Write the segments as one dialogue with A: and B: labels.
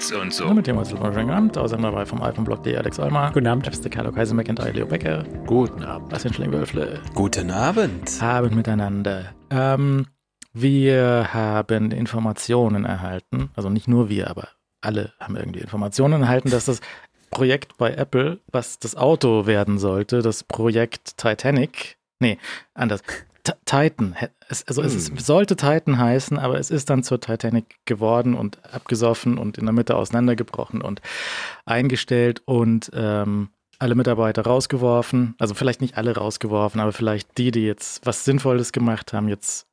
A: Bits und so.
B: Ja, mit dem was schönen Abend. Außerdem dabei vom iPhoneblog.de Alex Olmer.
C: Guten Abend.
B: Chefste Carlo Kaiser McIntyre, Leo Becker.
D: Guten Abend.
B: Bastian Schling-Wölfle.
D: Guten Abend.
B: Abend miteinander. Ähm, wir haben Informationen erhalten, also nicht nur wir, aber alle haben irgendwie Informationen erhalten, dass das Projekt bei Apple, was das Auto werden sollte, das Projekt Titanic, nee, anders, Titan, es, also es ist, sollte Titan heißen, aber es ist dann zur Titanic geworden und abgesoffen und in der Mitte auseinandergebrochen und eingestellt und ähm, alle Mitarbeiter rausgeworfen. Also vielleicht nicht alle rausgeworfen, aber vielleicht die, die jetzt was Sinnvolles gemacht haben, jetzt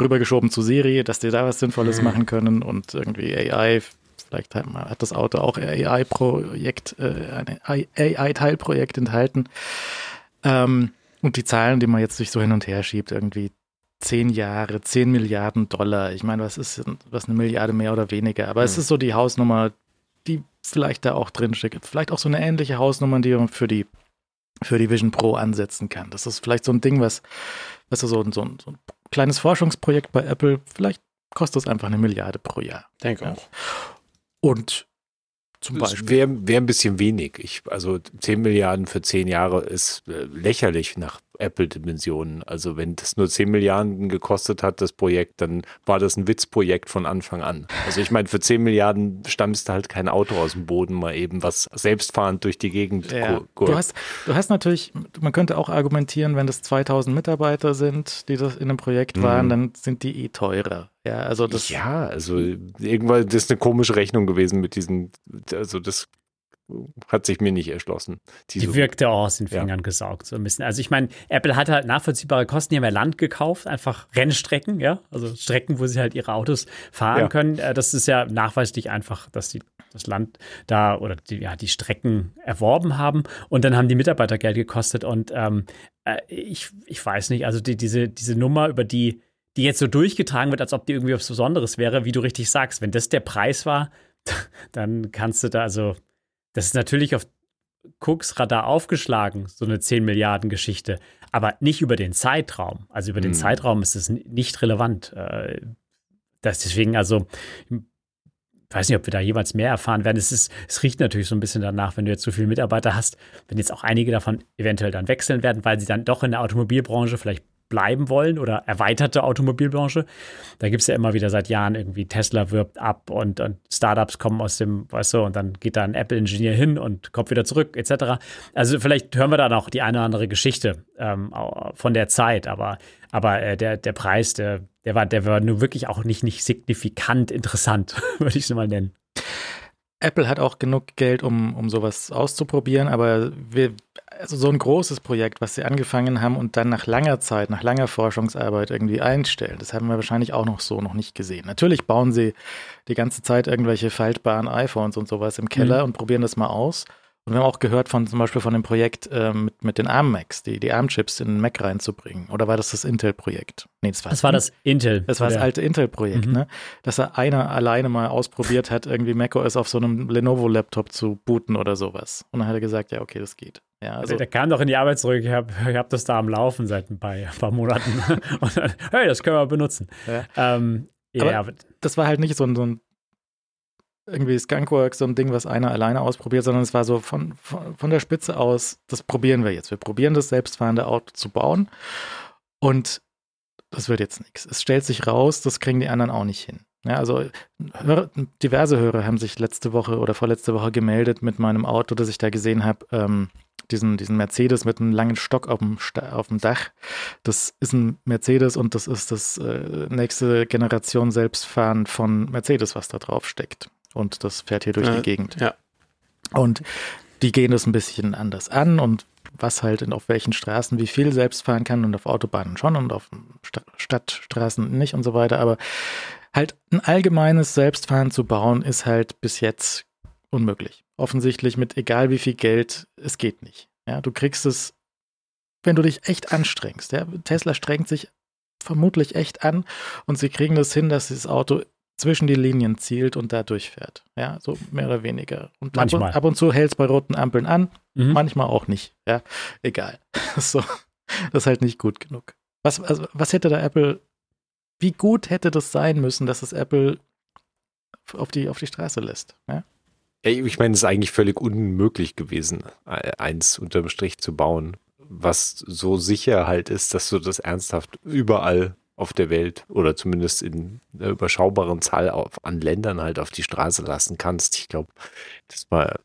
B: rübergeschoben zu Siri, dass die da was Sinnvolles
D: Mhm.
B: machen können und irgendwie AI, vielleicht hat das Auto auch AI-Projekt, äh, ein AI-Teilprojekt enthalten. Ähm, und die Zahlen, die man jetzt sich so hin und her schiebt, irgendwie zehn Jahre, zehn Milliarden Dollar. Ich meine, was ist was eine Milliarde mehr oder weniger? Aber es
D: Mhm.
B: ist so die Hausnummer, die vielleicht da auch drin steckt. Vielleicht auch so eine ähnliche Hausnummer, die man für die für die Vision Pro ansetzen kann. Das ist vielleicht so ein Ding, was, du, so, ein- so, ein, so ein kleines Forschungsprojekt bei Apple, vielleicht kostet es einfach eine Milliarde pro Jahr.
D: Denke
B: Ja.
D: auch.
B: Und zum Beispiel.
D: Wäre wär ein bisschen wenig. Ich, also 10 Milliarden für 10 Jahre ist äh, lächerlich nach Apple-Dimensionen. Also wenn das nur 10 Milliarden gekostet hat, das Projekt, dann war das ein Witzprojekt von Anfang an. Also ich meine, für 10 Milliarden stammst du halt kein Auto aus dem Boden mal eben, was selbstfahrend durch die Gegend
B: Ja. Du, hast, du hast natürlich, man könnte auch argumentieren, wenn das 2000 Mitarbeiter sind, die das in einem Projekt
D: Mhm.
B: waren, dann sind die eh teurer. Ja, also das,
D: ja, also irgendwann, das ist eine komische Rechnung gewesen mit diesen, also das hat sich mir nicht erschlossen.
C: Die
D: Diese-
C: wirkte auch aus den
D: Ja.
C: Fingern gesaugt, so ein bisschen. Also ich meine, Apple hat halt nachvollziehbare Kosten, die haben ja Land gekauft, einfach Rennstrecken, ja, also Strecken, wo sie halt ihre Autos fahren
D: Ja.
C: können. Äh, Das ist ja nachweislich einfach, dass die das Land da oder die, ja, die Strecken erworben haben und dann haben die Mitarbeiter Geld gekostet und ähm, äh, ich, ich weiß nicht, also die, diese, diese Nummer, über die, die jetzt so durchgetragen wird, als ob die irgendwie was Besonderes wäre, wie du richtig sagst, wenn das der Preis war, dann kannst du da also das ist natürlich auf Cooks Radar aufgeschlagen, so eine 10 Milliarden Geschichte, aber nicht über den Zeitraum. Also über den
D: Hm.
C: Zeitraum ist es nicht relevant. Äh, Das deswegen, also, ich weiß nicht, ob wir da jemals mehr erfahren werden. Es, ist, es riecht natürlich so ein bisschen danach, wenn du jetzt so viele Mitarbeiter hast, wenn jetzt auch einige davon eventuell dann wechseln werden, weil sie dann doch in der Automobilbranche vielleicht bleiben wollen oder erweiterte Automobilbranche. Da gibt es ja immer wieder seit Jahren irgendwie Tesla wirbt ab und, und Startups kommen aus dem, weißt du, und dann geht da ein Apple-Ingenieur hin und kommt wieder zurück, etc. Also vielleicht hören wir da noch die eine oder andere Geschichte ähm, von der Zeit, aber, aber äh, der, der Preis, der, der war, der war nur wirklich auch nicht, nicht signifikant interessant, würde ich es mal nennen.
B: Apple hat auch genug Geld, um, um sowas auszuprobieren, aber wir, also so ein großes Projekt, was sie angefangen haben und dann nach langer Zeit, nach langer Forschungsarbeit irgendwie einstellen, das haben wir wahrscheinlich auch noch so noch nicht gesehen. Natürlich bauen sie die ganze Zeit irgendwelche faltbaren iPhones und sowas im Keller und probieren das mal aus. Und wir haben auch gehört von zum Beispiel von dem Projekt ähm, mit, mit den ARM-Macs, die, die ARM-Chips in den Mac reinzubringen. Oder war das das Intel-Projekt? Nee, das war
C: Das war das Intel.
B: das war das alte Intel-Projekt,
C: Mhm.
B: ne? Dass er einer alleine mal ausprobiert hat, irgendwie macOS auf so einem Lenovo-Laptop zu booten oder sowas. Und dann hat er gesagt, ja, okay, das geht. Ja, also,
C: Also, der kam doch in die Arbeit zurück. Ich habe hab das da am Laufen seit ein paar, ein paar Monaten. Und dann, hey, das können wir benutzen.
B: Ja.
C: Ähm, ja,
B: Aber- das war halt nicht so ein, so ein irgendwie Skunkworks, so ein Ding, was einer alleine ausprobiert, sondern es war so von, von, von der Spitze aus, das probieren wir jetzt. Wir probieren das selbstfahrende Auto zu bauen und das wird jetzt nichts. Es stellt sich raus, das kriegen die anderen auch nicht hin. Ja, also Hörer, diverse Hörer haben sich letzte Woche oder vorletzte Woche gemeldet mit meinem Auto, das ich da gesehen habe, ähm, diesen, diesen Mercedes mit einem langen Stock auf dem, auf dem Dach. Das ist ein Mercedes und das ist das äh, nächste Generation Selbstfahren von Mercedes, was da drauf steckt. Und das fährt hier durch
D: Äh,
B: die Gegend.
D: ja.
B: Und die gehen das ein bisschen anders an und was halt in, auf welchen Straßen wie viel selbst fahren kann und auf Autobahnen schon und auf Sta Stadtstraßen nicht und so weiter. Aber halt ein allgemeines Selbstfahren zu bauen, ist halt bis jetzt unmöglich. Offensichtlich mit egal wie viel Geld, es geht nicht. Ja, du kriegst es, wenn du dich echt anstrengst. Ja, Tesla strengt sich vermutlich echt an und sie kriegen das hin, dass das Auto zwischen die Linien zielt und da durchfährt. Ja, so mehr oder weniger. Und ab und,
C: Manchmal.
B: ab und zu hält es bei roten Ampeln an,
C: mhm.
B: manchmal auch nicht. Ja, egal. so, das ist halt nicht gut genug. Was, also, was hätte da Apple, wie gut hätte das sein müssen, dass es Apple auf die, auf die Straße lässt. Ja?
D: Ich meine, es ist eigentlich völlig unmöglich gewesen, eins unterm Strich zu bauen, was so sicher halt ist, dass du das ernsthaft überall auf der Welt oder zumindest in einer überschaubaren Zahl auf, an Ländern halt auf die Straße lassen kannst. Ich glaube, das war,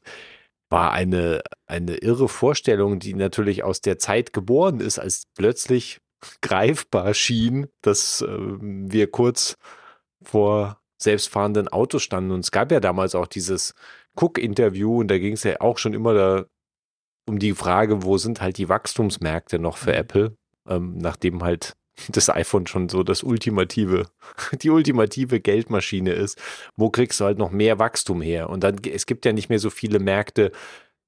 D: war eine, eine irre Vorstellung, die natürlich aus der Zeit geboren ist, als plötzlich greifbar schien, dass äh, wir kurz vor selbstfahrenden Autos standen. Und es gab ja damals auch dieses Cook-Interview und da ging es ja auch schon immer da um die Frage, wo sind halt die Wachstumsmärkte noch für mhm. Apple, ähm, nachdem halt das iPhone schon so das ultimative, die ultimative Geldmaschine ist. Wo kriegst du halt noch mehr Wachstum her? Und dann, es gibt ja nicht mehr so viele Märkte,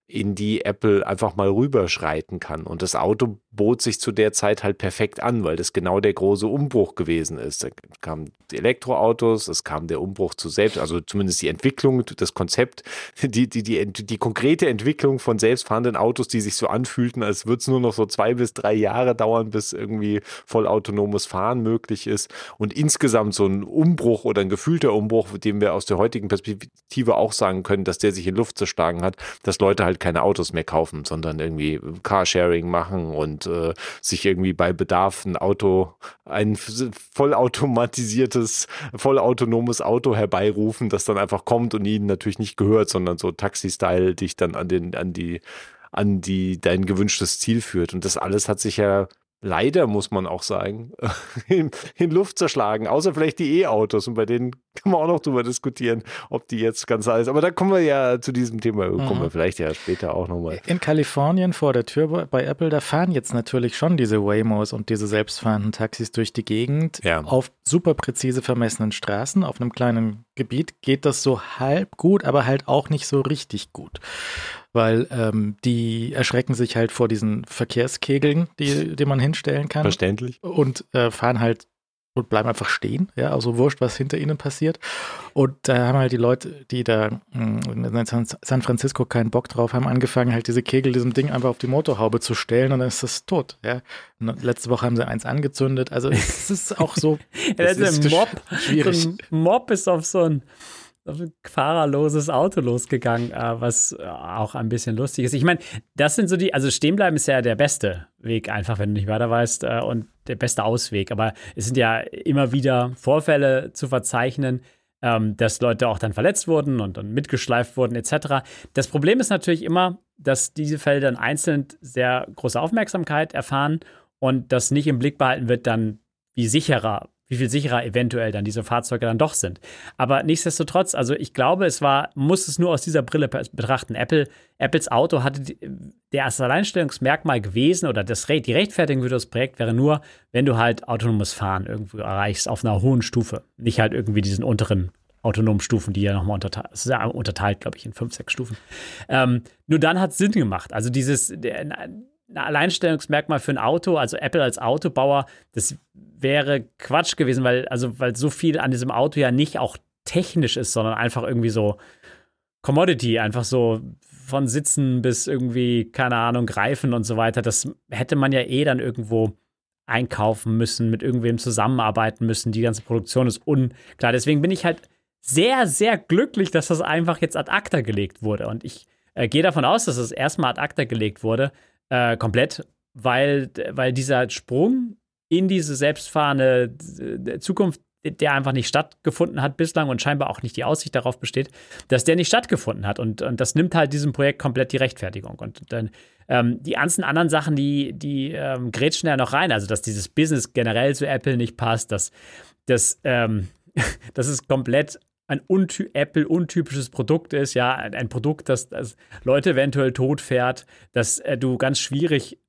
D: in die Apple einfach mal rüberschreiten kann. Und das Auto bot sich zu der Zeit halt perfekt an, weil das genau der große Umbruch gewesen ist. Da kamen die Elektroautos, es kam der Umbruch zu selbst, also zumindest die Entwicklung, das Konzept, die, die, die, die konkrete Entwicklung von selbstfahrenden Autos, die sich so anfühlten, als würde es nur noch so zwei bis drei Jahre dauern, bis irgendwie vollautonomes Fahren möglich ist. Und insgesamt so ein Umbruch oder ein gefühlter Umbruch, dem wir aus der heutigen Perspektive auch sagen können, dass der sich in Luft zerschlagen hat, dass Leute halt keine Autos mehr kaufen, sondern irgendwie Carsharing machen und äh, sich irgendwie bei Bedarf ein Auto, ein vollautomatisiertes, vollautonomes Auto herbeirufen, das dann einfach kommt und ihnen natürlich nicht gehört, sondern so Taxi-Style dich dann an den, an die, an die, dein gewünschtes Ziel führt. Und das alles hat sich ja leider, muss man auch sagen, in, in, Luft zerschlagen. Außer vielleicht die E-Autos. Und bei denen kann man auch noch drüber diskutieren, ob die jetzt ganz alles. Aber da kommen wir ja zu diesem Thema, mhm. kommen wir vielleicht ja später auch nochmal.
B: In Kalifornien vor der Tür bei Apple, da fahren jetzt natürlich schon diese Waymos und diese selbstfahrenden Taxis durch die Gegend. Ja. Auf super präzise vermessenen Straßen, auf einem kleinen Gebiet geht das so halb gut, aber halt auch nicht so richtig gut weil ähm, die erschrecken sich halt vor diesen Verkehrskegeln, die, die man hinstellen kann.
D: Verständlich.
B: Und äh, fahren halt und bleiben einfach stehen, ja, also wurscht, was hinter ihnen passiert. Und da haben halt die Leute, die da hm, in San Francisco keinen Bock drauf haben, angefangen, halt diese Kegel diesem Ding einfach auf die Motorhaube zu stellen und dann ist das tot, ja. Und letzte Woche haben sie eins angezündet, also es ist auch so.
C: ja, das ist ein Mob. Schwierig. So ein Mob ist auf so ein fahrerloses Auto losgegangen, äh, was äh, auch ein bisschen lustig ist. Ich meine, das sind so die, also stehen bleiben ist ja der beste Weg, einfach wenn du nicht weiter weißt äh, und der beste Ausweg. Aber es sind ja immer wieder Vorfälle zu verzeichnen, ähm, dass Leute auch dann verletzt wurden und dann mitgeschleift wurden etc. Das Problem ist natürlich immer, dass diese Fälle dann einzeln sehr große Aufmerksamkeit erfahren und das nicht im Blick behalten wird, dann wie sicherer wie viel sicherer eventuell dann diese Fahrzeuge dann doch sind. Aber nichtsdestotrotz, also ich glaube, es war, muss es nur aus dieser Brille betrachten. Apple, Apples Auto hatte der als Alleinstellungsmerkmal gewesen oder das, die Rechtfertigung für das Projekt wäre nur, wenn du halt autonomes Fahren irgendwo erreichst auf einer hohen Stufe. Nicht halt irgendwie diesen unteren autonomen Stufen, die ja nochmal unterteilt, ja unterteilt, glaube ich, in fünf, sechs Stufen. Ähm, nur dann hat es Sinn gemacht. Also dieses, der, ein Alleinstellungsmerkmal für ein Auto, also Apple als Autobauer, das wäre Quatsch gewesen, weil, also, weil so viel an diesem Auto ja nicht auch technisch ist, sondern einfach irgendwie so Commodity, einfach so von Sitzen bis irgendwie, keine Ahnung, Greifen und so weiter. Das hätte man ja eh dann irgendwo einkaufen müssen, mit irgendwem zusammenarbeiten müssen. Die ganze Produktion ist unklar. Deswegen bin ich halt sehr, sehr glücklich, dass das einfach jetzt ad acta gelegt wurde. Und ich äh, gehe davon aus, dass das erstmal ad acta gelegt wurde, äh, komplett, weil, weil dieser Sprung in diese selbstfahrende äh, Zukunft, der einfach nicht stattgefunden hat bislang und scheinbar auch nicht die Aussicht darauf besteht, dass der nicht stattgefunden hat. Und, und das nimmt halt diesem Projekt komplett die Rechtfertigung. Und dann ähm, die ganzen anderen Sachen, die, die ähm, grätschen ja noch rein. Also, dass dieses Business generell zu Apple nicht passt, dass, dass, ähm, dass es komplett ein unty Apple-untypisches Produkt ist, ja, ein, Produkt, das, das, Leute eventuell tot fährt, dass äh, du ganz schwierig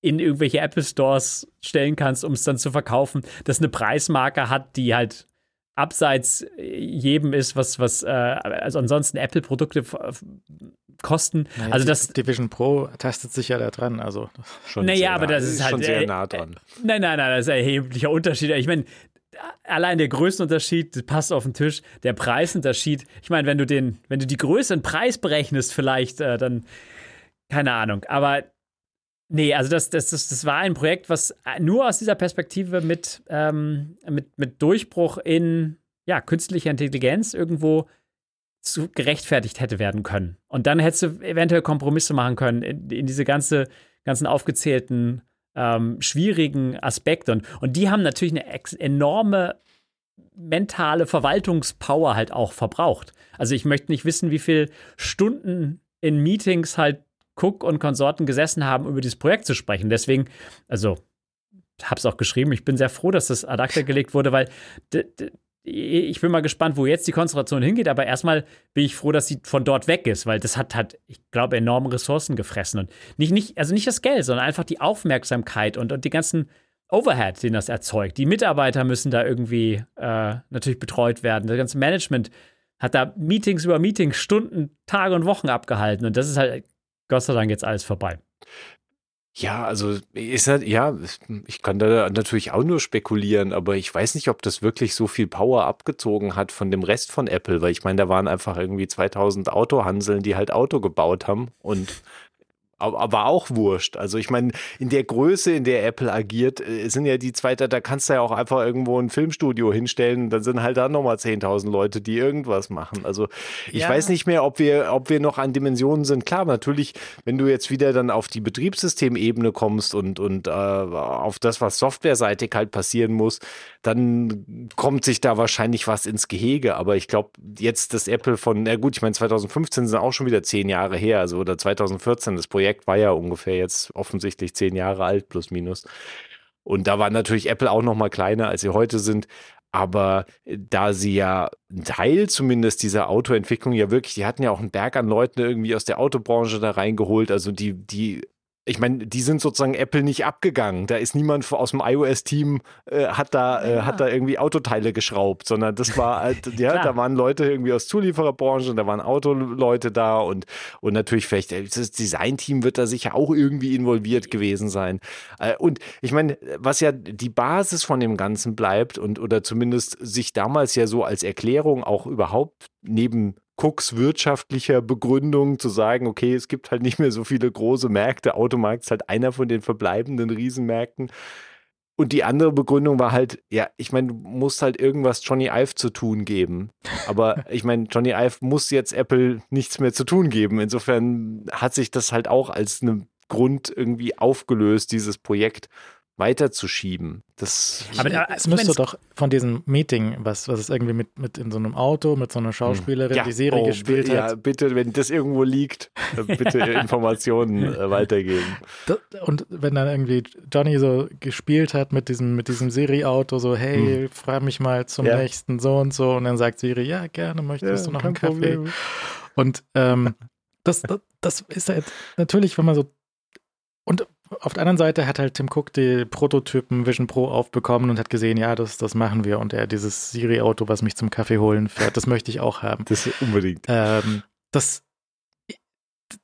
C: in irgendwelche Apple Stores stellen kannst, um es dann zu verkaufen, das eine Preismarke hat, die halt abseits äh, jedem ist, was, was äh, also ansonsten Apple-Produkte kosten.
B: Naja,
C: also das
B: Division Pro tastet sich ja da dran, also
C: schon naja, aber das ist, ist halt
D: schon sehr nah dran.
C: Äh, nein, nein, nein, das ist ein erheblicher Unterschied. Ich meine, allein der Größenunterschied passt auf den Tisch. Der Preisunterschied, ich meine, wenn du den, wenn du die Größe und Preis berechnest, vielleicht, äh, dann, keine Ahnung. Aber nee, also das, das, das, das war ein Projekt, was nur aus dieser Perspektive mit, ähm, mit, mit Durchbruch in ja, künstlicher Intelligenz irgendwo zu gerechtfertigt hätte werden können. Und dann hättest du eventuell Kompromisse machen können in, in diese ganze, ganzen aufgezählten ähm, schwierigen Aspekte. Und, und die haben natürlich eine enorme mentale Verwaltungspower halt auch verbraucht. Also ich möchte nicht wissen, wie viele Stunden in Meetings halt Cook und Konsorten gesessen haben, über dieses Projekt zu sprechen. Deswegen, also habe es auch geschrieben, ich bin sehr froh, dass das ad acta gelegt wurde, weil ich bin mal gespannt, wo jetzt die Konzentration hingeht, aber erstmal bin ich froh, dass sie von dort weg ist, weil das hat halt, ich glaube, enorme Ressourcen gefressen und nicht, nicht, also nicht das Geld, sondern einfach die Aufmerksamkeit und, und die ganzen Overhead, den das erzeugt. Die Mitarbeiter müssen da irgendwie äh, natürlich betreut werden. Das ganze Management hat da Meetings über Meetings, Stunden, Tage und Wochen abgehalten und das ist halt Gott sei Dank jetzt alles vorbei.
D: Ja, also ist halt, ja, ich kann da natürlich auch nur spekulieren, aber ich weiß nicht, ob das wirklich so viel Power abgezogen hat von dem Rest von Apple, weil ich meine, da waren einfach irgendwie 2000 Autohanseln, die halt Auto gebaut haben und aber auch wurscht. Also ich meine, in der Größe, in der Apple agiert, äh, sind ja die zweite, da kannst du ja auch einfach irgendwo ein Filmstudio hinstellen, dann sind halt da nochmal 10.000 Leute, die irgendwas machen. Also ich ja. weiß nicht mehr, ob wir, ob wir noch an Dimensionen sind. Klar, natürlich, wenn du jetzt wieder dann auf die Betriebssystemebene kommst und, und äh, auf das, was softwareseitig halt passieren muss, dann kommt sich da wahrscheinlich was ins Gehege. Aber ich glaube, jetzt das Apple von, na gut, ich meine, 2015 sind auch schon wieder zehn Jahre her, also oder 2014, das Projekt Projekt war ja ungefähr jetzt offensichtlich zehn Jahre alt, plus minus. Und da war natürlich Apple auch noch mal kleiner, als sie heute sind. Aber da sie ja ein Teil zumindest dieser Autoentwicklung ja wirklich, die hatten ja auch einen Berg an Leuten irgendwie aus der Autobranche da reingeholt. Also die, die ich meine, die sind sozusagen Apple nicht abgegangen. Da ist niemand aus dem iOS-Team äh, hat da äh, ja. hat da irgendwie Autoteile geschraubt, sondern das war halt, ja, da waren Leute irgendwie aus Zuliefererbranche und da waren Autoleute da und und natürlich vielleicht äh, das Designteam wird da sicher auch irgendwie involviert gewesen sein. Äh, und ich meine, was ja die Basis von dem Ganzen bleibt und oder zumindest sich damals ja so als Erklärung auch überhaupt neben Cooks wirtschaftlicher Begründung zu sagen, okay, es gibt halt nicht mehr so viele große Märkte. Automarkt ist halt einer von den verbleibenden Riesenmärkten. Und die andere Begründung war halt, ja, ich meine, du musst halt irgendwas Johnny Ive zu tun geben. Aber ich meine, Johnny Ive muss jetzt Apple nichts mehr zu tun geben. Insofern hat sich das halt auch als eine Grund irgendwie aufgelöst, dieses Projekt weiterzuschieben. Das
B: aber es müsste doch von diesem Meeting, was, was es irgendwie mit, mit in so einem Auto, mit so einer Schauspielerin, ja, die Serie oh, gespielt hat. Ja,
D: bitte, wenn das irgendwo liegt, bitte Informationen äh, weitergeben.
B: Das, und wenn dann irgendwie Johnny so gespielt hat mit diesem, mit diesem Siri-Auto, so, hey, hm. frag mich mal zum ja. nächsten so und so, und dann sagt Siri, ja, gerne, möchtest ja, du noch einen Kaffee? Problem. Und ähm, das, das, das ist halt natürlich, wenn man so und auf der anderen Seite hat halt Tim Cook die Prototypen Vision Pro aufbekommen und hat gesehen, ja, das, das machen wir. Und er dieses Siri-Auto, was mich zum Kaffee holen fährt, das möchte ich auch haben.
D: Das unbedingt.
B: Ähm, das,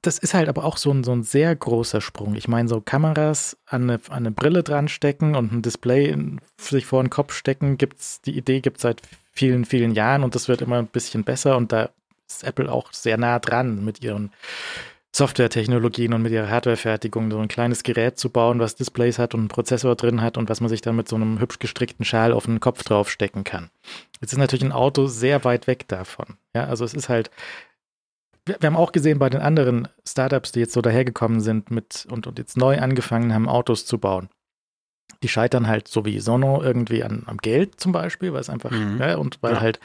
B: das ist halt aber auch so ein, so ein sehr großer Sprung. Ich meine, so Kameras an eine, an eine Brille dran stecken und ein Display in, sich vor den Kopf stecken, gibt's, die Idee gibt es seit vielen, vielen Jahren und das wird immer ein bisschen besser und da ist Apple auch sehr nah dran mit ihren Softwaretechnologien und mit ihrer Hardwarefertigung so ein kleines Gerät zu bauen, was Displays hat und einen Prozessor drin hat und was man sich dann mit so einem hübsch gestrickten Schal auf den Kopf draufstecken kann. Jetzt ist natürlich ein Auto sehr weit weg davon. Ja, also es ist halt, wir, wir haben auch gesehen bei den anderen Startups, die jetzt so dahergekommen sind mit und, und jetzt neu angefangen haben, Autos zu bauen die scheitern halt so wie Sono irgendwie an, am Geld zum Beispiel, weil es einfach, mhm. ja, und weil ja. halt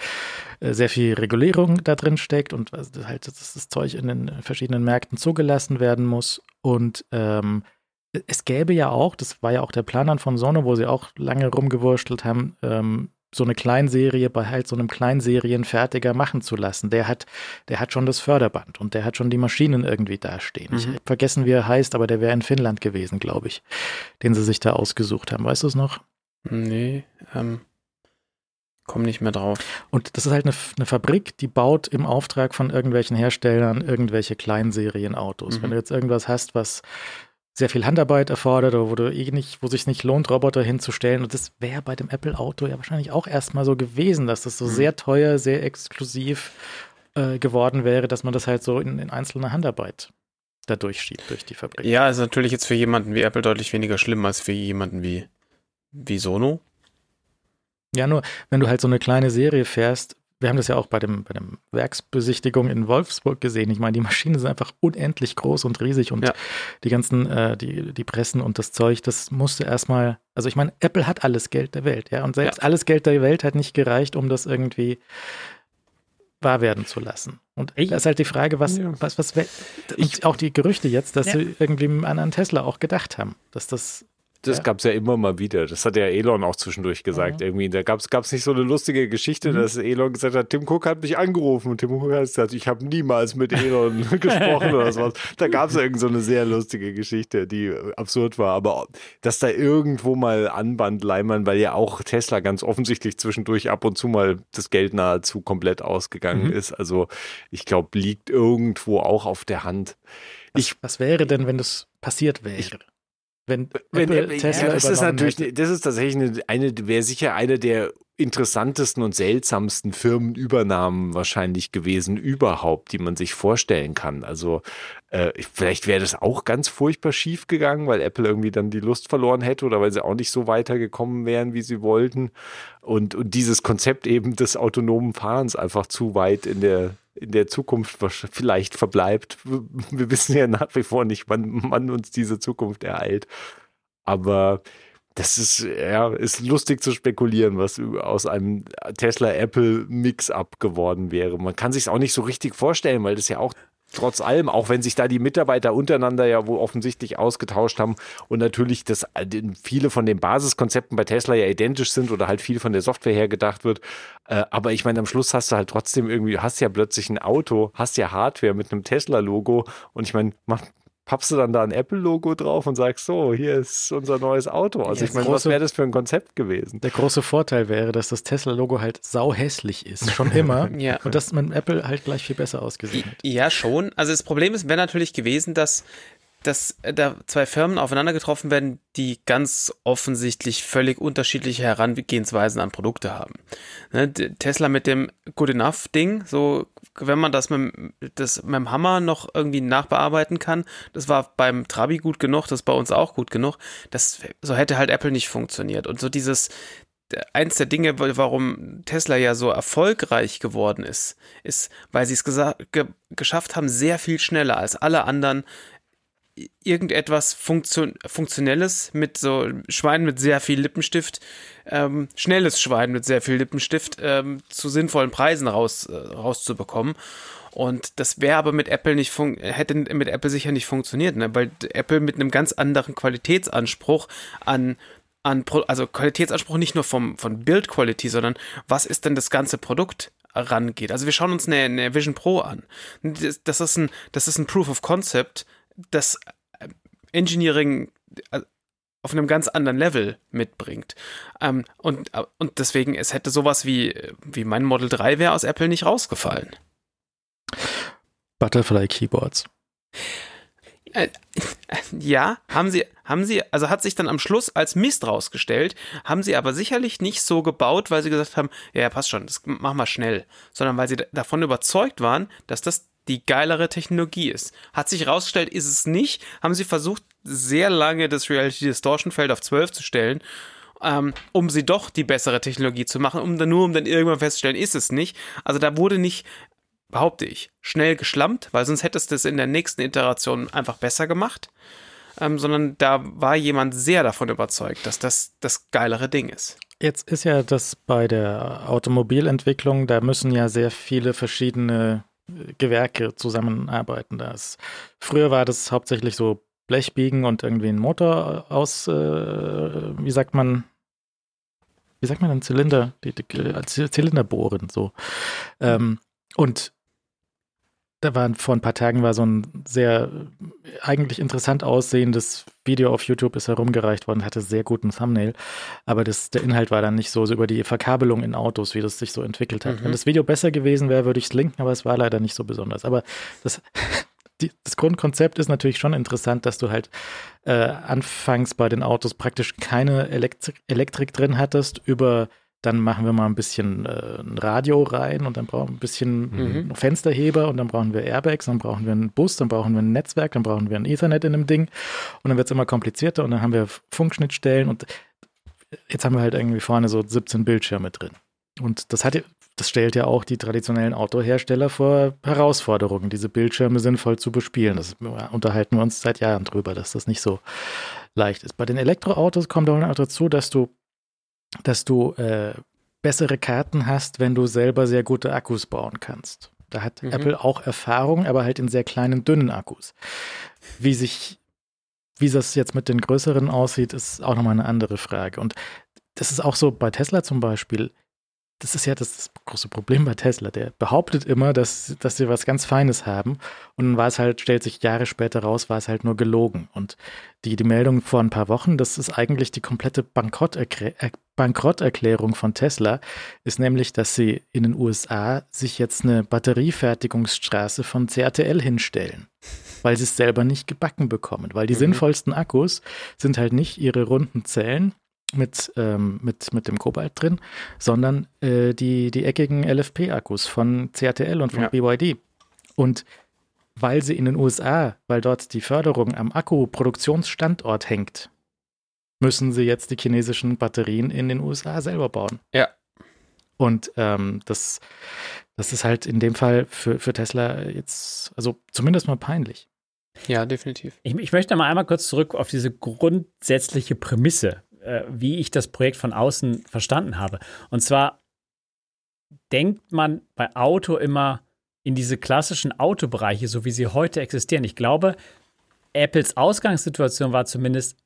B: äh, sehr viel Regulierung da drin steckt und also halt das, das, Zeug in den verschiedenen Märkten zugelassen werden muss. Und ähm, es gäbe ja auch, das war ja auch der Plan dann von Sono, wo sie auch lange rumgewurschtelt haben, ähm, so eine Kleinserie bei halt so einem Kleinserienfertiger machen zu lassen. Der hat, der hat schon das Förderband und der hat schon die Maschinen irgendwie dastehen. Mhm. Ich habe vergessen, wie er heißt, aber der wäre in Finnland gewesen, glaube ich, den sie sich da ausgesucht haben. Weißt du es noch?
A: Nee, ähm, komm nicht mehr drauf.
B: Und das ist halt eine, eine, Fabrik, die baut im Auftrag von irgendwelchen Herstellern irgendwelche Kleinserienautos. Mhm. Wenn du jetzt irgendwas hast, was sehr viel Handarbeit erfordert oder wo du eh nicht, wo sich nicht lohnt, Roboter hinzustellen. Und das wäre bei dem Apple-Auto ja wahrscheinlich auch erstmal so gewesen, dass das so mhm. sehr teuer, sehr exklusiv äh, geworden wäre, dass man das halt so in, in einzelner Handarbeit da durchschiebt durch die Fabrik.
A: Ja, ist natürlich jetzt für jemanden wie Apple deutlich weniger schlimm als für jemanden wie, wie Sono.
B: Ja, nur wenn du halt so eine kleine Serie fährst, wir haben das ja auch bei dem, bei dem Werksbesichtigung in Wolfsburg gesehen. Ich meine, die Maschinen sind einfach unendlich groß und riesig und
A: Ja.
B: die ganzen, äh, die, die Pressen und das Zeug, das musste erstmal, also ich meine, Apple hat alles Geld der Welt, ja, und selbst alles Geld der Welt hat nicht gereicht, um das irgendwie wahr werden zu lassen. Und
C: Ich-
B: da ist halt die Frage, was,
D: Ja.
B: was, was, und auch die Gerüchte jetzt, dass
C: Ja.
B: sie irgendwie an einen Tesla auch gedacht haben, dass das
D: Das
B: Ja.
D: gab es ja immer mal wieder. Das hat ja Elon auch zwischendurch gesagt. Irgendwie, da gab es nicht so eine lustige Geschichte, dass Elon gesagt hat, Tim Cook hat mich angerufen und Tim Cook hat gesagt, ich habe niemals mit Elon gesprochen oder sowas. Da gab es irgend so eine sehr lustige Geschichte, die absurd war. Aber dass da irgendwo mal Anband Leimann, weil ja auch Tesla ganz offensichtlich zwischendurch ab und zu mal das Geld nahezu komplett ausgegangen ist. Also ich glaube, liegt irgendwo auch auf der Hand. Ich
B: was wäre denn, wenn das passiert wäre? Wenn,
D: Wenn,
B: Apple Tesla
D: ja, das ist natürlich,
B: hätte.
D: das ist tatsächlich eine, eine wäre sicher eine der interessantesten und seltsamsten Firmenübernahmen wahrscheinlich gewesen überhaupt, die man sich vorstellen kann. Also äh, vielleicht wäre das auch ganz furchtbar schief gegangen, weil Apple irgendwie dann die Lust verloren hätte oder weil sie auch nicht so weitergekommen wären, wie sie wollten. Und, und dieses Konzept eben des autonomen Fahrens einfach zu weit in der in der Zukunft vielleicht verbleibt. Wir wissen ja nach wie vor nicht, wann, wann uns diese Zukunft ereilt. Aber das ist, ja, ist lustig zu spekulieren, was aus einem Tesla-Apple-Mix-up geworden wäre. Man kann sich auch nicht so richtig vorstellen, weil das ja auch trotz allem, auch wenn sich da die Mitarbeiter untereinander ja wohl offensichtlich ausgetauscht haben und natürlich das, äh, viele von den Basiskonzepten bei Tesla ja identisch sind oder halt viel von der Software her gedacht wird. Äh, aber ich meine, am Schluss hast du halt trotzdem irgendwie, hast ja plötzlich ein Auto, hast ja Hardware mit einem Tesla-Logo und ich meine, mach, pappst du dann da ein Apple-Logo drauf und sagst so, hier ist unser neues Auto. Also
B: Ja,
D: ich meine, was wäre das für ein Konzept gewesen?
B: Der große Vorteil wäre, dass das Tesla-Logo halt sauhässlich ist, schon immer.
A: Ja.
B: Und das mit Apple halt gleich viel besser ausgesehen hat.
A: Ja, schon. Also das Problem ist, wäre natürlich gewesen, dass, dass da zwei Firmen aufeinander getroffen werden, die ganz offensichtlich völlig unterschiedliche Herangehensweisen an Produkte haben. Ne, Tesla mit dem Good Enough Ding, so wenn man das mit, dem- das mit dem Hammer noch irgendwie nachbearbeiten kann, das war beim Trabi gut genug, das bei uns auch gut genug. Das so hätte halt Apple nicht funktioniert. Und so dieses eins der Dinge, warum Tesla ja so erfolgreich geworden ist, ist, weil sie es ge geschafft haben, sehr viel schneller als alle anderen irgendetwas Funktion Funktionelles mit so Schwein mit sehr viel Lippenstift, ähm, schnelles Schwein mit sehr viel Lippenstift ähm, zu sinnvollen Preisen raus, äh, rauszubekommen. Und das wäre aber mit Apple nicht fun hätte mit Apple sicher nicht funktioniert, ne? weil Apple mit einem ganz anderen Qualitätsanspruch an an Pro also Qualitätsanspruch nicht nur vom von Quality, sondern was ist denn das ganze Produkt rangeht. Also wir schauen uns eine, eine Vision Pro an. Das, das ist ein das ist ein Proof of Concept, das äh, Engineering äh, auf einem ganz anderen Level mitbringt. Ähm, und, äh, und deswegen, es hätte sowas wie, wie mein Model 3 wäre aus Apple nicht rausgefallen.
B: Butterfly Keyboards.
A: Ja, haben sie, haben sie, also hat sich dann am Schluss als Mist rausgestellt, haben sie aber sicherlich nicht so gebaut, weil sie gesagt haben, ja, passt schon, das machen wir schnell, sondern weil sie da- davon überzeugt waren, dass das die geilere Technologie ist. Hat sich rausgestellt, ist es nicht, haben sie versucht, sehr lange das Reality Distortion Feld auf 12 zu stellen, ähm, um sie doch die bessere Technologie zu machen, um dann nur, um dann irgendwann festzustellen, ist es nicht. Also da wurde nicht behaupte ich, schnell geschlampt, weil sonst hättest du es in der nächsten Iteration einfach besser gemacht. Ähm, sondern da war jemand sehr davon überzeugt, dass das das geilere Ding ist.
B: Jetzt ist ja das bei der Automobilentwicklung, da müssen ja sehr viele verschiedene Gewerke zusammenarbeiten. Das, früher war das hauptsächlich so Blechbiegen und irgendwie ein Motor aus, äh, wie sagt man, wie sagt man denn, Zylinder, die, die, Zylinder bohren, so. Ähm, und da war vor ein paar Tagen war so ein sehr äh, eigentlich interessant aussehendes Video auf YouTube ist herumgereicht worden, hatte sehr guten Thumbnail, aber das, der Inhalt war dann nicht so, so über die Verkabelung in Autos, wie das sich so entwickelt hat.
A: Mhm.
B: Wenn das Video besser gewesen wäre, würde ich es linken, aber es war leider nicht so besonders. Aber das, die, das Grundkonzept ist natürlich schon interessant, dass du halt äh, anfangs bei den Autos praktisch keine Elektrik, Elektrik drin hattest, über dann machen wir mal ein bisschen äh, ein Radio rein und dann brauchen wir ein bisschen
A: Mhm.
B: Fensterheber und dann brauchen wir Airbags, dann brauchen wir einen Bus, dann brauchen wir ein Netzwerk, dann brauchen wir ein Ethernet in dem Ding und dann wird es immer komplizierter und dann haben wir Funkschnittstellen und jetzt haben wir halt irgendwie vorne so 17 Bildschirme drin. Und das hat das stellt ja auch die traditionellen Autohersteller vor Herausforderungen, diese Bildschirme sinnvoll zu bespielen. Das unterhalten wir uns seit Jahren drüber, dass das nicht so leicht ist. Bei den Elektroautos kommt auch noch dazu, dass du, dass du äh, bessere Karten hast, wenn du selber sehr gute Akkus bauen kannst. Da hat mhm. Apple auch Erfahrung, aber halt in sehr kleinen, dünnen Akkus. Wie sich, wie das jetzt mit den größeren aussieht, ist auch nochmal eine andere Frage. Und das ist auch so bei Tesla zum Beispiel das ist ja das große Problem bei Tesla. Der behauptet immer, dass, dass sie was ganz Feines haben. Und dann war es halt, stellt sich Jahre später raus, war es halt nur gelogen. Und die, die Meldung vor ein paar Wochen, das ist eigentlich die komplette äh, Bankrotterklärung von Tesla, ist nämlich, dass sie in den USA sich jetzt eine Batteriefertigungsstraße von CATL hinstellen. Weil sie es selber nicht gebacken bekommen. Weil die mhm. sinnvollsten Akkus sind halt nicht ihre runden Zellen, mit, ähm, mit, mit dem Kobalt drin, sondern äh, die, die eckigen LFP-Akkus von CATL und von ja. BYD. Und weil sie in den USA, weil dort die Förderung am Akkuproduktionsstandort hängt, müssen sie jetzt die chinesischen Batterien in den USA selber bauen.
A: Ja.
B: Und ähm, das, das ist halt in dem Fall für, für Tesla jetzt, also zumindest mal peinlich.
A: Ja, definitiv.
C: Ich, ich möchte mal einmal kurz zurück auf diese grundsätzliche Prämisse äh, wie ich das Projekt von außen verstanden habe. Und zwar denkt man bei Auto immer in diese klassischen Autobereiche, so wie sie heute existieren. Ich glaube, Apples Ausgangssituation war zumindest,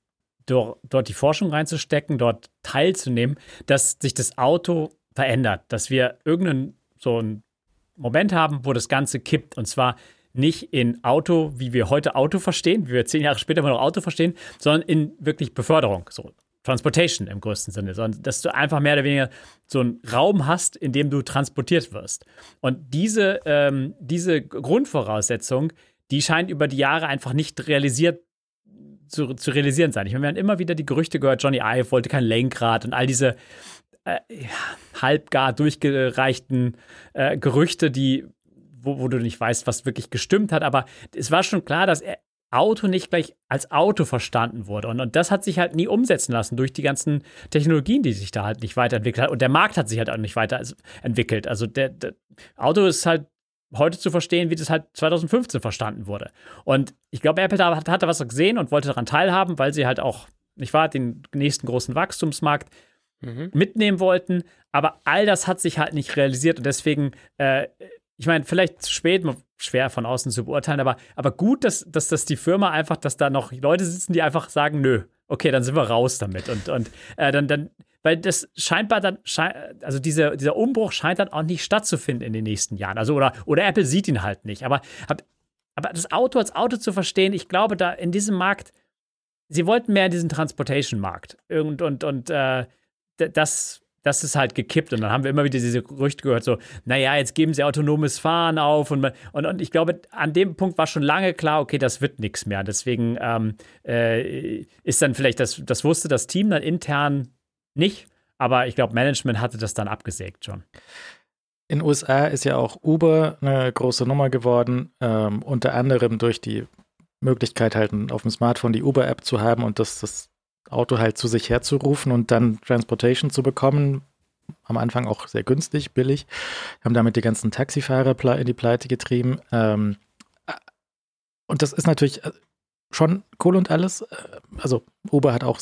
C: dort, die Forschung reinzustecken, dort teilzunehmen, dass sich das Auto verändert, dass wir irgendeinen so einen Moment haben, wo das Ganze kippt. Und zwar nicht in Auto, wie wir heute Auto verstehen, wie wir zehn Jahre später immer noch Auto verstehen, sondern in wirklich Beförderung. So Transportation im größten Sinne, sondern dass du einfach mehr oder weniger so einen Raum hast, in dem du transportiert wirst. Und diese, ähm, diese Grundvoraussetzung, die scheint über die Jahre einfach nicht realisiert zu, zu realisieren sein. Ich meine, wir haben immer wieder die Gerüchte gehört, Johnny Ive wollte kein Lenkrad und all diese äh, halbgar durchgereichten äh, Gerüchte, die wo, wo, du nicht weißt, was wirklich gestimmt hat. Aber es war schon klar, dass er, Auto nicht gleich als Auto verstanden wurde. Und, und das hat sich halt nie umsetzen lassen durch die ganzen Technologien, die sich da halt nicht weiterentwickelt hat. Und der Markt hat sich halt auch nicht weiterentwickelt. Also der, der Auto ist halt heute zu verstehen, wie das halt 2015 verstanden wurde. Und ich glaube, Apple da hatte was gesehen und wollte daran teilhaben, weil sie halt auch, nicht wahr, den nächsten großen Wachstumsmarkt mhm. mitnehmen wollten. Aber all das hat sich halt nicht realisiert und deswegen äh, ich meine, vielleicht zu spät, schwer von außen zu beurteilen, aber, aber gut, dass, dass das die Firma einfach, dass da noch Leute sitzen, die einfach sagen, nö, okay, dann sind wir raus damit. Und, und äh, dann, dann, weil das scheinbar dann, also dieser, dieser Umbruch scheint dann auch nicht stattzufinden in den nächsten Jahren. Also, oder, oder Apple sieht ihn halt nicht. Aber, aber das Auto als Auto zu verstehen, ich glaube, da in diesem Markt, sie wollten mehr in diesen Transportation-Markt. Und, und, und äh, das das ist halt gekippt. Und dann haben wir immer wieder diese Gerüchte gehört, so, naja, jetzt geben sie autonomes Fahren auf. Und, und, und ich glaube, an dem Punkt war schon lange klar, okay, das wird nichts mehr. Deswegen ähm, äh, ist dann vielleicht, das, das wusste das Team dann intern nicht. Aber ich glaube, Management hatte das dann abgesägt schon.
B: In USA ist ja auch Uber eine große Nummer geworden, ähm, unter anderem durch die Möglichkeit halt auf dem Smartphone die Uber-App zu haben und das, das Auto halt zu sich herzurufen und dann Transportation zu bekommen. Am Anfang auch sehr günstig, billig. Haben damit die ganzen Taxifahrer in die Pleite getrieben. Ähm, und das ist natürlich äh, schon cool und alles. Äh, also Uber hat auch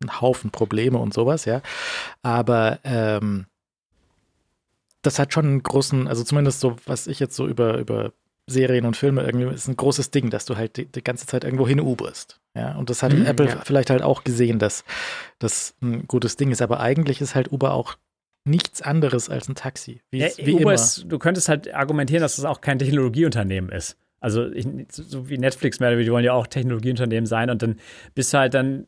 B: einen Haufen Probleme und sowas, ja. Aber ähm, das hat schon einen großen, also zumindest so, was ich jetzt so über, über Serien und Filme irgendwie ist ein großes Ding, dass du halt die, die ganze Zeit irgendwo hin uberst. Ja, und das hat mhm, Apple ja. vielleicht halt auch gesehen, dass das ein gutes Ding ist. Aber eigentlich ist halt Uber auch nichts anderes als ein Taxi.
C: Wie, ja, wie Uber immer. Ist, du könntest halt argumentieren, dass das auch kein Technologieunternehmen ist. Also ich, so wie Netflix mehr, die wollen ja auch Technologieunternehmen sein und dann bist du halt dann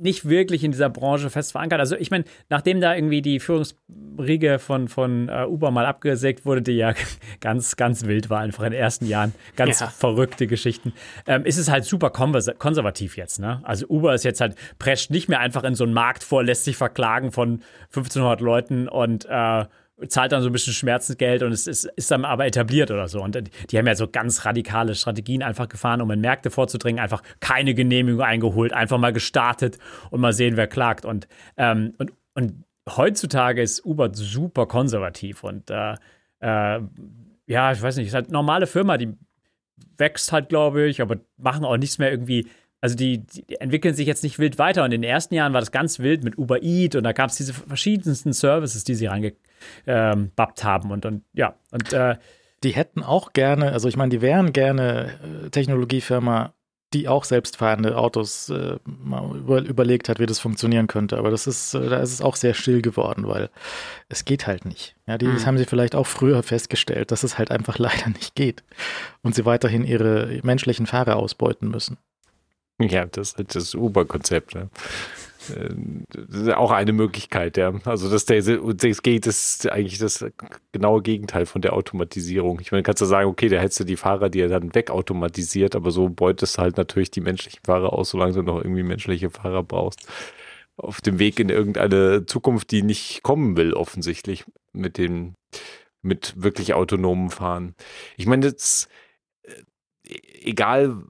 C: nicht wirklich in dieser Branche fest verankert. Also ich meine, nachdem da irgendwie die Führungsriege von, von uh, Uber mal abgesägt wurde, die ja ganz, ganz wild war, einfach in den ersten Jahren, ganz ja. verrückte Geschichten, ähm, ist es halt super konservativ jetzt. Ne? Also Uber ist jetzt halt, prescht nicht mehr einfach in so einen Markt vor, lässt sich verklagen von 1500 Leuten und äh, zahlt dann so ein bisschen Schmerzensgeld und es ist, ist dann aber etabliert oder so. Und die haben ja so ganz radikale Strategien einfach gefahren, um in Märkte vorzudringen, einfach keine Genehmigung eingeholt, einfach mal gestartet und mal sehen, wer klagt. Und, ähm, und, und heutzutage ist Uber super konservativ und äh, äh, ja, ich weiß nicht, ist halt normale Firma, die wächst halt, glaube ich, aber machen auch nichts mehr irgendwie also die, die, entwickeln sich jetzt nicht wild weiter. Und in den ersten Jahren war das ganz wild mit Uber Eat und da gab es diese verschiedensten Services, die sie reingebappt ähm, haben. Und, und ja, und äh,
B: die hätten auch gerne, also ich meine, die wären gerne äh, Technologiefirma, die auch selbstfahrende Autos äh, mal über, überlegt hat, wie das funktionieren könnte. Aber das ist, äh, da ist es auch sehr still geworden, weil es geht halt nicht. Ja, die, das mhm. haben sie vielleicht auch früher festgestellt, dass es halt einfach leider nicht geht. Und sie weiterhin ihre menschlichen Fahrer ausbeuten müssen.
D: Ja, das ist das Uber-Konzept. Ne? Das ist auch eine Möglichkeit, ja. Also dass der das geht, ist eigentlich das genaue Gegenteil von der Automatisierung. Ich meine, kannst du sagen, okay, da hättest du die Fahrer, die er dann wegautomatisiert, aber so beutest du halt natürlich die menschlichen Fahrer aus, solange du noch irgendwie menschliche Fahrer brauchst. Auf dem Weg in irgendeine Zukunft, die nicht kommen will, offensichtlich, mit dem, mit wirklich autonomen Fahren. Ich meine, jetzt, äh, egal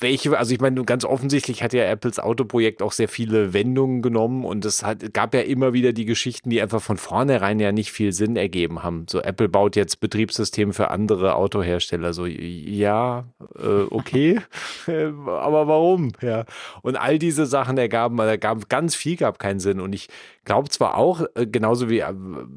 D: welche, also ich meine, ganz offensichtlich hat ja Apples Autoprojekt auch sehr viele Wendungen genommen und es hat, gab ja immer wieder die Geschichten, die einfach von vornherein ja nicht viel Sinn ergeben haben. So, Apple baut jetzt Betriebssysteme für andere Autohersteller. So, ja, äh, okay, aber warum? Ja. Und all diese Sachen ergaben, da gab ganz viel gab keinen Sinn. Und ich glaube zwar auch, äh, genauso wie,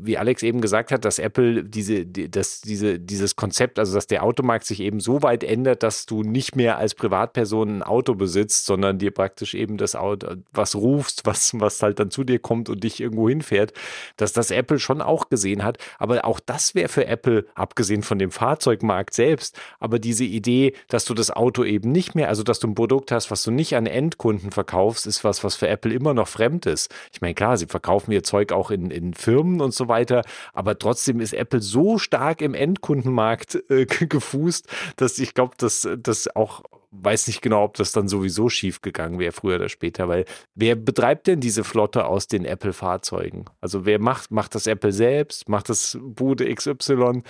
D: wie Alex eben gesagt hat, dass Apple diese, dass diese, dieses Konzept, also dass der Automarkt sich eben so weit ändert, dass du nicht mehr als Privatperson ein Auto besitzt, sondern dir praktisch eben das Auto, was rufst, was, was halt dann zu dir kommt und dich irgendwo hinfährt, dass das Apple schon auch gesehen hat. Aber auch das wäre für Apple, abgesehen von dem Fahrzeugmarkt selbst, aber diese Idee, dass du das Auto eben nicht mehr, also dass du ein Produkt hast, was du nicht an Endkunden verkaufst, ist was, was für Apple immer noch fremd ist. Ich meine, klar, sie verkaufen verkaufen ihr Zeug auch in, in Firmen und so weiter. Aber trotzdem ist Apple so stark im Endkundenmarkt äh, gefußt, dass ich glaube, dass das auch weiß nicht genau, ob das dann sowieso schief gegangen wäre, früher oder später, weil wer betreibt denn diese Flotte aus den Apple-Fahrzeugen? Also wer macht, macht das Apple selbst? Macht das Bude XY?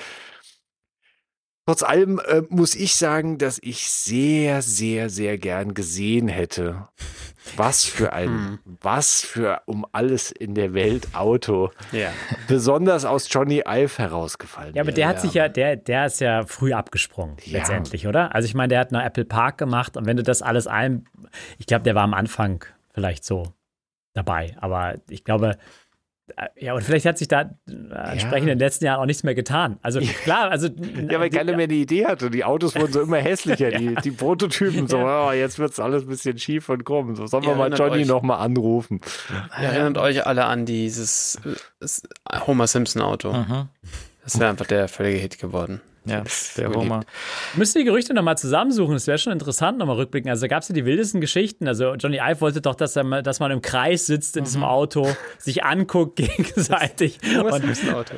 D: Trotz allem äh, muss ich sagen, dass ich sehr, sehr, sehr gern gesehen hätte, was für ein, hm. was für um alles in der Welt Auto, ja. besonders aus Johnny Ive herausgefallen.
C: Ja, aber der hat sich ja, der, der ist ja früh abgesprungen, ja. letztendlich, oder? Also ich meine, der hat eine Apple Park gemacht und wenn du das alles ein, ich glaube, der war am Anfang vielleicht so dabei, aber ich glaube, ja, und vielleicht hat sich da äh, entsprechend ja. in den letzten Jahren auch nichts mehr getan. Also klar, also.
D: Ja, weil keiner mehr die Idee hatte. Die Autos wurden so immer hässlicher, ja. die, die Prototypen so, oh, jetzt wird es alles ein bisschen schief und krumm. So sollen wir mal Johnny nochmal anrufen.
A: Ihr erinnert euch alle an dieses äh, Homer Simpson Auto. Mhm. Das wäre einfach der völlige Hit geworden.
B: Ja, der Homer.
C: Müssen die Gerüchte nochmal zusammensuchen. Das wäre schon interessant, nochmal rückblicken. Also da gab es ja die wildesten Geschichten. Also Johnny Ive wollte doch, dass, er, dass man im Kreis sitzt in mhm. diesem Auto, sich anguckt gegenseitig und,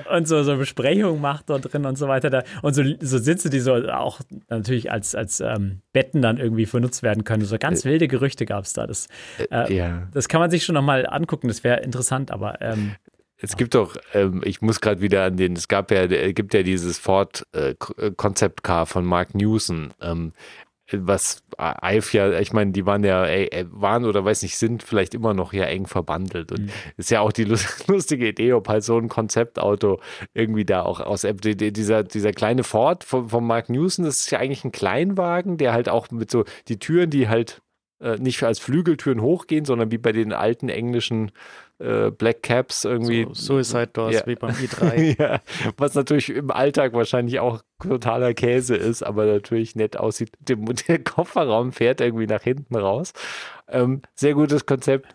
C: und, so, so Besprechungen macht dort drin und so weiter. Und so, so Sitze, die so auch natürlich als, als ähm, Betten dann irgendwie benutzt werden können. So ganz äh, wilde Gerüchte gab es da. Das, äh, ja. das kann man sich schon nochmal angucken. Das wäre interessant, aber ähm,
D: es gibt doch, ähm, ich muss gerade wieder an den, es gab ja, es gibt ja dieses Ford äh, Concept Car von Mark Newson, ähm, was Eif ja, ich meine, die waren ja, ey, waren oder weiß nicht, sind vielleicht immer noch ja eng verbandelt. Und mhm. ist ja auch die lustige Idee, ob halt so ein Konzeptauto irgendwie da auch aus dieser, dieser kleine Ford von, von Mark Newson, das ist ja eigentlich ein Kleinwagen, der halt auch mit so die Türen, die halt äh, nicht als Flügeltüren hochgehen, sondern wie bei den alten englischen äh, Black Caps irgendwie.
B: So, Suicide Doors ja. wie beim i3.
D: ja, was natürlich im Alltag wahrscheinlich auch totaler Käse ist, aber natürlich nett aussieht. Der, der Kofferraum fährt irgendwie nach hinten raus. Ähm, sehr gutes Konzept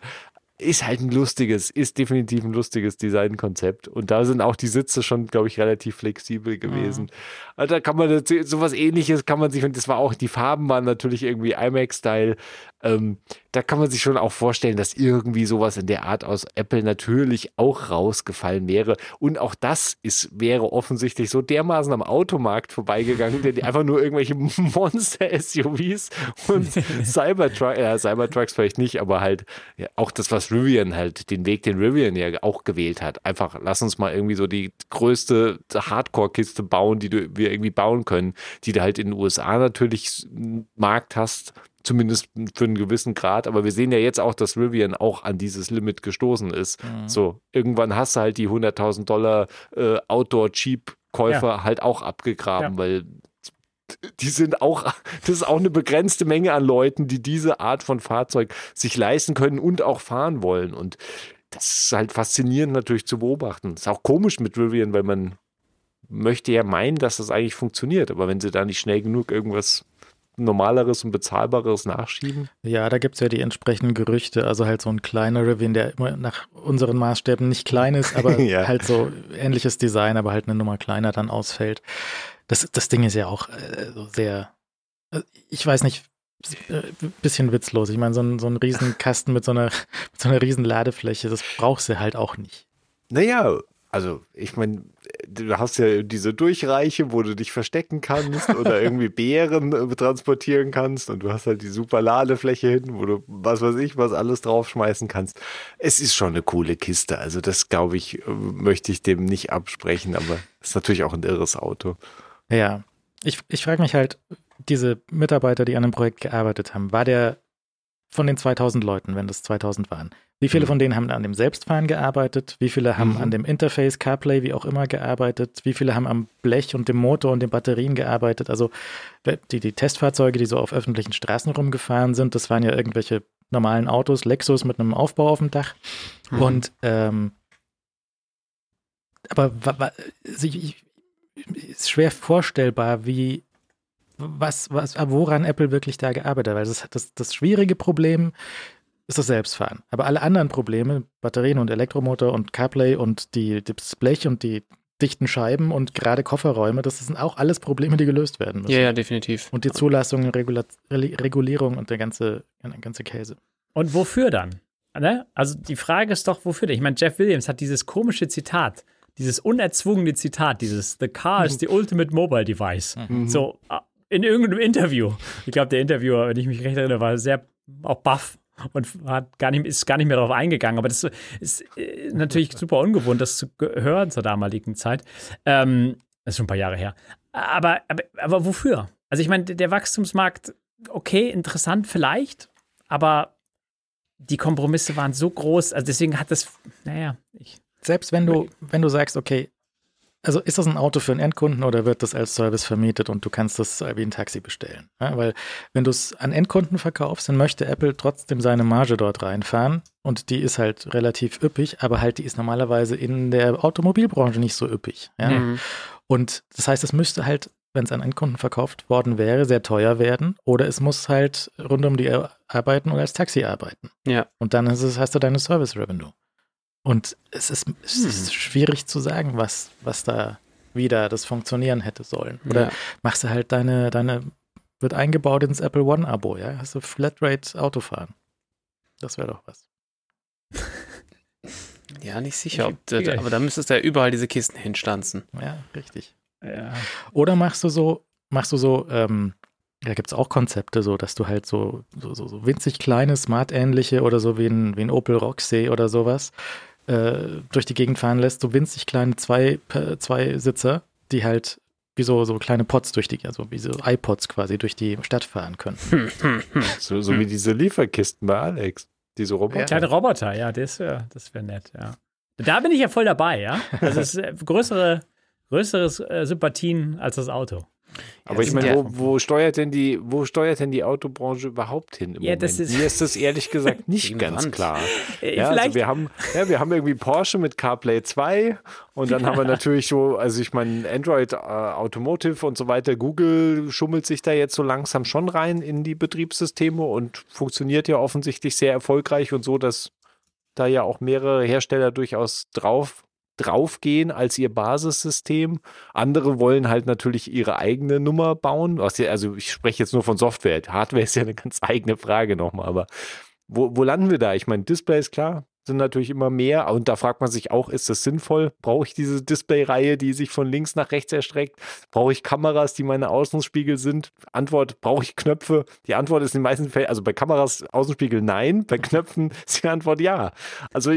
D: ist halt ein lustiges, ist definitiv ein lustiges Designkonzept. Und da sind auch die Sitze schon, glaube ich, relativ flexibel gewesen. Mhm. Also da kann man sowas ähnliches kann man sich, und das war auch, die Farben waren natürlich irgendwie IMAX-Style. Ähm, da kann man sich schon auch vorstellen, dass irgendwie sowas in der Art aus Apple natürlich auch rausgefallen wäre. Und auch das ist, wäre offensichtlich so dermaßen am Automarkt vorbeigegangen, der einfach nur irgendwelche Monster-SUVs und Cybertruck, ja, Cybertrucks vielleicht nicht, aber halt ja, auch das, was Rivian halt den Weg, den Rivian ja auch gewählt hat. Einfach, lass uns mal irgendwie so die größte Hardcore-Kiste bauen, die du, wir irgendwie bauen können, die du halt in den USA natürlich Markt hast, zumindest für einen gewissen Grad. Aber wir sehen ja jetzt auch, dass Rivian auch an dieses Limit gestoßen ist. Mhm. So, irgendwann hast du halt die 100.000 Dollar äh, Outdoor-Cheap-Käufer ja. halt auch abgegraben, ja. weil die sind auch, das ist auch eine begrenzte Menge an Leuten, die diese Art von Fahrzeug sich leisten können und auch fahren wollen. Und das ist halt faszinierend natürlich zu beobachten. Ist auch komisch mit Rivian, weil man möchte ja meinen, dass das eigentlich funktioniert. Aber wenn sie da nicht schnell genug irgendwas normaleres und bezahlbares nachschieben?
B: Ja, da gibt es ja die entsprechenden Gerüchte. Also halt so ein kleiner Rivian, der immer nach unseren Maßstäben nicht klein ist, aber ja. halt so ähnliches Design, aber halt eine Nummer kleiner dann ausfällt. Das, das Ding ist ja auch äh, sehr, äh, ich weiß nicht, äh, bisschen witzlos. Ich meine, so ein, so ein Riesenkasten mit so einer, mit so einer riesen Ladefläche, das brauchst du halt auch nicht.
D: Naja, also ich meine, du hast ja diese Durchreiche, wo du dich verstecken kannst oder irgendwie Beeren äh, transportieren kannst und du hast halt die super Ladefläche hinten, wo du was weiß ich, was alles draufschmeißen kannst. Es ist schon eine coole Kiste. Also das glaube ich, äh, möchte ich dem nicht absprechen, aber es ist natürlich auch ein irres Auto.
B: Ja, ich, ich frage mich halt, diese Mitarbeiter, die an dem Projekt gearbeitet haben, war der von den 2000 Leuten, wenn das 2000 waren, wie viele mhm. von denen haben an dem Selbstfahren gearbeitet? Wie viele haben mhm. an dem Interface, CarPlay, wie auch immer gearbeitet? Wie viele haben am Blech und dem Motor und den Batterien gearbeitet? Also die, die Testfahrzeuge, die so auf öffentlichen Straßen rumgefahren sind, das waren ja irgendwelche normalen Autos, Lexus mit einem Aufbau auf dem Dach. Mhm. Und ähm, aber also ich, ist schwer vorstellbar, wie was, was, woran Apple wirklich da gearbeitet hat. Weil das, das, das schwierige Problem ist das Selbstfahren. Aber alle anderen Probleme, Batterien und Elektromotor und CarPlay und die, das Blech und die dichten Scheiben und gerade Kofferräume, das sind auch alles Probleme, die gelöst werden müssen.
A: Ja, ja, definitiv.
B: Und die Zulassung, Regula Regulierung und der ganze, der ganze Käse.
C: Und wofür dann? Ne? Also die Frage ist doch, wofür denn? Ich meine, Jeff Williams hat dieses komische Zitat dieses unerzwungene Zitat, dieses The car is the ultimate mobile device. Mhm. So, äh, in irgendeinem Interview. Ich glaube, der Interviewer, wenn ich mich recht erinnere, war sehr auch baff und hat gar nicht, ist gar nicht mehr darauf eingegangen. Aber das ist äh, natürlich super ungewohnt, das zu hören zur damaligen Zeit. Ähm, das ist schon ein paar Jahre her. Aber, aber, aber wofür? Also ich meine, der Wachstumsmarkt, okay, interessant vielleicht, aber die Kompromisse waren so groß, also deswegen hat das, naja, ich,
B: selbst wenn du, wenn du sagst, okay, also ist das ein Auto für einen Endkunden oder wird das als Service vermietet und du kannst das wie ein Taxi bestellen? Ja, weil wenn du es an Endkunden verkaufst, dann möchte Apple trotzdem seine Marge dort reinfahren und die ist halt relativ üppig, aber halt die ist normalerweise in der Automobilbranche nicht so üppig. Ja? Mhm. Und das heißt, es müsste halt, wenn es an Endkunden verkauft worden wäre, sehr teuer werden oder es muss halt rund um die arbeiten oder als Taxi arbeiten.
A: Ja.
B: Und dann ist es, hast du deine Service Revenue. Und es ist, es ist hm. schwierig zu sagen, was, was da wieder das funktionieren hätte sollen. Oder ja. machst du halt deine, deine, wird eingebaut ins Apple One-Abo, ja? Hast du Flatrate Autofahren. Das wäre doch was.
A: Ja, nicht sicher, ob das, aber da müsstest du ja überall diese Kisten hinstanzen.
B: Ja, richtig. Ja. Oder machst du so, machst du so, ähm, da gibt es auch Konzepte, so dass du halt so, so, so winzig kleine, smart-ähnliche oder so wie ein, wie ein Opel Roxy oder sowas, äh, durch die Gegend fahren lässt, so winzig kleine zwei, zwei Sitzer, die halt wie so, so kleine Pots durch die, also wie so iPods quasi durch die Stadt fahren können.
D: so, so wie diese Lieferkisten bei Alex. Diese Roboter.
C: Kleine Roboter, ja, das wäre das wär nett, ja. Da bin ich ja voll dabei, ja. Das ist äh, größere, größeres äh, Sympathien als das Auto.
D: Aber ich meine, wo, wo, steuert denn die, wo steuert denn die Autobranche überhaupt hin im ja, Moment? Ist Mir ist das ehrlich gesagt nicht ganz klar. Äh, ja, also wir haben, ja, wir haben irgendwie Porsche mit CarPlay 2 und dann haben wir natürlich so, also ich meine, Android äh, Automotive und so weiter. Google schummelt sich da jetzt so langsam schon rein in die Betriebssysteme und funktioniert ja offensichtlich sehr erfolgreich und so, dass da ja auch mehrere Hersteller durchaus drauf draufgehen als ihr Basissystem. Andere wollen halt natürlich ihre eigene Nummer bauen. Also ich spreche jetzt nur von Software. Hardware ist ja eine ganz eigene Frage nochmal. Aber wo, wo landen wir da? Ich meine, Display ist klar. Sind natürlich immer mehr. Und da fragt man sich auch, ist das sinnvoll? Brauche ich diese Displayreihe, die sich von links nach rechts erstreckt? Brauche ich Kameras, die meine Außenspiegel sind? Antwort, brauche ich Knöpfe? Die Antwort ist in den meisten Fällen, also bei Kameras Außenspiegel nein, bei Knöpfen ist die Antwort ja. Also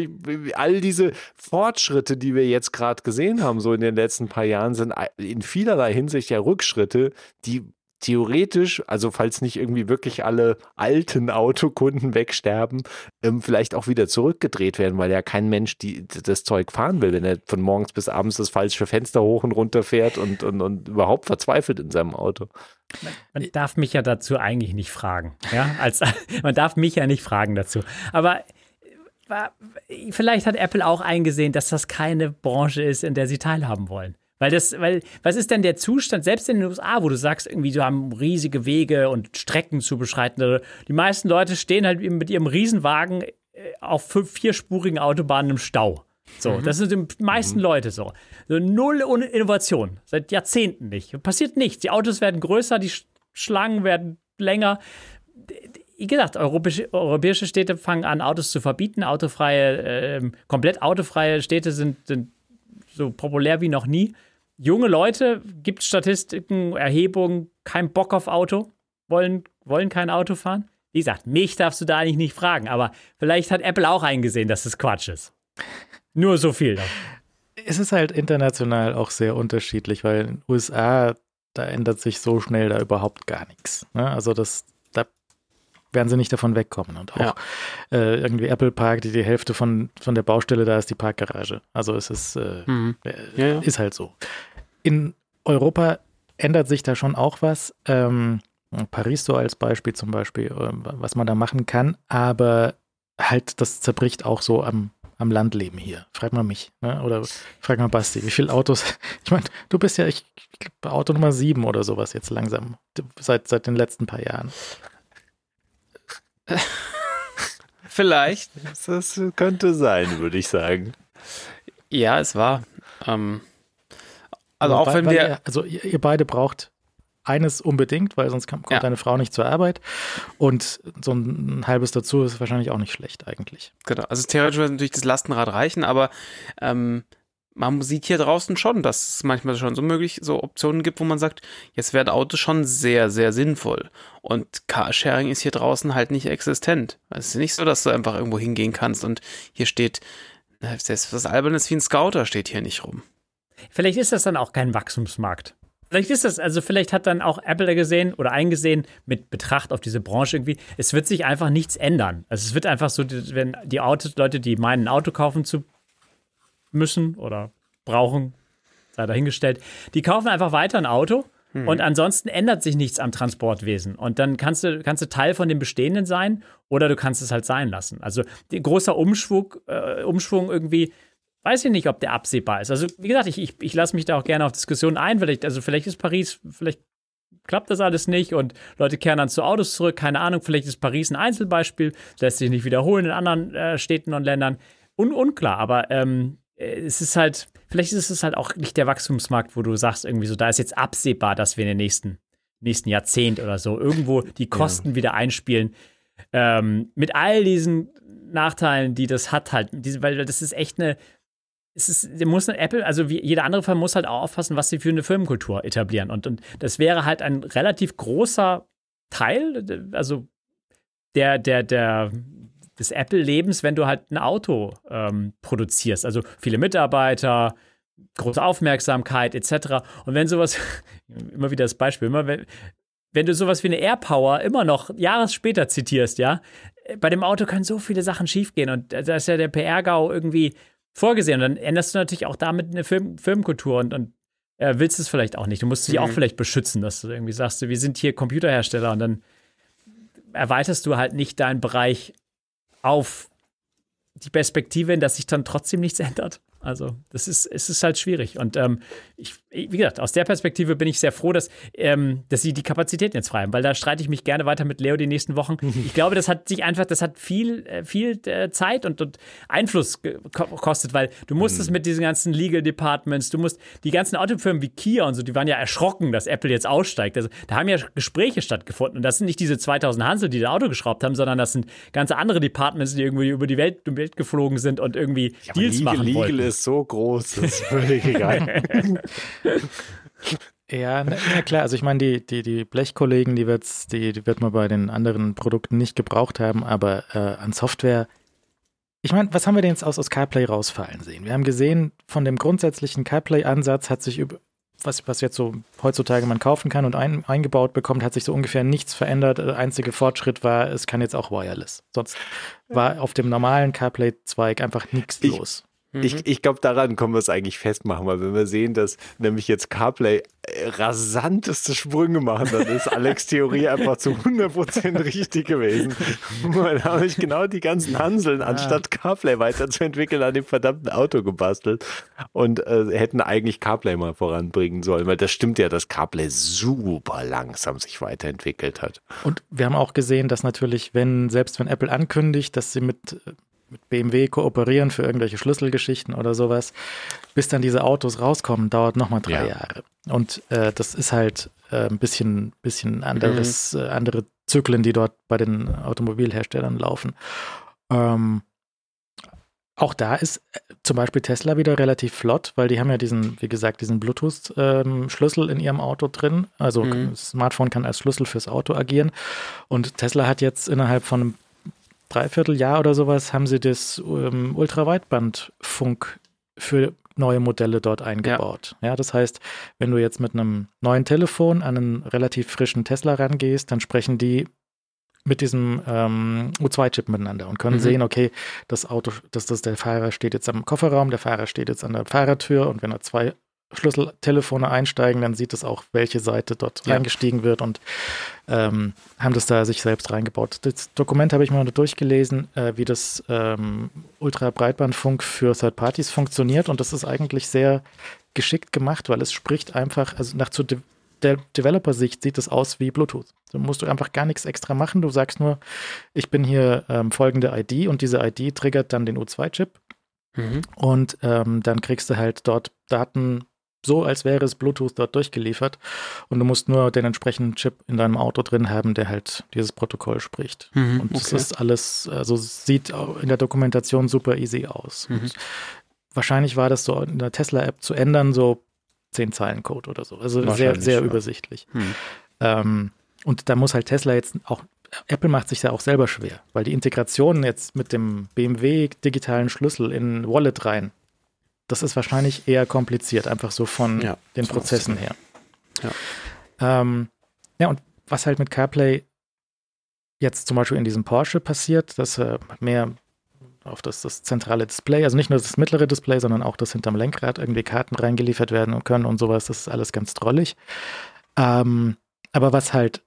D: all diese Fortschritte, die wir jetzt gerade gesehen haben, so in den letzten paar Jahren, sind in vielerlei Hinsicht ja Rückschritte, die theoretisch, also falls nicht irgendwie wirklich alle alten Autokunden wegsterben, ähm, vielleicht auch wieder zurückgedreht werden, weil ja kein Mensch die, das Zeug fahren will, wenn er von morgens bis abends das falsche Fenster hoch und runter fährt und, und, und überhaupt verzweifelt in seinem Auto.
C: Man darf mich ja dazu eigentlich nicht fragen. Ja, als, man darf mich ja nicht fragen dazu. Aber vielleicht hat Apple auch eingesehen, dass das keine Branche ist, in der sie teilhaben wollen. Weil das, weil, was ist denn der Zustand, selbst in den USA, wo du sagst, irgendwie, du haben riesige Wege und Strecken zu beschreiten. Die meisten Leute stehen halt mit ihrem Riesenwagen äh, auf fünf, vierspurigen Autobahnen im Stau. So, mhm. das sind die meisten mhm. Leute so. so. Null Innovation. Seit Jahrzehnten nicht. Passiert nichts. Die Autos werden größer, die Schlangen werden länger. Wie gesagt, europäische, europäische Städte fangen an, Autos zu verbieten. Autofreie, äh, komplett autofreie Städte sind, sind so populär wie noch nie junge Leute, gibt Statistiken, Erhebungen, kein Bock auf Auto, wollen, wollen kein Auto fahren? Wie gesagt, mich darfst du da eigentlich nicht fragen, aber vielleicht hat Apple auch eingesehen, dass das Quatsch ist. Nur so viel. Noch.
B: Es ist halt international auch sehr unterschiedlich, weil in den USA, da ändert sich so schnell da überhaupt gar nichts. Ne? Also das, da werden sie nicht davon wegkommen. Und auch ja. äh, irgendwie Apple Park, die, die Hälfte von, von der Baustelle, da ist die Parkgarage. Also es ist, äh, mhm. Äh, ja, ja. ist halt so in Europa ändert sich da schon auch was. Ähm, Paris so als Beispiel zum Beispiel, ähm, was man da machen kann, aber halt, das zerbricht auch so am, am Landleben hier. Frag mal mich, ne? oder frag mal Basti, wie viele Autos, ich meine, du bist ja, ich Auto Nummer sieben oder sowas jetzt langsam, seit, seit den letzten paar Jahren.
A: Vielleicht.
D: Das könnte sein, würde ich sagen.
A: Ja, es war. Ähm, also auch wenn wir.
B: Ihr, also ihr, ihr, beide braucht eines unbedingt, weil sonst kommt ja. deine Frau nicht zur Arbeit. Und so ein halbes dazu ist wahrscheinlich auch nicht schlecht eigentlich.
A: Genau. Also theoretisch würde natürlich das Lastenrad reichen, aber ähm, man sieht hier draußen schon, dass es manchmal schon so möglich so Optionen gibt, wo man sagt, jetzt wäre Auto schon sehr, sehr sinnvoll. Und Carsharing ist hier draußen halt nicht existent. Es ist nicht so, dass du einfach irgendwo hingehen kannst und hier steht, selbst was Albernes wie ein Scouter steht hier nicht rum.
C: Vielleicht ist das dann auch kein Wachstumsmarkt. Vielleicht ist das, also vielleicht hat dann auch Apple gesehen oder eingesehen mit Betracht auf diese Branche irgendwie, es wird sich einfach nichts ändern. Also es wird einfach so, wenn die Autos, Leute, die meinen, ein Auto kaufen zu müssen oder brauchen, sei dahingestellt, die kaufen einfach weiter ein Auto hm. und ansonsten ändert sich nichts am Transportwesen. Und dann kannst du, kannst du Teil von dem Bestehenden sein oder du kannst es halt sein lassen. Also großer Umschwung, äh, Umschwung irgendwie weiß ich nicht, ob der absehbar ist. Also, wie gesagt, ich, ich, ich lasse mich da auch gerne auf Diskussionen ein. Vielleicht, also vielleicht ist Paris, vielleicht klappt das alles nicht und Leute kehren dann zu Autos zurück. Keine Ahnung, vielleicht ist Paris ein Einzelbeispiel, lässt sich nicht wiederholen in anderen äh, Städten und Ländern. Un unklar, aber ähm, es ist halt, vielleicht ist es halt auch nicht der Wachstumsmarkt, wo du sagst, irgendwie so, da ist jetzt absehbar, dass wir in den nächsten, nächsten Jahrzehnt oder so irgendwo die Kosten ja. wieder einspielen. Ähm, mit all diesen Nachteilen, die das hat, halt, weil das ist echt eine es ist, muss Apple, also wie jeder andere Fall, muss halt auch aufpassen, was sie für eine Firmenkultur etablieren. Und, und das wäre halt ein relativ großer Teil, also der, der, der, des Apple-Lebens, wenn du halt ein Auto ähm, produzierst. Also viele Mitarbeiter, große Aufmerksamkeit etc. Und wenn sowas, immer wieder das Beispiel, immer wenn, wenn du sowas wie eine AirPower immer noch Jahre später zitierst, ja, bei dem Auto können so viele Sachen schiefgehen und da ist ja der PR-GAU irgendwie vorgesehen. Und dann änderst du natürlich auch damit eine Film Filmkultur und, und äh, willst es vielleicht auch nicht. Du musst dich mhm. auch vielleicht beschützen, dass du irgendwie sagst, wir sind hier Computerhersteller und dann erweiterst du halt nicht deinen Bereich auf die Perspektive, dass sich dann trotzdem nichts ändert. Also, das ist, es ist halt schwierig. Und ähm, ich, wie gesagt, aus der Perspektive bin ich sehr froh, dass, ähm, dass sie die Kapazitäten jetzt frei haben, weil da streite ich mich gerne weiter mit Leo die nächsten Wochen. Ich glaube, das hat sich einfach, das hat viel, äh, viel äh, Zeit und, und Einfluss gekostet, weil du musstest mhm. mit diesen ganzen Legal Departments, du musst die ganzen Autofirmen wie Kia und so, die waren ja erschrocken, dass Apple jetzt aussteigt. Also, da haben ja Gespräche stattgefunden. Und das sind nicht diese 2000 Hansel, die das Auto geschraubt haben, sondern das sind ganze andere Departments, die irgendwie über die Welt, die Welt geflogen sind und irgendwie ja, Deals Legal, machen wollten.
D: Legal ist so groß, das ist völlig egal.
B: Ja, na, na, klar, also ich meine, die, die, die Blechkollegen, die, wird's, die, die wird man bei den anderen Produkten nicht gebraucht haben, aber äh, an Software, ich meine, was haben wir denn jetzt aus, aus CarPlay rausfallen sehen? Wir haben gesehen, von dem grundsätzlichen CarPlay-Ansatz hat sich über, was, was jetzt so heutzutage man kaufen kann und ein, eingebaut bekommt, hat sich so ungefähr nichts verändert. Der einzige Fortschritt war, es kann jetzt auch wireless. Sonst war auf dem normalen CarPlay-Zweig einfach nichts los.
D: Ich, mhm. ich glaube, daran können wir es eigentlich festmachen, weil wenn wir sehen, dass nämlich jetzt CarPlay äh, rasanteste Sprünge machen, dann ist Alex Theorie einfach zu 100% richtig gewesen. Weil habe ich genau die ganzen Hanseln, anstatt CarPlay weiterzuentwickeln, an dem verdammten Auto gebastelt und äh, hätten eigentlich CarPlay mal voranbringen sollen, weil das stimmt ja, dass CarPlay super langsam sich weiterentwickelt hat.
B: Und wir haben auch gesehen, dass natürlich, wenn, selbst wenn Apple ankündigt, dass sie mit mit BMW kooperieren für irgendwelche Schlüsselgeschichten oder sowas, bis dann diese Autos rauskommen, dauert nochmal drei ja. Jahre. Und äh, das ist halt äh, ein bisschen, bisschen anderes, mhm. äh, andere Zyklen, die dort bei den Automobilherstellern laufen. Ähm, auch da ist äh, zum Beispiel Tesla wieder relativ flott, weil die haben ja diesen, wie gesagt, diesen Bluetooth-Schlüssel ähm, in ihrem Auto drin. Also mhm. das Smartphone kann als Schlüssel fürs Auto agieren. Und Tesla hat jetzt innerhalb von einem Dreivierteljahr oder sowas haben sie das ähm, Ultraweitbandfunk für neue Modelle dort eingebaut. Ja. ja. das heißt, wenn du jetzt mit einem neuen Telefon an einen relativ frischen Tesla rangehst, dann sprechen die mit diesem ähm, U2-Chip miteinander und können mhm. sehen, okay, das Auto, dass das der Fahrer steht jetzt am Kofferraum, der Fahrer steht jetzt an der Fahrertür und wenn er zwei Schlüsseltelefone einsteigen, dann sieht es auch, welche Seite dort ja. reingestiegen wird und ähm, haben das da sich selbst reingebaut. Das Dokument habe ich mal durchgelesen, äh, wie das ähm, Ultra-Breitbandfunk für Third Parties funktioniert und das ist eigentlich sehr geschickt gemacht, weil es spricht einfach, also nach zu de der Developer-Sicht sieht es aus wie Bluetooth. Da musst du einfach gar nichts extra machen. Du sagst nur, ich bin hier ähm, folgende ID und diese ID triggert dann den U2-Chip. Mhm. Und ähm, dann kriegst du halt dort Daten so, als wäre es Bluetooth dort durchgeliefert und du musst nur den entsprechenden Chip in deinem Auto drin haben, der halt dieses Protokoll spricht. Mhm, und das ist alles, also sieht in der Dokumentation super easy aus. Mhm. Wahrscheinlich war das so in der Tesla-App zu ändern, so zehn Zeilen Code oder so. Also sehr, sehr ja. übersichtlich. Mhm. Ähm, und da muss halt Tesla jetzt auch Apple macht sich ja auch selber schwer, weil die Integration jetzt mit dem BMW digitalen Schlüssel in Wallet rein, das ist wahrscheinlich eher kompliziert, einfach so von ja, den Prozessen her. Ja. Ähm, ja, und was halt mit CarPlay jetzt zum Beispiel in diesem Porsche passiert, dass äh, mehr auf das, das zentrale Display, also nicht nur das mittlere Display, sondern auch das hinterm Lenkrad irgendwie Karten reingeliefert werden können und sowas, das ist alles ganz drollig. Ähm, aber was halt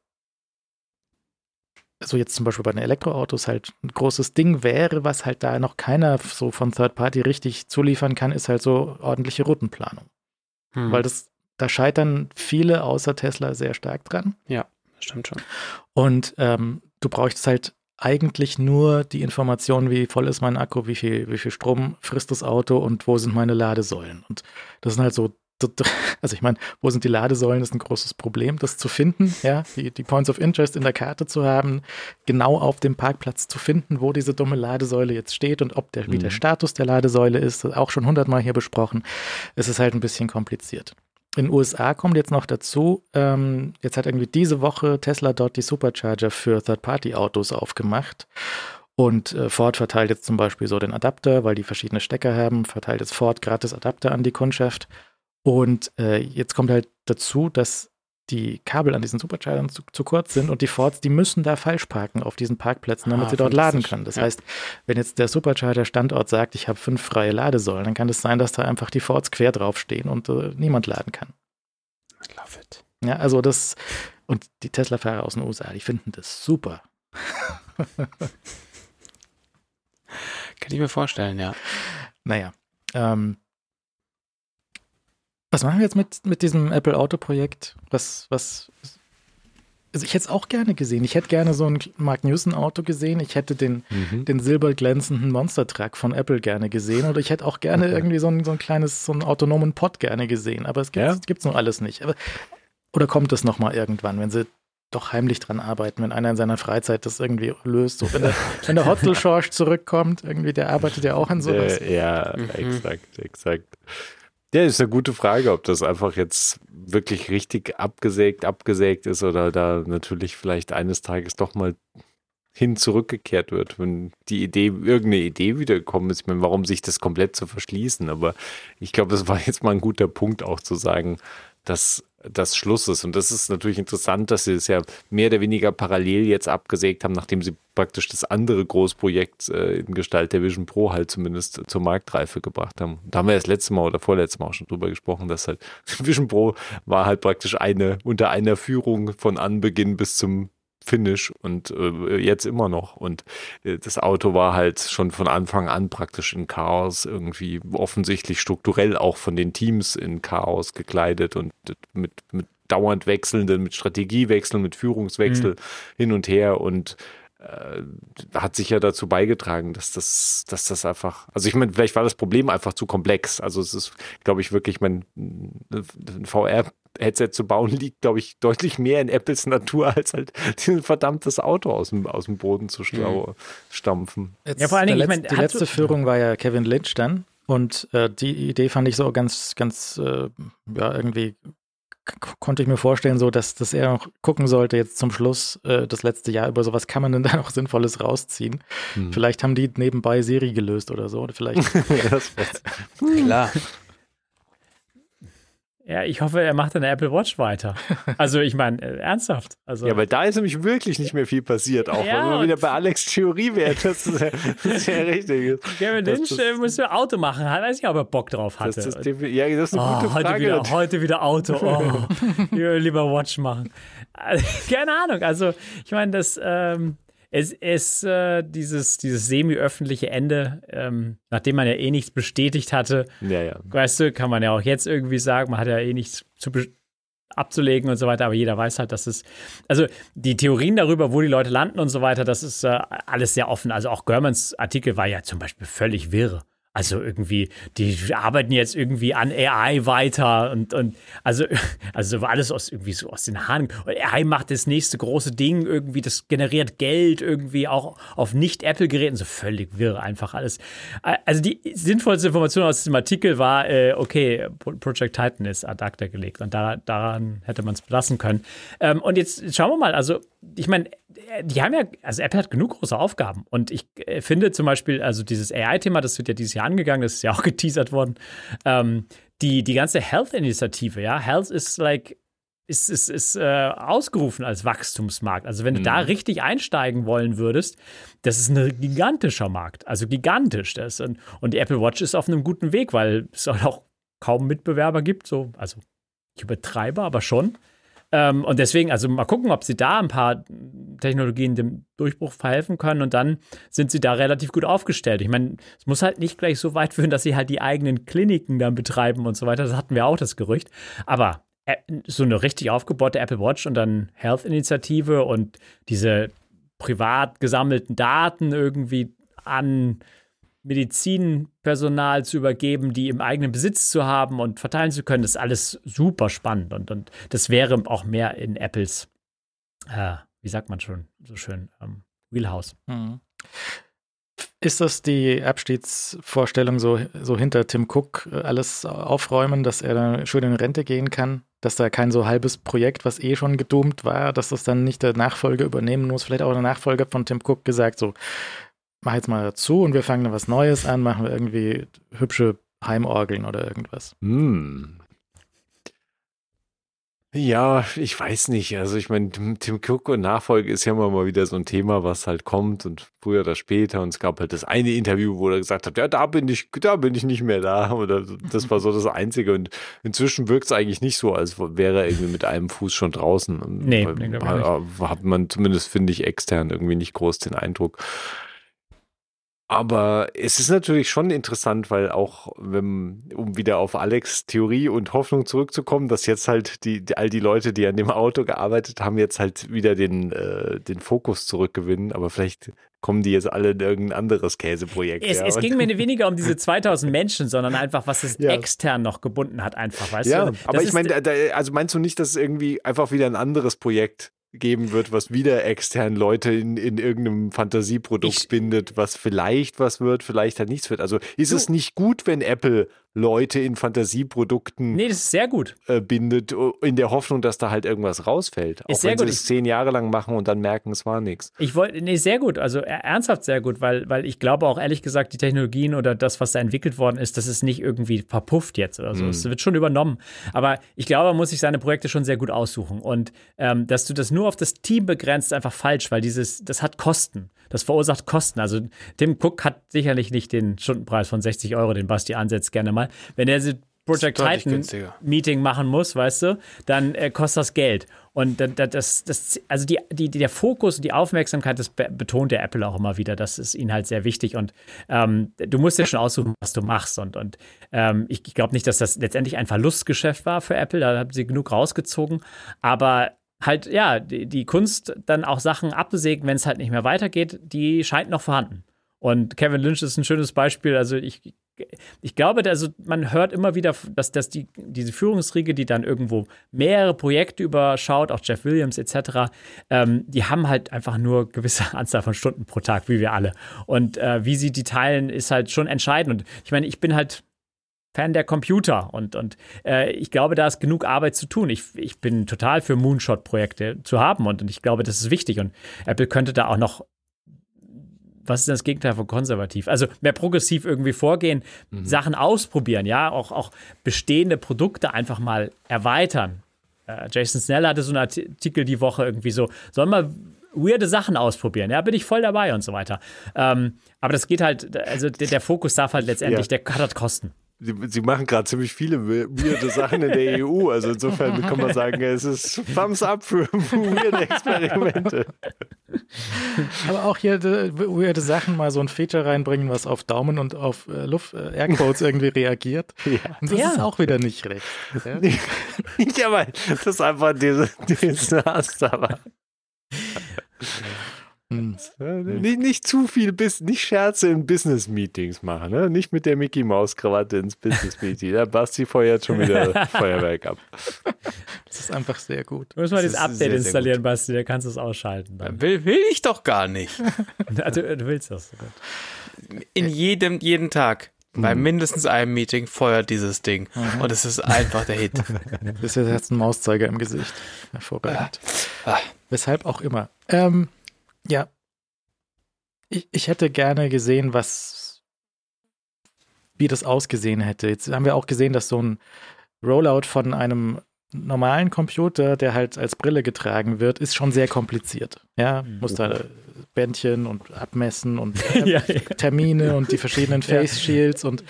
B: so jetzt zum Beispiel bei den Elektroautos halt ein großes Ding wäre, was halt da noch keiner so von Third Party richtig zuliefern kann, ist halt so ordentliche Routenplanung. Hm. Weil das, da scheitern viele außer Tesla sehr stark dran.
A: Ja, stimmt schon.
B: Und ähm, du brauchst halt eigentlich nur die Information, wie voll ist mein Akku, wie viel, wie viel Strom frisst das Auto und wo sind meine Ladesäulen. Und das sind halt so also ich meine, wo sind die Ladesäulen, ist ein großes Problem, das zu finden, ja, die, die Points of Interest in der Karte zu haben, genau auf dem Parkplatz zu finden, wo diese dumme Ladesäule jetzt steht und ob der, mhm. wie der mhm. Status der Ladesäule ist, auch schon hundertmal hier besprochen. Es ist halt ein bisschen kompliziert. In den USA kommt jetzt noch dazu, ähm, jetzt hat irgendwie diese Woche Tesla dort die Supercharger für Third-Party-Autos aufgemacht. Und äh, Ford verteilt jetzt zum Beispiel so den Adapter, weil die verschiedene Stecker haben, verteilt jetzt Ford gratis Adapter an die Kundschaft. Und äh, jetzt kommt halt dazu, dass die Kabel an diesen Superchargern zu, zu, kurz sind und die Fords, die müssen da falsch parken auf diesen Parkplätzen, damit ah, sie dort laden können. Das ja. heißt, wenn jetzt der Supercharger-Standort sagt, ich habe fünf freie Ladesäulen, dann kann es das sein, dass da einfach die Fords quer draufstehen und äh, niemand laden kann. I love it. Ja, also das, und die Tesla-Fahrer aus den USA, die finden das super.
A: kann ich mir vorstellen, ja.
B: Naja, ähm, Was machen wir jetzt mit, mit diesem Apple Auto Projekt? Was, was, also ich hätte es auch gerne gesehen. Ich hätte gerne so ein Mark Newson Auto gesehen. Ich hätte den, mhm. den silberglänzenden Monster Truck von Apple gerne gesehen. Oder ich hätte auch gerne okay. irgendwie so ein, so ein kleines, so einen autonomen Pod gerne gesehen. Aber es gibt es ja? nur alles nicht. Aber, oder kommt es nochmal irgendwann, wenn sie doch heimlich dran arbeiten, wenn einer in seiner Freizeit das irgendwie löst. So, wenn der, wenn der Hotzel Schorsch zurückkommt, irgendwie, der arbeitet ja auch an sowas.
D: Äh, ja, mhm. exakt, exakt. Ja, ist eine gute Frage, ob das einfach jetzt wirklich richtig abgesägt, abgesägt ist oder da natürlich vielleicht eines Tages doch mal hin zurückgekehrt wird, wenn die Idee, irgendeine Idee wiedergekommen ist. Ich meine, warum sich das komplett zu verschließen? Aber ich glaube, das war jetzt mal ein guter Punkt auch zu sagen, dass das Schluss ist. Und das ist natürlich interessant, dass sie es ja mehr oder weniger parallel jetzt abgesägt haben, nachdem sie praktisch das andere Großprojekt äh, in Gestalt der Vision Pro halt zumindest zur Marktreife gebracht haben. Da haben wir das letzte Mal oder vorletztes Mal auch schon drüber gesprochen, dass halt Vision Pro war halt praktisch eine unter einer Führung von Anbeginn bis zum Finish und äh, jetzt immer noch. Und äh, das Auto war halt schon von Anfang an praktisch in Chaos, irgendwie offensichtlich strukturell auch von den Teams in Chaos gekleidet und mit, mit dauernd wechselnden, mit Strategiewechseln, mit Führungswechsel mhm. hin und her und äh, hat sich ja dazu beigetragen, dass das, dass das einfach, also ich meine, vielleicht war das Problem einfach zu komplex. Also es ist, glaube ich, wirklich, mein VR Headset zu bauen, liegt, glaube ich, deutlich mehr in Apples Natur, als halt ein verdammtes Auto aus dem, aus dem Boden zu mhm. stampfen.
B: Jetzt, ja, vor allen Dingen, ich meine, die letzte Führung war ja Kevin Lynch dann. Und äh, die Idee fand ich so ganz, ganz, äh, ja, irgendwie konnte ich mir vorstellen, so dass, dass er noch gucken sollte, jetzt zum Schluss, äh, das letzte Jahr über, so was kann man denn da noch Sinnvolles rausziehen? Hm. Vielleicht haben die nebenbei Siri gelöst oder so. Oder vielleicht. ja, das
C: Klar. Ja, ich hoffe, er macht eine Apple Watch weiter. Also ich meine, äh, ernsthaft. Also,
D: ja, weil da ist nämlich wirklich nicht mehr viel passiert, auch ja, wenn wir wieder bei Alex Theorie wäre. Das ist, das ja richtig.
C: Kevin Lynch das, muss ja Auto machen. Weiß nicht, ob er Bock drauf hatte. Das,
D: das, ja, das ist eine oh, gute
C: Frage. Heute wieder, heute wieder Auto. Oh, lieber Watch machen. Keine Ahnung. Also ich meine, das ähm, es ist äh, dieses, dieses semi-öffentliche Ende, ähm, nachdem man ja eh nichts bestätigt hatte. Ja, ja. Weißt du, kann man ja auch jetzt irgendwie sagen, man hat ja eh nichts zu abzulegen und so weiter, aber jeder weiß halt, dass es, also die Theorien darüber, wo die Leute landen und so weiter, das ist äh, alles sehr offen. Also auch Germans Artikel war ja zum Beispiel völlig wirr. Also irgendwie, die arbeiten jetzt irgendwie an AI weiter und, und also, also alles aus irgendwie so aus den Haaren. Und AI macht das nächste große Ding irgendwie, das generiert Geld irgendwie auch auf Nicht-Apple-Geräten, so völlig wirr einfach alles. Also die sinnvollste Information aus diesem Artikel war, äh, okay, Project Titan ist ad acta gelegt und da, daran hätte man es belassen können. Ähm, und jetzt schauen wir mal, also ich meine, die haben ja, also Apple hat genug große Aufgaben. Und ich äh, finde zum Beispiel, also dieses AI-Thema, das wird ja dieses Jahr angegangen, das ist ja auch geteasert worden. Ähm, die, die ganze Health-Initiative, ja, Health ist like, ist, ist, ist äh, ausgerufen als Wachstumsmarkt. Also wenn du da mhm. richtig einsteigen wollen würdest, das ist ein gigantischer Markt. Also gigantisch. Das. Und, und die Apple Watch ist auf einem guten Weg, weil es auch kaum Mitbewerber gibt. So, also ich übertreibe, aber schon. Ähm, und deswegen, also mal gucken, ob sie da ein paar Technologien dem Durchbruch verhelfen können und dann sind sie da relativ gut aufgestellt. Ich meine, es muss halt nicht gleich so weit führen, dass sie halt die eigenen Kliniken dann betreiben und so weiter. Das hatten wir auch das Gerücht. Aber äh, so eine richtig aufgebaute Apple Watch und dann Health-Initiative und diese privat gesammelten Daten irgendwie an Medizinpersonal zu übergeben, die im eigenen Besitz zu haben und verteilen zu können, das ist alles super spannend. Und, und das wäre auch mehr in Apples, äh, wie sagt man schon so schön, ähm, Wheelhouse. Mhm.
B: Ist das die Abstiegsvorstellung, so, so hinter Tim Cook äh, alles aufräumen, dass er dann schön in Rente gehen kann? Dass da kein so halbes Projekt, was eh schon gedoomt war, dass das dann nicht der Nachfolger übernehmen muss? Vielleicht auch der Nachfolger von Tim Cook gesagt, so, mach jetzt mal dazu und wir fangen dann was Neues an, machen wir irgendwie hübsche Heimorgeln oder irgendwas.
D: Hm. Ja, ich weiß nicht. Also ich meine, Tim Cook und Nachfolge ist ja immer mal wieder so ein Thema, was halt kommt und früher oder später. Und es gab halt das eine Interview, wo er gesagt hat, ja, da bin ich, da bin ich nicht mehr da. Oder das war so das Einzige. Und inzwischen wirkt es eigentlich nicht so, als wäre er irgendwie mit einem Fuß schon draußen.
C: Nee, nee
D: hat man zumindest, finde ich, extern irgendwie nicht groß den Eindruck. Aber es ist natürlich schon interessant, weil auch, wenn, um wieder auf Alex Theorie und Hoffnung zurückzukommen, dass jetzt halt die, all die Leute, die an dem Auto gearbeitet haben, jetzt halt wieder den, äh, den Fokus zurückgewinnen. Aber vielleicht kommen die jetzt alle in irgendein anderes Käseprojekt.
C: Es,
D: ja.
C: es ging mir weniger um diese 2000 Menschen, sondern einfach, was es
D: Ja.
C: extern noch gebunden hat, einfach, weißt
D: ja,
C: du?
D: aber
C: Das
D: ich meine, also meinst du nicht, dass es irgendwie einfach wieder ein anderes Projekt geben wird, was wieder extern Leute in, in irgendeinem Fantasieprodukt
C: Ich-
D: bindet, was vielleicht was wird, vielleicht halt nichts wird. Also ist
C: Du-
D: es nicht gut, wenn Apple Leute in Fantasieprodukten
C: Nee, das ist sehr gut.
D: äh, bindet, uh, in der Hoffnung, dass da halt irgendwas rausfällt.
C: Ist
D: Auch wenn
C: gut.
D: sie es zehn Jahre lang machen und dann merken, es war nichts.
C: Ich wollte, nee, sehr gut, also er- ernsthaft sehr gut, weil, weil ich glaube auch ehrlich gesagt, die Technologien oder das, was da entwickelt worden ist, das ist nicht irgendwie verpufft jetzt oder so.
D: Mhm.
C: Es wird schon übernommen. Aber ich glaube, man muss sich seine Projekte schon sehr gut aussuchen. Und ähm, dass du das nur auf das Team begrenzt, ist einfach falsch, weil dieses, das hat Kosten. Das verursacht Kosten. Also Tim Cook hat sicherlich nicht den Stundenpreis von 60 Euro, den Basti ansetzt gerne mal. Wenn er Project Titan. Meeting machen muss, weißt du, dann äh, kostet das Geld. Und da- da- das, das, also die, die, der Fokus und die Aufmerksamkeit, das be betont der Apple auch immer wieder. Das ist ihnen halt sehr wichtig. Und ähm, du musst ja schon aussuchen, was du machst. Und, und ähm, ich glaube nicht, dass das letztendlich ein Verlustgeschäft war für Apple. Da haben sie genug rausgezogen. Aber halt, ja, die, die Kunst, dann auch Sachen abzusägen, wenn es halt nicht mehr weitergeht, die scheint noch vorhanden. Und Kevin Lynch ist ein schönes Beispiel. Also ich, ich glaube, also man hört immer wieder, dass, dass die, diese Führungsriege, die dann irgendwo mehrere Projekte überschaut, auch Jeff Williams etc., ähm, die haben halt einfach nur gewisse Anzahl von Stunden pro Tag, wie wir alle. Und äh, wie sie die teilen, ist halt schon entscheidend. Und ich meine, ich bin halt Fan der Computer und, und äh, ich glaube, da ist genug Arbeit zu tun. Ich, ich bin total für Moonshot-Projekte zu haben und, und ich glaube, das ist wichtig. Und Apple könnte da auch noch was ist denn das Gegenteil von konservativ? Also mehr progressiv irgendwie vorgehen, Sachen ausprobieren, ja, auch, auch bestehende Produkte einfach mal erweitern. Äh, Jason Snell hatte so einen Artikel die Woche irgendwie so, sollen wir weirde Sachen ausprobieren, ja, bin ich voll dabei und so weiter. Ähm, aber das geht halt, also der, der Fokus darf halt letztendlich,
D: Ja.
C: der hat halt Kosten.
D: Sie, sie machen gerade ziemlich viele we- weirde Sachen in der EU. Also insofern kann man sagen, es ist Thumbs up für weirde Experimente.
B: Aber auch hier äh, weirde Sachen, mal so ein Feature reinbringen, was auf Daumen und auf äh, Luft, äh, Airquotes irgendwie reagiert. Und das
C: Ja.
B: ist auch wieder nicht recht. Ja?
D: ja, aber das ist einfach diese, diese hast aber.
B: Hm.
D: Nicht, nicht zu viel, bis, nicht Scherze in Business-Meetings machen, ne? Nicht mit der Mickey-Maus-Krawatte ins Business-Meeting. Da Basti feuert schon wieder Feuerwerk ab.
B: Das ist einfach sehr gut.
C: Du musst mal
D: Das
C: das Update
D: sehr, sehr
C: installieren, Basti, da kannst du es ausschalten. Dann.
A: Will, will ich doch gar nicht.
C: Also, du willst das.
A: In jedem, jeden Tag. Bei mindestens einem Meeting feuert dieses Ding. Und es ist einfach der Hit.
B: Das ist jetzt ein Mauszeiger im Gesicht. Hervorragend.
A: Ah.
B: Weshalb auch immer. Ähm, ja. Ich, ich hätte gerne gesehen, was, wie das ausgesehen hätte. Jetzt haben wir auch gesehen, dass so ein Rollout von einem normalen Computer, der halt als Brille getragen wird, ist schon sehr kompliziert. Ja, muss da Bändchen und abmessen und
C: Ja, ja.
B: Termine und die verschiedenen Face Shields und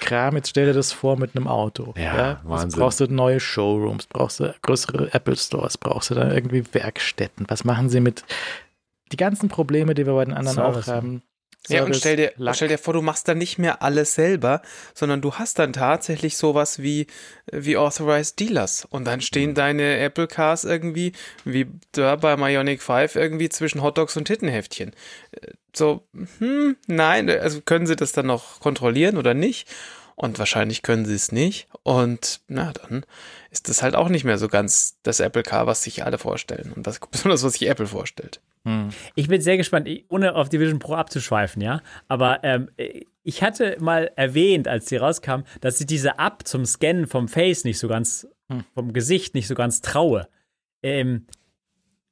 B: Kram. Jetzt stell dir das vor mit einem Auto.
D: Ja,
B: Jetzt
D: Wahnsinn.
B: brauchst du neue Showrooms, brauchst du größere Apple Stores, brauchst du da irgendwie Werkstätten. Was machen sie mit die ganzen Probleme, die wir bei den anderen
C: Service,
B: auch haben?
A: Ja, und
B: Service,
A: stell dir,
B: Lack.
A: stell dir vor, du machst dann nicht mehr alles selber, sondern du hast dann tatsächlich sowas wie, wie Authorized Dealers. Und dann stehen deine Apple Cars irgendwie, wie da bei Ionic 5, irgendwie zwischen Hotdogs und Tittenheftchen. So, hm, nein, also können sie das dann noch kontrollieren oder nicht? Und wahrscheinlich können sie es nicht. Und na, dann ist das halt auch nicht mehr so ganz das Apple Car, was sich alle vorstellen. Und das besonders, was sich Apple vorstellt.
B: Hm.
C: Ich bin sehr gespannt, ohne auf die Vision Pro abzuschweifen, ja. Aber ähm, ich hatte mal erwähnt, als die rauskam, dass ich diese App zum Scannen vom Face nicht so ganz,
B: Hm.
C: vom Gesicht nicht so ganz traue. Ähm,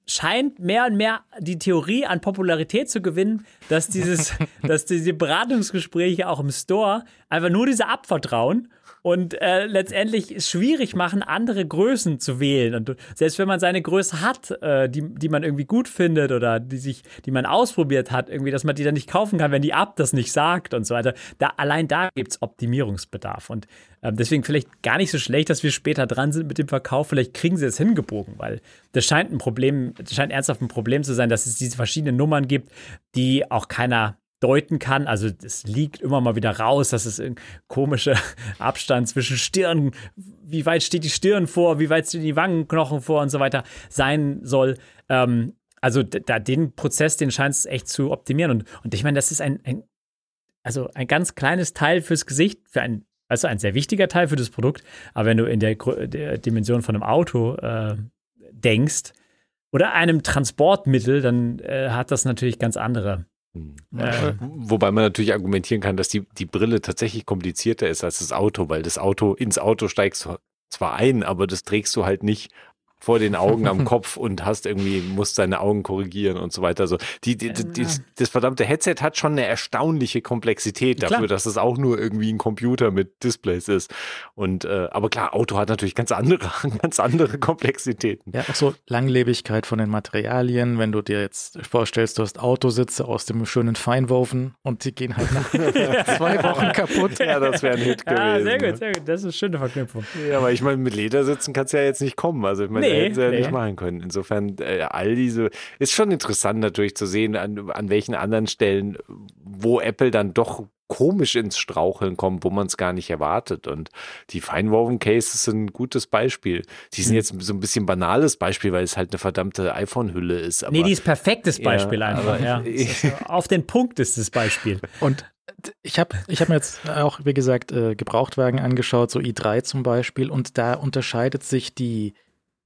C: scheint mehr und mehr die Theorie an Popularität zu gewinnen, dass dieses, dass diese Beratungsgespräche auch im Store einfach nur diese App vertrauen und äh, letztendlich es schwierig machen, andere Größen zu wählen. Und selbst wenn man seine Größe hat, äh, die, die man irgendwie gut findet oder die sich, die man ausprobiert hat, irgendwie, dass man die dann nicht kaufen kann, wenn die App das nicht sagt und so weiter. Da, allein da gibt es Optimierungsbedarf. Und ähm, deswegen vielleicht gar nicht so schlecht, dass wir später dran sind mit dem Verkauf. Vielleicht kriegen sie es hingebogen, weil das scheint ein Problem, das scheint ernsthaft ein Problem zu sein, dass es diese verschiedenen Nummern gibt, die auch keiner deuten kann. Also es liegt immer mal wieder raus, dass es ein komischer Abstand zwischen Stirn, wie weit steht die Stirn vor, wie weit stehen die Wangenknochen vor und so weiter sein soll. Ähm, also da den Prozess, den scheint es echt zu optimieren. Und, und ich meine, das ist ein, ein, also ein ganz kleines Teil fürs Gesicht, für ein, also ein sehr wichtiger Teil für das Produkt. Aber wenn du in der, der Dimension von einem Auto äh, denkst oder einem Transportmittel, dann äh, hat das natürlich ganz andere
D: äh, Wobei man natürlich argumentieren kann, dass die, die Brille tatsächlich komplizierter ist als das Auto, weil das Auto ins Auto steigst du zwar ein, aber das trägst du halt nicht vor den Augen am Kopf und hast irgendwie, musst deine Augen korrigieren und so weiter. Also die, die, die, das verdammte Headset hat schon eine erstaunliche Komplexität dafür, klar. dass es auch nur irgendwie ein Computer mit Displays ist. Und äh, aber klar, Auto hat natürlich ganz andere, ganz andere Komplexitäten.
B: Ja, auch so Langlebigkeit von den Materialien. Wenn du dir jetzt vorstellst, du hast Autositze aus dem schönen Feinwoven und die gehen halt nach zwei Wochen kaputt.
D: Ja, das wäre ein Hit gewesen. Ah,
C: sehr gut, sehr gut. Das ist eine schöne Verknüpfung.
D: Ja, aber ich meine, mit Ledersitzen kannst du ja jetzt nicht kommen. Also ich meine, nee, hätten sie ja nee. nicht machen können. Insofern, äh, all diese, ist schon interessant natürlich zu sehen, an, an welchen anderen Stellen, wo Apple dann doch komisch ins Straucheln kommt, wo man es gar nicht erwartet. Und die Feinwoven Cases sind ein gutes Beispiel. Die sind mhm. jetzt so ein bisschen banales Beispiel, weil es halt eine verdammte iPhone-Hülle ist.
C: Aber, nee, die ist perfektes Beispiel ja, einfach. Ja. Auf den Punkt ist das Beispiel.
B: Und ich habe ich hab mir jetzt auch, wie gesagt, äh, Gebrauchtwagen angeschaut, so i3 zum Beispiel, und da unterscheidet sich die,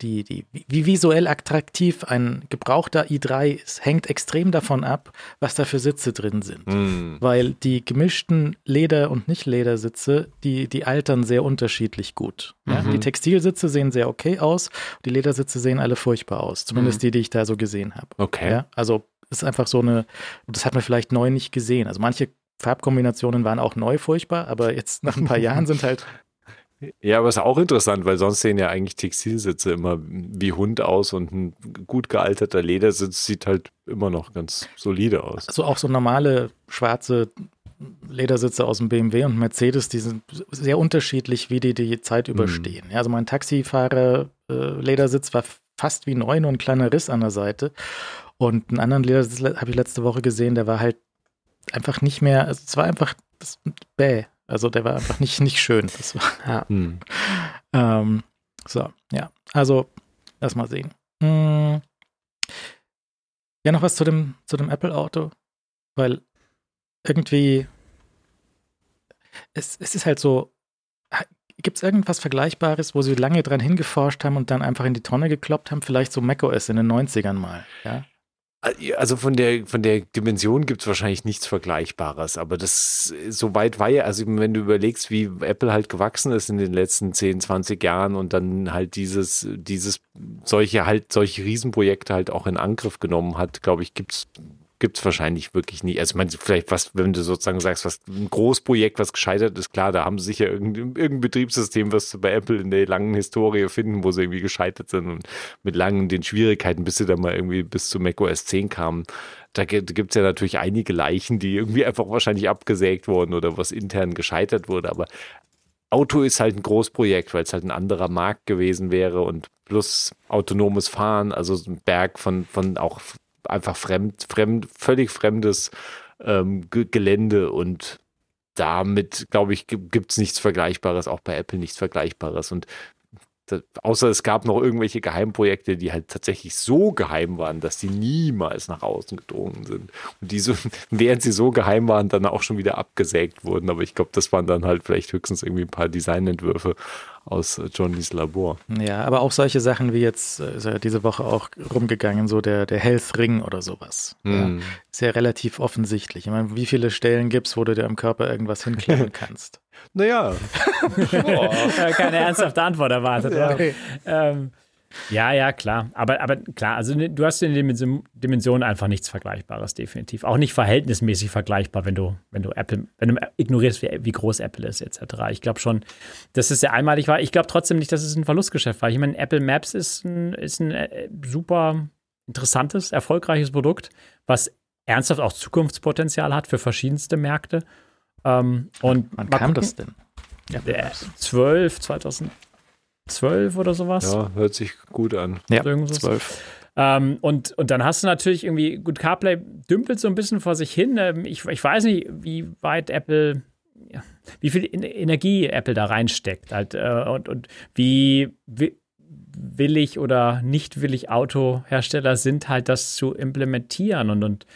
B: die, die, wie visuell attraktiv ein gebrauchter i3 ist, hängt extrem davon ab, was da für Sitze drin sind. Mm. Weil die gemischten Leder- und Nicht-Ledersitze, die, die altern sehr unterschiedlich gut. Ja? Mhm. Die Textilsitze sehen sehr okay aus, die Ledersitze sehen alle furchtbar aus. Zumindest mm. die, die ich da so gesehen habe.
D: Okay.
B: Ja? Also ist einfach so eine, das hat man vielleicht neu nicht gesehen. Also manche Farbkombinationen waren auch neu furchtbar, aber jetzt nach ein paar Jahren sind halt
D: ja, aber ist auch interessant, weil sonst sehen ja eigentlich Textilsitze immer wie Hund aus und ein gut gealterter Ledersitz sieht halt immer noch ganz solide aus.
B: Also auch so normale schwarze Ledersitze aus dem BMW und Mercedes, die sind sehr unterschiedlich, wie die die Zeit mhm. überstehen. Mhm. Also mein Taxifahrer äh, war fast wie neu, nur ein kleiner Riss an der Seite. Und einen anderen Ledersitz habe ich letzte Woche gesehen, der war halt einfach nicht mehr, also es war einfach das, bäh. Also der war einfach nicht, nicht schön. Das war, ja. Hm. Ähm, so, ja. Also, lass mal sehen. Hm. Ja, noch was zu dem, zu dem Apple-Auto, weil irgendwie es, es ist halt so, gibt es irgendwas Vergleichbares, wo sie lange dran hingeforscht haben und dann einfach in die Tonne gekloppt haben? Vielleicht so macOS in den 90ern mal, ja?
D: Also von der, von der Dimension gibt es wahrscheinlich nichts Vergleichbares, aber das so weit war ja, also wenn du überlegst, wie Apple halt gewachsen ist in den letzten 10, 20 Jahren und dann halt dieses, dieses, solche halt, solche Riesenprojekte halt auch in Angriff genommen hat, glaube ich, gibt es gibt es wahrscheinlich wirklich nie. Also, ich meine, vielleicht was, wenn du sozusagen sagst, was ein Großprojekt, was gescheitert ist, klar, da haben sie sicher irgendein, irgendein Betriebssystem, was du bei Apple in der langen Historie finden, wo sie irgendwie gescheitert sind und mit langen den Schwierigkeiten, bis sie dann mal irgendwie bis zu macOS 10 kamen. Da gibt es ja natürlich einige Leichen, die irgendwie einfach wahrscheinlich abgesägt wurden oder was intern gescheitert wurde. Aber Auto ist halt ein Großprojekt, weil es halt ein anderer Markt gewesen wäre und plus autonomes Fahren, also ein Berg von, von auch einfach fremd, fremd, völlig fremdes ähm, Gelände und damit, glaube ich, gibt es nichts Vergleichbares, auch bei Apple nichts Vergleichbares. Und das, außer es gab noch irgendwelche Geheimprojekte, die halt tatsächlich so geheim waren, dass die niemals nach außen gedrungen sind. Und die so, während sie so geheim waren, dann auch schon wieder abgesägt wurden. Aber ich glaube, das waren dann halt vielleicht höchstens irgendwie ein paar Designentwürfe aus Johnnys Labor.
B: Ja, aber auch solche Sachen wie jetzt äh, ist ja diese Woche auch rumgegangen, so der, der Health Ring oder sowas. Mm. Ja, hm. ist ja relativ offensichtlich. Ich meine, wie viele Stellen gibt es, wo du dir am Körper irgendwas hinklappen kannst?
D: naja.
C: Keine ernsthafte Antwort erwartet. Ja. Ähm, ja, ja, klar. Aber, aber klar, also ne, du hast in den Dimensionen einfach nichts Vergleichbares, definitiv. Auch nicht verhältnismäßig vergleichbar, wenn du, wenn du Apple, wenn du ignorierst, wie, wie groß Apple ist, etc. Ich glaube schon, dass es sehr einmalig war. Ich glaube trotzdem nicht, dass es ein Verlustgeschäft war. Ich meine, Apple Maps ist ein, ist ein äh, super interessantes, erfolgreiches Produkt, was ernsthaft auch Zukunftspotenzial hat für verschiedenste Märkte. Ähm, und
B: wann kam das denn?
C: Ja, 12, 2000. 12 oder sowas.
D: Ja, hört sich gut an.
B: Ja, 12.
C: Ähm, und, und dann hast du natürlich irgendwie, gut, CarPlay dümpelt so ein bisschen vor sich hin. Ähm, ich, ich weiß nicht, wie weit Apple, ja, wie viel Energie Apple da reinsteckt halt, äh, und, und wie, wie willig oder nicht willig Autohersteller sind, halt das zu implementieren. Und, und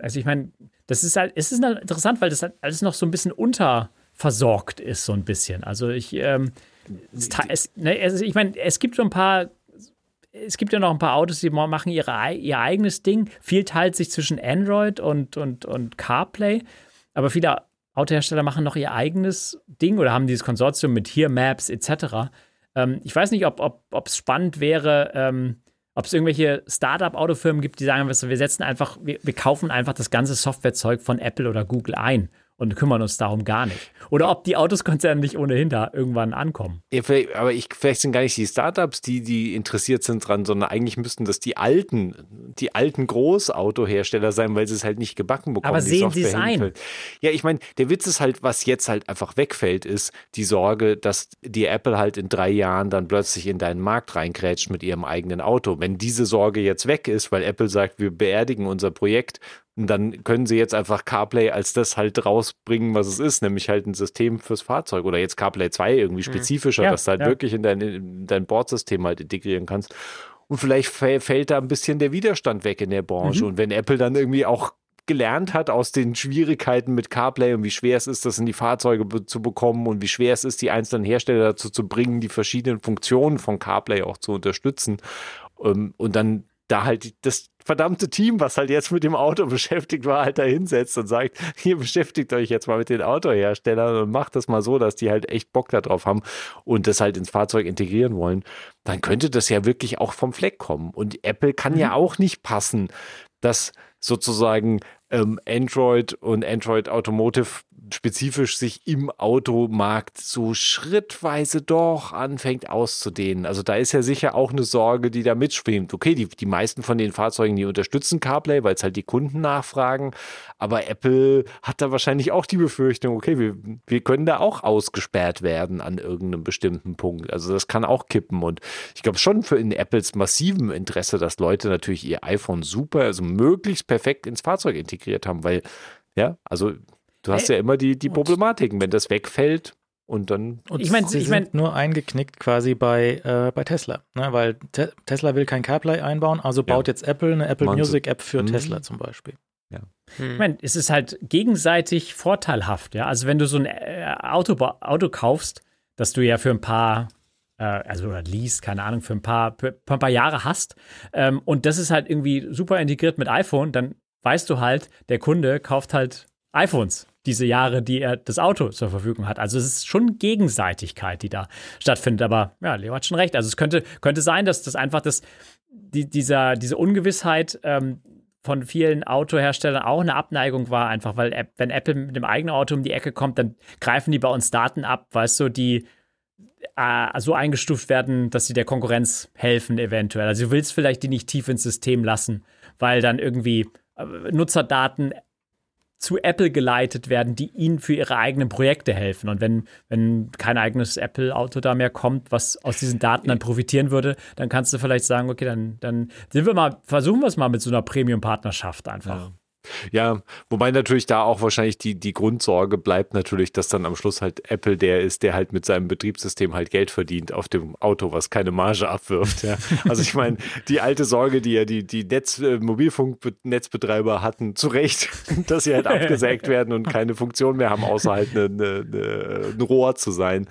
C: also ich meine, das ist halt, es ist halt interessant, weil das halt alles noch so ein bisschen unterversorgt ist, so ein bisschen. Also ich, ähm, es, es, ne, also ich meine, es gibt so ein paar es gibt ja noch ein paar Autos, die machen ihre, ihr eigenes Ding. Viel teilt sich zwischen Android und, und, und CarPlay. Aber viele Autohersteller machen noch ihr eigenes Ding oder haben dieses Konsortium mit Here Maps etc. Ähm, ich weiß nicht, ob es ob, spannend wäre, ähm, ob es irgendwelche Startup-Autofirmen gibt, die sagen, wir setzen einfach, wir, wir kaufen einfach das ganze Softwarezeug von Apple oder Google ein und kümmern uns darum gar nicht. Oder ob die Autoskonzerne nicht ohnehin da irgendwann ankommen.
D: Ja, aber ich, vielleicht sind gar nicht die Startups, die, die interessiert sind dran, sondern eigentlich müssten das die alten, die alten Großautohersteller sein, weil sie es halt nicht gebacken bekommen.
C: Aber sehen sie es ein?
D: Ja, ich meine, der Witz ist halt, was jetzt halt einfach wegfällt, ist die Sorge, dass die Apple halt in drei Jahren dann plötzlich in deinen Markt reinkrätscht mit ihrem eigenen Auto. Wenn diese Sorge jetzt weg ist, weil Apple sagt, wir beerdigen unser Projekt und dann können sie jetzt einfach CarPlay als das halt rausbringen, was es ist, nämlich halt ein System fürs Fahrzeug oder jetzt CarPlay 2 irgendwie mhm. spezifischer, ja, dass du halt ja. wirklich in dein, in dein Bordsystem halt integrieren kannst. Und vielleicht fällt da ein bisschen der Widerstand weg in der Branche. Mhm. Und wenn Apple dann irgendwie auch gelernt hat aus den Schwierigkeiten mit CarPlay und wie schwer es ist, das in die Fahrzeuge be zu bekommen und wie schwer es ist, die einzelnen Hersteller dazu zu bringen, die verschiedenen Funktionen von CarPlay auch zu unterstützen. Ähm, und dann da halt das verdammte Team, was halt jetzt mit dem Auto beschäftigt war, halt da hinsetzt und sagt, hier beschäftigt euch jetzt mal mit den Autoherstellern und macht das mal so, dass die halt echt Bock darauf haben und das halt ins Fahrzeug integrieren wollen, dann könnte das ja wirklich auch vom Fleck kommen. Und Apple kann mhm. ja auch nicht passen, dass sozusagen ähm, Android und Android Automotive spezifisch sich im Automarkt so schrittweise doch anfängt auszudehnen. Also da ist ja sicher auch eine Sorge, die da mitschwimmt. Okay, die, die meisten von den Fahrzeugen, die unterstützen CarPlay, weil es halt die Kunden nachfragen. Aber Apple hat da wahrscheinlich auch die Befürchtung, okay, wir, wir können da auch ausgesperrt werden an irgendeinem bestimmten Punkt. Also das kann auch kippen. Und ich glaube schon für in Apples massivem Interesse, dass Leute natürlich ihr iPhone super, also möglichst perfekt ins Fahrzeug integriert haben, weil ja, also du hast ja immer die, die Problematiken, wenn das wegfällt und dann.
B: Und ich meine, sie ich mein, sind nur eingeknickt quasi bei, äh, bei Tesla, ne? weil Te Tesla will kein CarPlay einbauen, also baut ja. jetzt Apple eine Apple Music App für mhm. Tesla zum Beispiel.
C: Ja. Hm. Ich meine, es ist halt gegenseitig vorteilhaft, ja. Also wenn du so ein äh, Auto, Auto kaufst, das du ja für ein paar äh, also oder least, keine Ahnung, für ein paar, für ein paar Jahre hast. Ähm, und das ist halt irgendwie super integriert mit iPhone, dann weißt du halt, der Kunde kauft halt iPhones diese Jahre, die er das Auto zur Verfügung hat. Also es ist schon Gegenseitigkeit, die da stattfindet. Aber ja, Leo hat schon recht. Also es könnte, könnte sein, dass das einfach das, die, dieser, diese Ungewissheit ähm, von vielen Autoherstellern auch eine Abneigung war, einfach weil wenn Apple mit dem eigenen Auto um die Ecke kommt, dann greifen die bei uns Daten ab, weißt du, die äh, so eingestuft werden, dass sie der Konkurrenz helfen eventuell. Also du willst vielleicht die nicht tief ins System lassen, weil dann irgendwie äh, Nutzerdaten zu Apple geleitet werden, die ihnen für ihre eigenen Projekte helfen. Und wenn, wenn kein eigenes Apple-Auto da mehr kommt, was aus diesen Daten dann profitieren würde, dann kannst du vielleicht sagen, okay, dann, dann sind wir mal, versuchen wir es mal mit so einer Premium-Partnerschaft einfach. Ja.
D: Ja, wobei natürlich da auch wahrscheinlich die, die Grundsorge bleibt natürlich, dass dann am Schluss halt Apple der ist, der halt mit seinem Betriebssystem halt Geld verdient auf dem Auto, was keine Marge abwirft. Ja. Also ich meine, die alte Sorge, die ja die, die Netz, äh, Mobilfunknetzbetreiber hatten, zu Recht, dass sie halt abgesägt werden und keine Funktion mehr haben, außer halt eine, eine, eine, ein Rohr zu sein.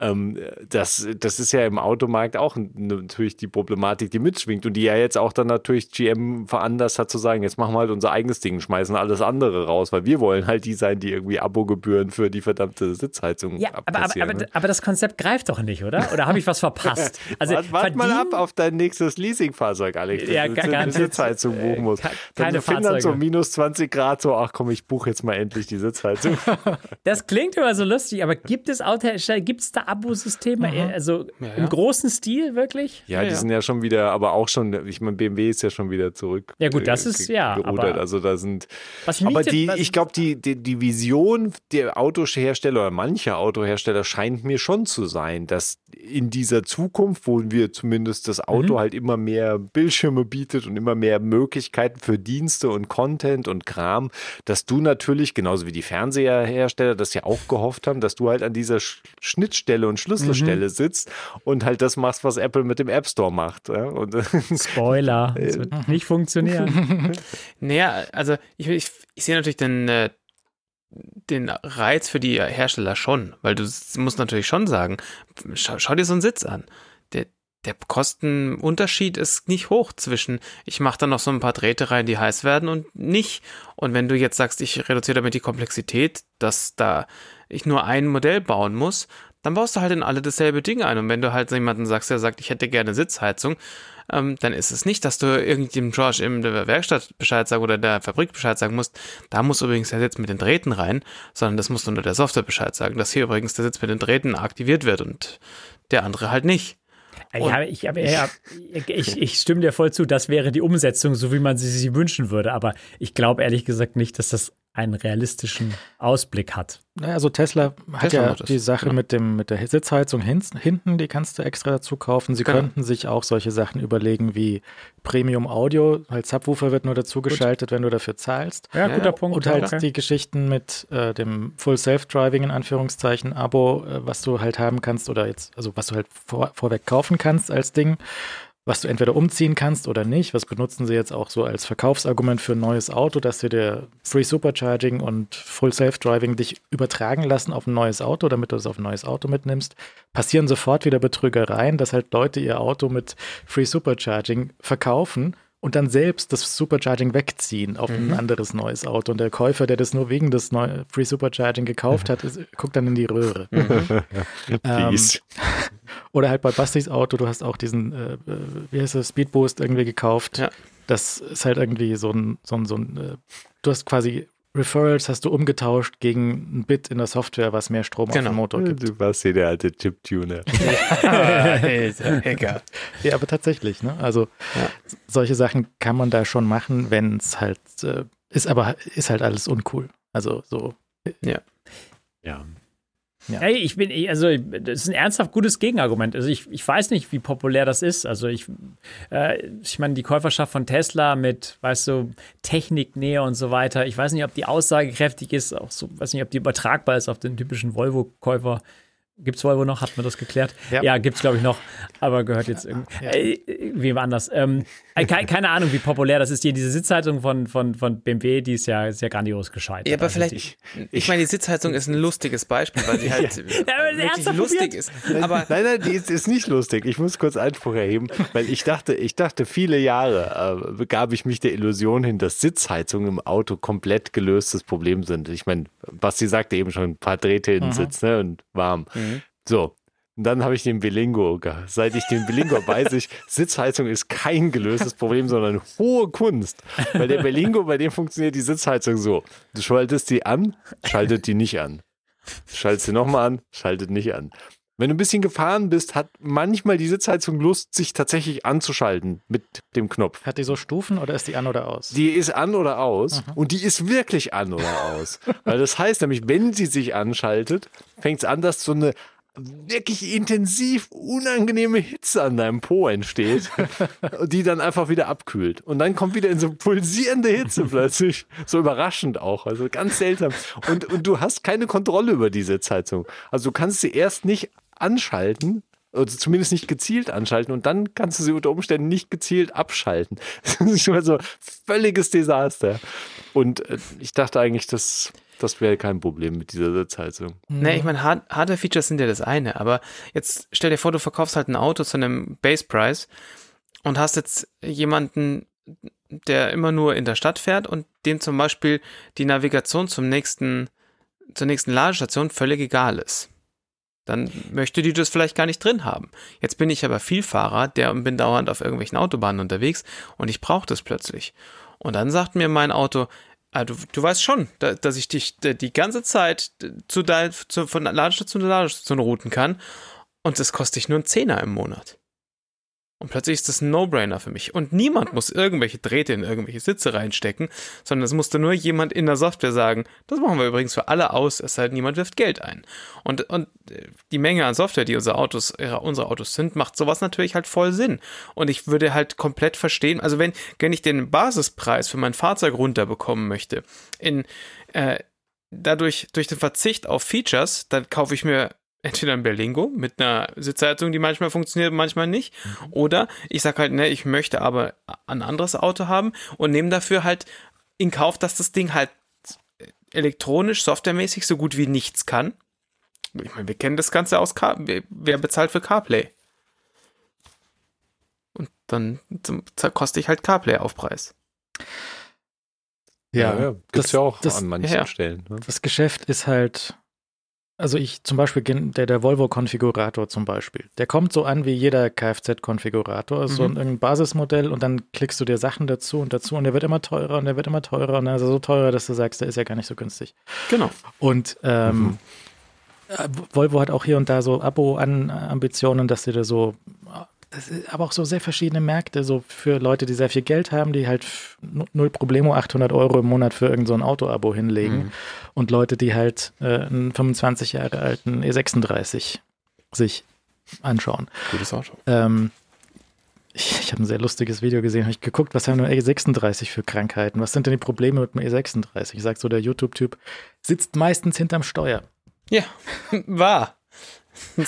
D: Ähm, das, das ist ja im Automarkt auch natürlich die Problematik, die mitschwingt und die ja jetzt auch dann natürlich GM veranlasst hat zu sagen, jetzt machen wir halt unser eigenes Ding, schmeißen alles andere raus, weil wir wollen halt die sein, die irgendwie Abogebühren für die verdammte Sitzheizung
C: ja, aber, aber, aber, ne? aber, das Konzept greift doch nicht, oder? Oder habe ich was verpasst?
D: Also warte, warte mal ab auf dein nächstes Leasingfahrzeug, Alex. Ja, du eine Sitzheizung buchen musst. Keine dann so minus 20 Grad so, ach komm, ich buche jetzt mal endlich die Sitzheizung.
C: das klingt immer so lustig, aber gibt es Autohersteller, gibt es da Abosysteme? Mhm. Also ja, ja. im großen Stil wirklich?
D: Ja, die sind ja schon wieder, aber auch schon, ich meine, BMW ist ja schon wieder zurück.
C: Ja gut, das äh, ist ja.
D: Gerudert. Also da da sind. Aber die,
C: was-
D: ich glaube, die, die, die Vision der Autohersteller oder mancher Autohersteller scheint mir schon zu sein, dass in dieser Zukunft, wo wir zumindest das Auto
C: Mhm.
D: halt immer mehr Bildschirme bietet und immer mehr Möglichkeiten für Dienste und Content und Kram, dass du natürlich, genauso wie die Fernseherhersteller das ja auch gehofft haben, dass du halt an dieser Sch Schnittstelle und Schlüsselstelle sitzt und halt das machst, was Apple mit dem App Store macht. Und,
C: Spoiler, es wird nicht funktionieren.
A: Naja, also ich, ich, ich sehe natürlich den, äh, den Reiz für die Hersteller schon, weil du musst natürlich schon sagen, schau, schau dir so einen Sitz an. Der, der Kostenunterschied ist nicht hoch zwischen, ich mache da noch so ein paar Drähte rein, die heiß werden und nicht. Und wenn du jetzt sagst, ich reduziere damit die Komplexität, dass da ich nur ein Modell bauen muss, dann baust du halt in alle dasselbe Ding ein. Und wenn du halt jemanden sagst, der sagt, ich hätte gerne Sitzheizung, ähm, dann ist es nicht, dass du irgendeinem George in der Werkstatt Bescheid sagen oder der Fabrik Bescheid sagen musst, da muss übrigens der Sitz mit den Drähten rein, sondern das musst du nur der Software Bescheid sagen, dass hier übrigens der Sitz mit den Drähten aktiviert wird und der andere halt nicht.
C: Ja, ich, aber, ja, ich, ich stimme dir voll zu, das wäre die Umsetzung, so wie man sie sich wünschen würde. Aber ich glaube ehrlich gesagt nicht, dass das einen realistischen Ausblick hat.
B: Naja, also Tesla hat
A: Tesla
B: ja die Sache
A: genau.
B: mit, dem, mit der Sitzheizung hin, hinten, die kannst du extra dazu kaufen. Sie
A: Genau.
B: könnten sich auch solche Sachen überlegen wie Premium Audio, weil Subwoofer wird nur dazu geschaltet, wenn du dafür zahlst.
C: Ja,
A: Ja,
C: guter Punkt.
B: Und halt
C: okay.
B: die Geschichten mit äh, dem Full Self-Driving in Anführungszeichen Abo, äh, was du halt haben kannst oder jetzt, also was du halt vor, vorweg kaufen kannst als Ding, was du entweder umziehen kannst oder nicht. Was benutzen sie jetzt auch so als Verkaufsargument für ein neues Auto, dass sie dir Free Supercharging und Full Self-Driving dich übertragen lassen auf ein neues Auto, damit du es auf ein neues Auto mitnimmst. Passieren sofort wieder Betrügereien, dass halt Leute ihr Auto mit Free Supercharging verkaufen und dann selbst das Supercharging wegziehen auf ein anderes neues Auto. Und der Käufer, der das nur wegen des Neu Free Supercharging gekauft hat, ist, guckt dann in die Röhre. Ähm,
D: Fies.
B: oder halt bei Bastis Auto, du hast auch diesen, äh, äh, wie heißt das, Speedboost irgendwie gekauft.
A: Ja.
B: Das ist halt irgendwie so ein, so ein, so ein äh, du hast quasi Referrals hast du umgetauscht gegen ein Bit in der Software, was mehr Strom auf
A: Genau.
B: den Motor gibt.
D: Du warst hier der alte Chiptuner.
A: Hacker.
B: Ja, aber tatsächlich, ne? Also
A: Ja.
B: solche Sachen kann man da schon machen, wenn es halt äh, ist, aber ist halt alles uncool. Also so.
D: Ja.
B: Ja.
C: Hey, ich bin, also das ist ein ernsthaft gutes Gegenargument. Also ich, ich weiß nicht, wie populär das ist. Also ich, äh, ich meine, die Käuferschaft von Tesla mit, weißt du, Techniknähe und so weiter. Ich weiß nicht, ob die aussagekräftig ist, auch so, weiß nicht, ob die übertragbar ist auf den typischen Volvo-Käufer. Gibt's Volvo noch? Hat man das geklärt?
B: Ja.
C: Ja, gibt's glaube ich noch, aber gehört jetzt irgendwie
B: Ja.
C: äh, wem anders. Ähm, äh, keine, keine Ahnung, wie populär das ist. Hier diese Sitzhaltung von, von, von BMW, die ist ja, ist ja grandios gescheitert.
A: Ja, aber
C: Also
A: vielleicht,
C: die-
A: ich, meine, die Sitzheizung ist ein lustiges Beispiel, weil sie halt
C: aber
A: wirklich
C: ernsthaft
A: lustig
C: probiert?
A: ist. Aber
D: nein, nein, die ist, ist nicht lustig. Ich muss kurz Einspruch erheben, weil ich dachte, ich dachte viele Jahre äh, begab ich mich der Illusion hin, dass Sitzheizungen im Auto komplett gelöstes Problem sind. Ich meine, Basti sagte eben schon, ein paar Drähte in den Sitz ne, und warm. So. Und dann habe ich den Bilingo. ge- Seit ich den Bilingo weiß ich, Sitzheizung ist kein gelöstes Problem, sondern hohe Kunst. Weil der Bilingo, bei dem funktioniert die Sitzheizung so. Du schaltest die an, schaltet die nicht an. Schaltest sie nochmal an, schaltet nicht an. Wenn du ein bisschen gefahren bist, hat manchmal die Sitzheizung Lust, sich tatsächlich anzuschalten mit dem Knopf.
B: Hat die so Stufen oder ist die an oder aus?
D: Die ist an oder aus und die ist wirklich an oder aus. Weil das heißt nämlich, wenn sie sich anschaltet, fängt es an, dass so eine wirklich intensiv unangenehme Hitze an deinem Po entsteht, die dann einfach wieder abkühlt. Und dann kommt wieder in so pulsierende Hitze plötzlich, so überraschend auch, also ganz seltsam. Und, und du hast keine Kontrolle über die Sitzheizung. Also du kannst sie erst nicht anschalten, oder zumindest nicht gezielt anschalten und dann kannst du sie unter Umständen nicht gezielt abschalten. Das ist schon mal so völliges Desaster. Und äh, ich dachte eigentlich, das, das wäre kein Problem mit dieser Sitzheizung.
A: Ne, ich meine, Hard Hardware-Features sind ja das eine, aber jetzt stell dir vor, du verkaufst halt ein Auto zu einem Base-Price und hast jetzt jemanden, der immer nur in der Stadt fährt und dem zum Beispiel die Navigation zum nächsten, zur nächsten Ladestation völlig egal ist. Dann möchte die das vielleicht gar nicht drin haben. Jetzt bin ich aber Vielfahrer, der bin dauernd auf irgendwelchen Autobahnen unterwegs und ich brauche das plötzlich. Und dann sagt mir mein Auto, Ah, du, du weißt schon, da, dass ich dich d- die ganze Zeit zu dein, zu, von Ladestation zu Ladestation routen kann. Und das kostet dich nur einen Zehner im Monat. Und plötzlich ist das ein No-Brainer für mich. Und niemand muss irgendwelche Drähte in irgendwelche Sitze reinstecken, sondern es musste nur jemand in der Software sagen, das machen wir übrigens für alle aus, es sei denn, niemand wirft Geld ein. Und, und äh, die Menge an Software, die unsere Autos, unsere Autos sind, macht sowas natürlich halt voll Sinn. Und ich würde halt komplett verstehen, also wenn, wenn ich den Basispreis für mein Fahrzeug runterbekommen möchte, in, äh, dadurch, durch den Verzicht auf Features, dann kaufe ich mir entweder ein Berlingo mit einer Sitzheizung, die manchmal funktioniert, manchmal nicht. Oder ich sage halt, ne, ich möchte aber ein anderes Auto haben und nehme dafür halt in Kauf, dass das Ding halt elektronisch, softwaremäßig so gut wie nichts kann. Ich meine, wir kennen das Ganze aus Car wer bezahlt für CarPlay? Und dann koste ich halt CarPlay-Aufpreis.
D: Ja, ja, ja gibt es ja auch das, an manchen ja, Stellen.
B: Ne? Das Geschäft ist halt also ich zum Beispiel, der, der Volvo-Konfigurator zum Beispiel, der kommt so an wie jeder Kfz-Konfigurator, mhm. so ein, ein Basismodell und dann klickst du dir Sachen dazu und dazu und der wird immer teurer und der wird immer teurer und dann ist er so teurer, dass du sagst, der ist ja gar nicht so günstig.
A: Genau.
B: Und ähm, mhm. Äh, Volvo hat auch hier und da so Abo-Ambitionen, dass sie da so aber auch so sehr verschiedene Märkte, so für Leute, die sehr viel Geld haben, die halt null Problemo 800 Euro im Monat für irgendein so Auto-Abo hinlegen mhm. und Leute, die halt äh, einen 25 Jahre alten E36 sich anschauen.
A: Gutes Auto.
B: Ähm, ich, ich habe ein sehr lustiges Video gesehen, habe ich geguckt, was haben nur E36 für Krankheiten? Was sind denn die Probleme mit dem E36? Ich sag so, der YouTube-Typ sitzt meistens hinterm Steuer.
A: Ja, wahr.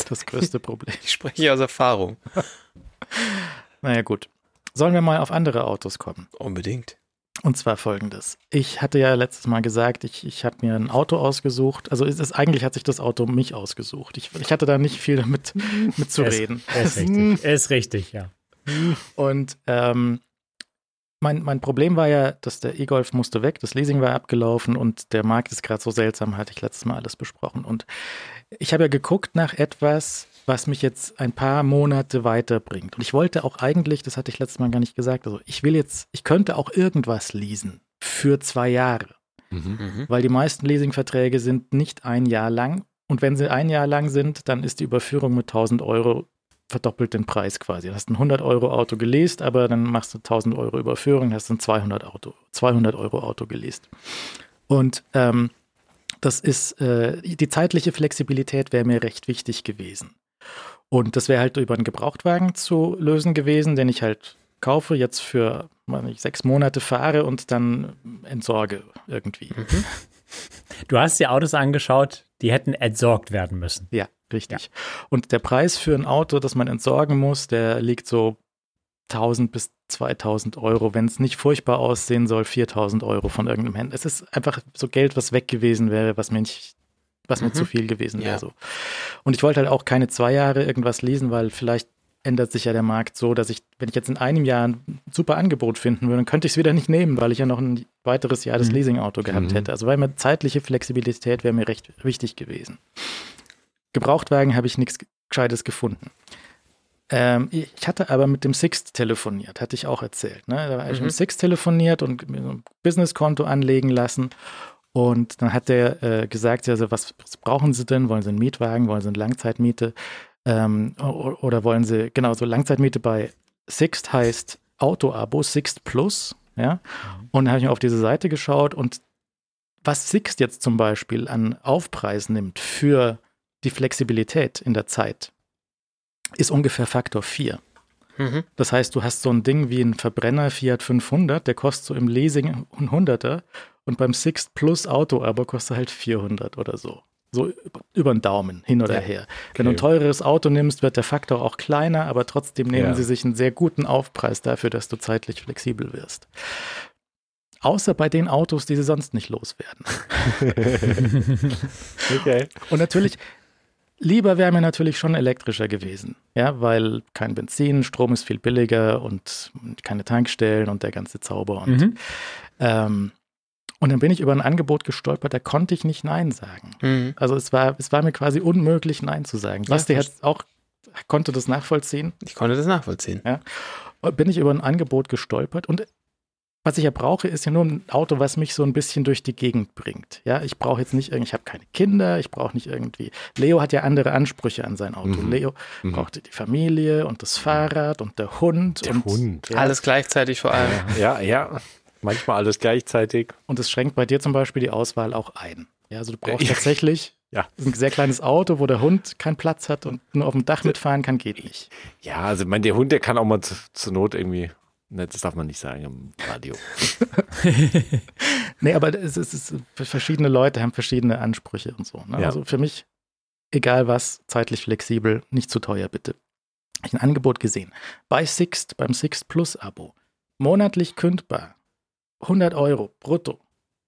B: Das größte Problem.
A: Ich spreche aus Erfahrung.
B: naja, gut. Sollen wir mal auf andere Autos kommen?
A: Unbedingt.
B: Und zwar folgendes. Ich hatte ja letztes Mal gesagt, ich, ich habe mir ein Auto ausgesucht. Also ist, ist, eigentlich hat sich das Auto mich ausgesucht. Ich, ich hatte da nicht viel damit mitzureden.
C: Er ist, er ist richtig. Er ist richtig, ja.
B: Und ähm, mein, mein Problem war ja, dass der E-Golf musste weg, das Leasing war abgelaufen und der Markt ist gerade so seltsam, hatte ich letztes Mal alles besprochen. Und ich habe ja geguckt nach etwas, was mich jetzt ein paar Monate weiterbringt. Und ich wollte auch eigentlich, das hatte ich letztes Mal gar nicht gesagt, also ich will jetzt, ich könnte auch irgendwas leasen für zwei Jahre. Mhm. mhm. Weil die meisten Leasingverträge sind nicht ein Jahr lang. Und wenn sie ein Jahr lang sind, dann ist die Überführung mit 1000 Euro verdoppelt den Preis quasi. Du hast ein 100 Euro Auto geleast, aber dann machst du 1000 Euro Überführung, hast ein 200 Auto, 200 Euro Auto geleast. Und ähm, das ist, äh, die zeitliche Flexibilität wäre mir recht wichtig gewesen. Und das wäre halt über einen Gebrauchtwagen zu lösen gewesen, den ich halt kaufe, jetzt für ich, sechs Monate fahre und dann entsorge irgendwie. Mhm.
C: Du hast dir Autos angeschaut, die hätten entsorgt werden müssen.
B: Ja, richtig. Ja. Und der Preis für ein Auto, das man entsorgen muss, der liegt so 1000 bis 2000 Euro, wenn es nicht furchtbar aussehen soll, 4000 Euro von irgendeinem Händler. Es ist einfach so Geld, was weg gewesen wäre, was mir nicht, was mir mhm. zu viel gewesen wäre. Ja. So. Und ich wollte halt auch keine zwei Jahre irgendwas lesen, weil vielleicht ändert sich ja der Markt so, dass ich, wenn ich jetzt in einem Jahr ein super Angebot finden würde, dann könnte ich es wieder nicht nehmen, weil ich ja noch ein weiteres Jahr das mhm. Leasingauto gehabt mhm. hätte. Also weil mir zeitliche Flexibilität wäre mir recht wichtig gewesen. Gebrauchtwagen habe ich nichts Gescheites gefunden. Ähm, ich hatte aber mit dem Sixt telefoniert, hatte ich auch erzählt. Ne? Da habe ich mhm. mit Sixt telefoniert und mir so ein Businesskonto anlegen lassen. Und dann hat der äh, gesagt, also was, was, brauchen Sie denn? Wollen Sie einen Mietwagen? Wollen Sie eine Langzeitmiete? Ähm, oder wollen Sie, genau, so Langzeitmiete bei Sixt heißt Auto-Abo, Sixt Plus. Ja? Mhm. Und dann habe ich auf diese Seite geschaut und was Sixt jetzt zum Beispiel an Aufpreis nimmt für die Flexibilität in der Zeit, ist ungefähr Faktor 4. Mhm. Das heißt, du hast so ein Ding wie ein Verbrenner Fiat 500, der kostet so im Leasing ein Hunderter und beim Sixt Plus Auto aber kostet halt 400 oder so. So über den Daumen, hin oder ja. her. Okay. Wenn du ein teures Auto nimmst, wird der Faktor auch kleiner, aber trotzdem nehmen ja. sie sich einen sehr guten Aufpreis dafür, dass du zeitlich flexibel wirst. Außer bei den Autos, die sie sonst nicht loswerden. okay. Und natürlich, Lieber wäre mir natürlich schon elektrischer gewesen, ja, weil kein Benzin, Strom ist viel billiger und keine Tankstellen und der ganze Zauber. Und, mhm. ähm, und dann bin ich über ein Angebot gestolpert, da konnte ich nicht Nein sagen. Mhm. Also es war, es war mir quasi unmöglich, Nein zu sagen. Ja, Basti hat auch, konnte das nachvollziehen.
A: Ich konnte das nachvollziehen.
B: Ja. Bin ich über ein Angebot gestolpert und was ich ja brauche, ist ja nur ein Auto, was mich so ein bisschen durch die Gegend bringt. Ja, ich brauche jetzt nicht irgendwie, ich habe keine Kinder, ich brauche nicht irgendwie. Leo hat ja andere Ansprüche an sein Auto.
D: Mhm.
B: Leo
D: Mhm.
B: brauchte die Familie und das Fahrrad und der Hund.
D: Der
B: und,
D: Hund.
B: Ja,
A: Alles gleichzeitig vor allem.
D: Ja, ja. Manchmal alles gleichzeitig.
B: Und es schränkt bei dir zum Beispiel die Auswahl auch ein. Ja, also du brauchst
D: Ja.
B: tatsächlich
D: Ja.
B: ein sehr kleines Auto, wo der Hund keinen Platz hat und nur auf dem Dach mitfahren kann, geht nicht.
D: Ja, also ich meine, der Hund, der kann auch mal zu- zur Not irgendwie, ne, das darf man nicht sagen im Radio.
B: Nee, aber es ist, es ist, verschiedene Leute haben verschiedene Ansprüche und so. Ne?
D: Ja.
B: Also für mich, egal was, zeitlich flexibel, nicht zu teuer, bitte. Ich ein Angebot gesehen. Bei Sixt, beim Sixt Plus Abo. Monatlich kündbar. 100 Euro brutto.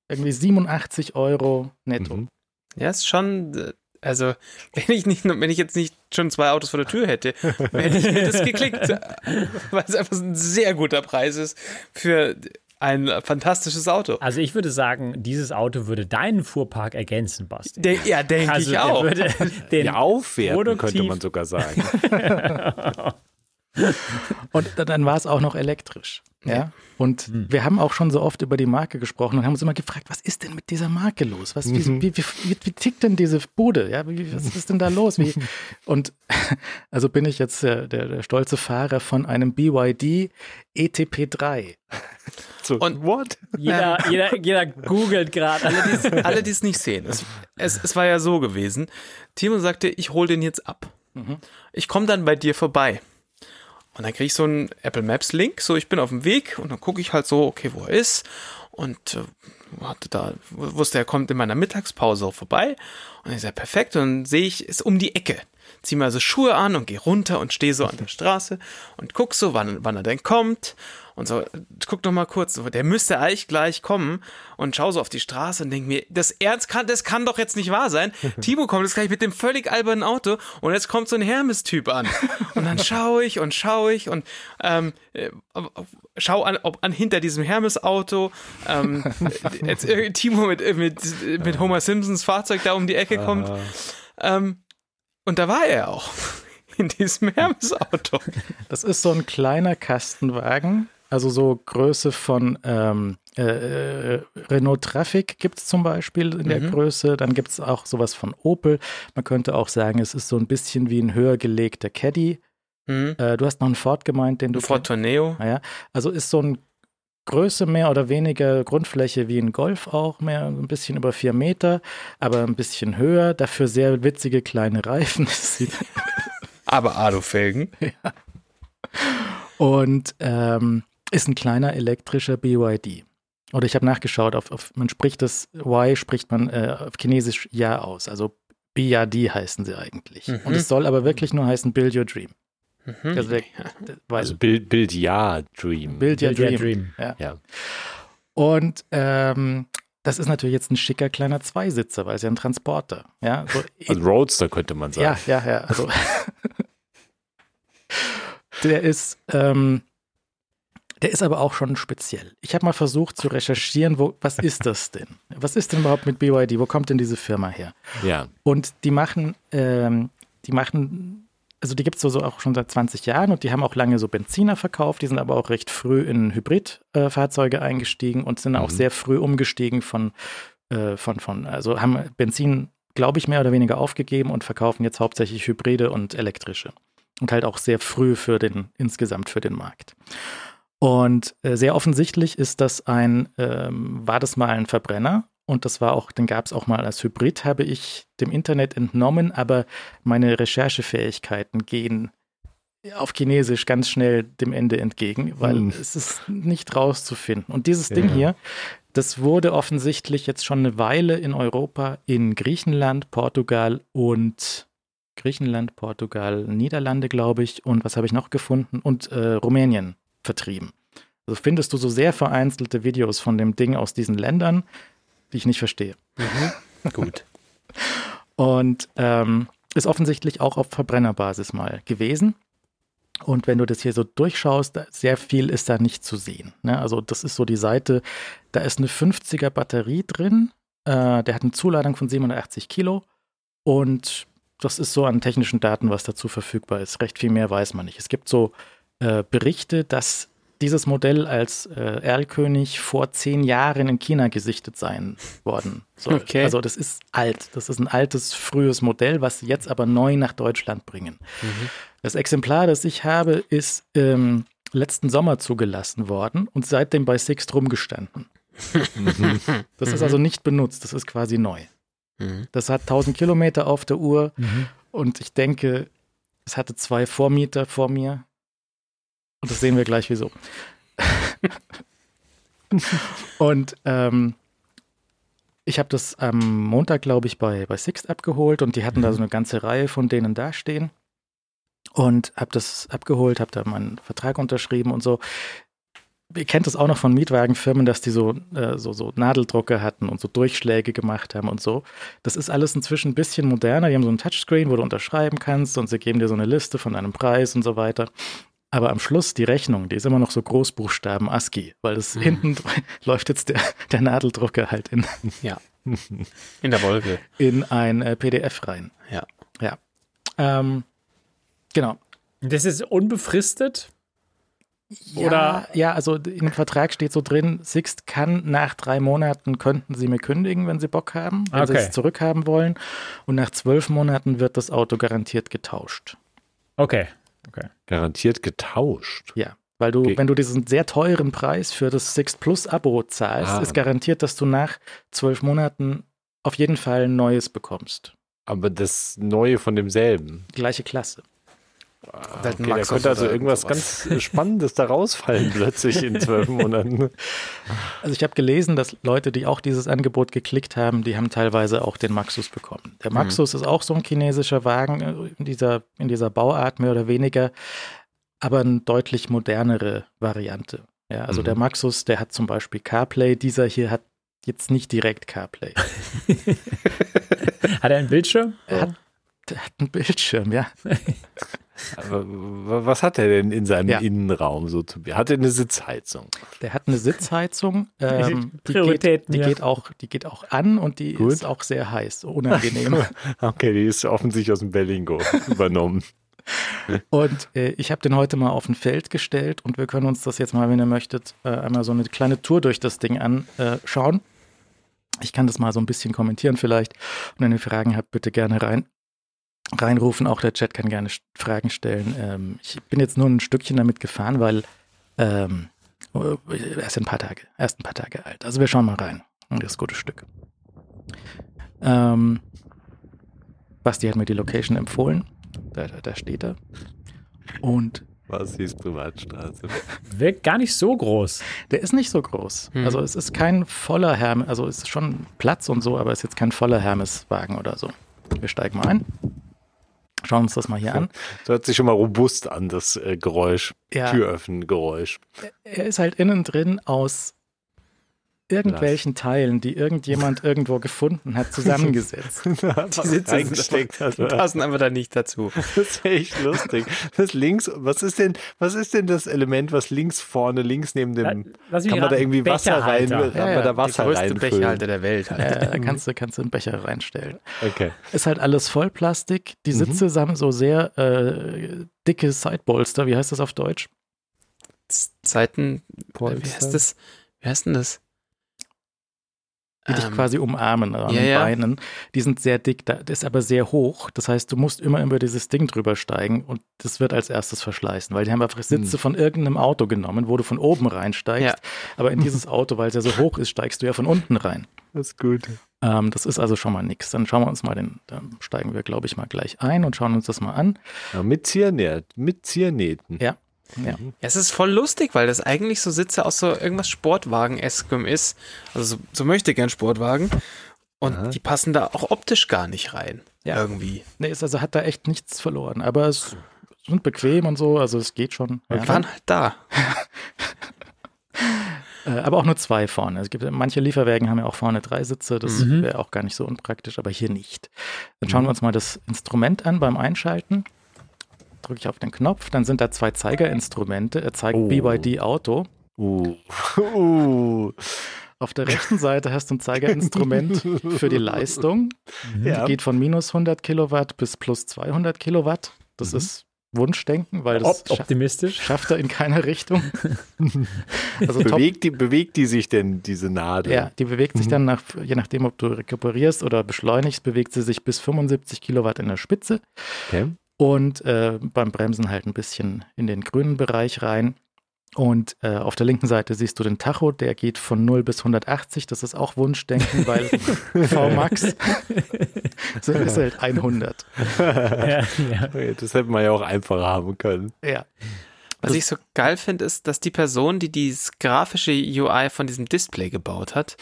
B: Irgendwie 87 Euro netto.
D: Mhm.
A: Ja, ist schon, äh, also, wenn ich nicht, wenn ich jetzt nicht schon zwei Autos vor der Tür hätte, hätte ich mir das geklickt, weil es einfach ein sehr guter Preis ist für ein fantastisches Auto.
C: Also ich würde sagen, dieses Auto würde deinen Fuhrpark ergänzen, Basti.
A: Der, ja, denke
C: Also
A: ich auch.
C: würde den
D: Ja, aufwerten könnte man sogar sagen.
B: Und da- dann war es auch noch elektrisch. Ja. Und
C: Hm.
B: wir haben auch schon so oft über die Marke gesprochen und haben uns immer gefragt, was ist denn mit dieser Marke los? Was, wie,
C: Mhm.
B: wie, wie, wie, wie tickt denn diese Bude? Ja, wie, was ist denn da los? Wie, und also bin ich jetzt äh, der, der stolze Fahrer von einem BYD ETP3.
D: So,
A: Und-
D: what?
C: jeder, jeder, jeder googelt gerade.
A: alle, die es- alle, die es nicht sehen. Es, es, es war ja so gewesen. Timo sagte, ich hole den jetzt ab. Ich komme dann bei dir vorbei. Und dann kriege ich so einen Apple Maps Link. So, ich bin auf dem Weg und dann gucke ich halt so, okay, wo er ist. Und äh, hatte da, wusste, er kommt in meiner Mittagspause vorbei. Und ich sage, perfekt. Und dann sehe ich, ist um die Ecke. Zieh mir also Schuhe an und gehe runter und stehe so an der Straße und guck so, wann, wann er denn kommt. Und so, guck noch mal kurz, so, der müsste eigentlich gleich kommen und schau so auf die Straße und denk mir, das ernst kann, das kann doch jetzt nicht wahr sein. Timo kommt jetzt gleich mit dem völlig albernen Auto und jetzt kommt so ein Hermes-Typ an. Und dann schaue ich und schaue ich und ähm, äh, schau an, ob an hinter diesem Hermes-Auto ähm, jetzt irgendwie Timo mit, mit, mit Homer Simpsons Fahrzeug da um die Ecke kommt. Ähm, und da war er auch. In diesem Hermes-Auto.
B: Das ist so ein kleiner Kastenwagen, also so Größe von ähm, äh, äh, Renault Traffic gibt es zum Beispiel in der
A: Mhm.
B: Größe. Dann gibt es auch sowas von Opel. Man könnte auch sagen, es ist so ein bisschen wie ein höher gelegter Caddy.
A: Mhm.
B: Äh, du hast noch einen Ford gemeint, den du
A: Ford Tourneo.
B: Naja, also ist so ein Größe mehr oder weniger Grundfläche wie ein Golf auch, mehr ein bisschen über vier Meter, aber ein bisschen höher, dafür sehr witzige kleine Reifen.
A: Aber Alufelgen.
B: Und ähm, ist ein kleiner elektrischer BYD. Oder ich habe nachgeschaut, auf, auf, man spricht das Y, spricht man äh, auf Chinesisch Ja aus. Also BYD heißen sie eigentlich.
A: Mhm.
B: Und es soll aber wirklich nur heißen Build Your Dream.
A: Mhm.
B: Also, der, der, weil
D: Also Bild, Bild ja, Dream.
B: Build Your
C: Der
B: Dream.
C: Dream.
B: Ja.
D: Ja.
B: Und ähm, das ist natürlich jetzt ein schicker kleiner Zweisitzer, weil es ja ein Transporter. Ja, so,
D: Also Roadster könnte man sagen.
B: ja, ja, ja. Also der ist, ähm, der ist aber auch schon speziell. Ich habe mal versucht zu recherchieren, wo, was ist das denn? Was ist denn überhaupt mit BYD? Wo kommt denn diese Firma her?
D: Ja.
B: Und die machen, ähm, die machen, also die gibt es so, so auch schon seit 20 Jahren und die haben auch lange so Benziner verkauft, die sind aber auch recht früh in Hybridfahrzeuge eingestiegen und sind auch
D: Mhm.
B: sehr früh umgestiegen von, äh, von, von, also haben Benzin, glaube ich, mehr oder weniger aufgegeben und verkaufen jetzt hauptsächlich Hybride und elektrische. Und halt auch sehr früh für den, insgesamt für den Markt. Und äh, sehr offensichtlich ist das ein, ähm, war das mal ein Verbrenner und das war auch, den gab es auch mal als Hybrid, habe ich dem Internet entnommen, aber meine Recherchefähigkeiten gehen auf Chinesisch ganz schnell dem Ende entgegen, weil
D: Hm.
B: es ist nicht rauszufinden. Und dieses Ding
D: Ja.
B: hier, das wurde offensichtlich jetzt schon eine Weile in Europa, in Griechenland, Portugal und Griechenland, Portugal, Niederlande, glaube ich, und was habe ich noch gefunden? Und äh, Rumänien vertrieben. Also findest du so sehr vereinzelte Videos von dem Ding aus diesen Ländern, die ich nicht verstehe.
A: Gut.
B: Und ähm, ist offensichtlich auch auf Verbrennerbasis mal gewesen. Und wenn du das hier so durchschaust, sehr viel ist da nicht zu sehen. Ne? Also das ist so die Seite, da ist eine 50er Batterie drin, äh, der hat eine Zuladung von 780 Kilo und das ist so an technischen Daten, was dazu verfügbar ist. Recht viel mehr weiß man nicht. Es gibt so äh, Berichte, dass dieses Modell als äh, Erlkönig vor zehn Jahren in China gesichtet sein worden soll.
A: Okay.
B: Also das ist alt. Das ist ein altes, frühes Modell, was sie jetzt aber neu nach Deutschland bringen. Das Exemplar, das ich habe, ist ähm, letzten Sommer zugelassen worden und seitdem bei Sixt rumgestanden. Das ist also nicht benutzt, das ist quasi neu.
A: Mhm.
B: Das hat 1000 Kilometer auf der Uhr
C: Mhm.
B: und ich denke, es hatte zwei Vormieter vor mir. Und das sehen wir gleich wieso. und ähm, ich habe das am Montag, glaube ich, bei, bei Sixt abgeholt und die hatten da so eine ganze Reihe von denen dastehen. Und habe das abgeholt, habe da meinen Vertrag unterschrieben und so. Ihr kennt das auch noch von Mietwagenfirmen, dass die so, äh, so, so Nadeldrucker hatten und so Durchschläge gemacht haben und so. Das ist alles inzwischen ein bisschen moderner. Die haben so ein Touchscreen, wo du unterschreiben kannst und sie geben dir so eine Liste von deinem Preis und so weiter. Aber am Schluss die Rechnung, die ist immer noch so Großbuchstaben ASCII, weil das
A: Mhm.
B: hinten läuft jetzt der, der Nadeldrucker halt in,
A: Ja. In der Wolke.
B: in ein äh, PDF rein.
A: Ja.
B: Ja. Ähm, genau.
C: Das ist unbefristet?
B: Ja,
C: Oder-
B: ja, also in dem Vertrag steht so drin, Sixt kann nach drei Monaten könnten sie mir kündigen, wenn sie Bock haben, wenn sie
C: Okay.
B: es zurückhaben wollen. Und nach zwölf Monaten wird das Auto garantiert getauscht.
C: Okay. Okay.
D: Garantiert getauscht.
B: Ja. Weil du, wenn du diesen sehr teuren Preis für das Sixt Plus Abo zahlst,
D: Ah.
B: ist garantiert, dass du nach zwölf Monaten auf jeden Fall ein neues bekommst.
D: Aber das Neue von demselben.
B: Gleiche Klasse.
A: Ein
D: Okay, da könnte also irgendwas
A: sowas.
D: ganz Spannendes da rausfallen plötzlich in zwölf Monaten.
B: Also ich habe gelesen, dass Leute, die auch dieses Angebot geklickt haben, die haben teilweise auch den Maxus bekommen. Der Maxus ist auch so ein chinesischer Wagen äh, in dieser, in dieser Bauart mehr oder weniger, aber eine deutlich modernere Variante. Ja, also
D: Mhm.
B: der Maxus, der hat zum Beispiel CarPlay, dieser hier hat jetzt nicht direkt CarPlay.
C: Hat er einen Bildschirm?
B: Er hat, der hat einen Bildschirm, ja.
D: Aber was hat er denn in seinem
B: Ja.
D: Innenraum so zu Hat er eine Sitzheizung?
B: Der hat eine Sitzheizung, ähm, die, geht,
C: Prioritäten,
B: die,
C: ja.
B: geht auch, die geht auch an und die
D: Gut.
B: ist auch sehr heiß, unangenehm.
D: Okay, die ist offensichtlich aus dem Berlingo übernommen.
B: Und äh, ich habe den heute mal auf ein Feld gestellt und wir können uns das jetzt mal, wenn ihr möchtet, äh, einmal so eine kleine Tour durch das Ding anschauen. Ich kann das mal so ein bisschen kommentieren vielleicht. Und wenn ihr Fragen habt, bitte gerne rein, reinrufen. Auch der Chat kann gerne Fragen stellen. Ähm, ich bin jetzt nur ein Stückchen damit gefahren, weil ähm, äh, erst ein paar Tage, erst ein paar Tage alt. Also wir schauen mal rein. in Das gute Stück. Ähm, Basti hat mir die Location empfohlen. Da, da, da steht er. Und
D: Was hieß Privatstraße?
C: Wirkt gar nicht so groß.
B: der ist nicht so groß.
A: Hm.
B: Also es ist kein voller Hermes, also es ist schon Platz und so, aber es ist jetzt kein voller Hermes-Wagen oder so. Wir steigen mal ein. Schauen uns das mal hier an.
D: Das hört sich schon mal robust an, das äh, Geräusch.
B: Ja.
D: Tür öffnen, Geräusch.
B: Er ist halt innen drin aus irgendwelchen Teilen, die irgendjemand irgendwo gefunden hat, zusammengesetzt.
A: Die Sitze
D: reingesteckt
A: sind
D: hat.
A: einfach, passen einfach da nicht dazu.
D: Das ist echt lustig. Das links, was ist denn, was ist denn das Element, was links vorne, links neben dem,
C: Lass
D: kann man da irgendwie Wasser rein, kann
B: Ja,
D: man
B: ja,
D: da
A: Der
D: Wasser
A: größte
D: reinfüllen?
A: Becherhalter der Welt halt.
B: äh, da kannst du, kannst du einen Becher reinstellen.
D: Okay.
B: Ist halt alles Vollplastik. Die
D: Mhm.
B: Sitze haben so sehr äh, dicke Sidebolster. Wie heißt das auf Deutsch?
A: Zeiten, wie heißt das? Wie heißt denn das?
B: Die dich
A: Ähm,
B: quasi umarmen an
A: ja,
B: den
A: ja.
B: Beinen. Die sind sehr dick, da- das ist aber sehr hoch. Das heißt, du musst immer über dieses Ding drüber steigen und das wird als erstes verschleißen, weil die haben einfach Sitze
D: Hm.
B: von irgendeinem Auto genommen, wo du von oben reinsteigst.
A: Ja.
B: Aber in dieses Auto, weil es ja so hoch ist, steigst du ja von unten rein.
D: Das ist gut.
B: Ähm, das ist also schon mal nichts. Dann schauen wir uns mal den, dann steigen wir, glaube ich, mal gleich ein und schauen uns das mal an.
D: Ja, mit Ziernäht, mit Ziernähten.
B: Ja. Ja.
A: Ja, es ist voll lustig, weil das eigentlich so Sitze aus so irgendwas Sportwagen-eskem ist. Also so, so möchte gern Sportwagen. Und
D: Aha.
A: die passen da auch optisch gar nicht rein.
B: Ja.
A: Irgendwie.
B: Nee, ist also hat da echt nichts verloren. Aber es sind bequem und so, also es geht schon.
A: Wir
B: Ja.
A: waren halt da.
B: Äh, aber auch nur zwei vorne. Es gibt manche Lieferwagen haben ja auch vorne drei Sitze. Das
C: Mhm.
B: wäre auch gar nicht so unpraktisch, aber hier nicht. Dann schauen wir uns mal das Instrument an beim Einschalten. Drücke ich auf den Knopf, dann sind da zwei Zeigerinstrumente. Er zeigt
D: Oh.
B: BYD Auto.
D: Uh. uh.
B: Auf der rechten Seite hast du ein Zeigerinstrument für die Leistung.
D: Ja.
B: Die geht von minus 100 Kilowatt bis plus 200 Kilowatt. Das
D: Mhm.
B: ist Wunschdenken, weil das
C: Op optimistisch.
B: schafft er in keine Richtung. also
D: Bewegt die, bewegt die sich denn, diese Nadel?
B: ja, die bewegt sich dann nach, je nachdem, ob du rekuperierst oder beschleunigst, bewegt sie sich bis 75 Kilowatt in der Spitze
D: Okay.
B: Und äh, beim Bremsen halt ein bisschen in den grünen Bereich rein. Und äh, auf der linken Seite siehst du den Tacho, der geht von 0 bis 180. Das ist auch Wunschdenken, weil VMAX so ist halt 100.
C: ja, ja.
D: Das hätte man ja auch einfacher haben können.
B: Ja.
A: Was ich so geil finde, ist, dass die Person, die dieses grafische UI von diesem Display gebaut hat,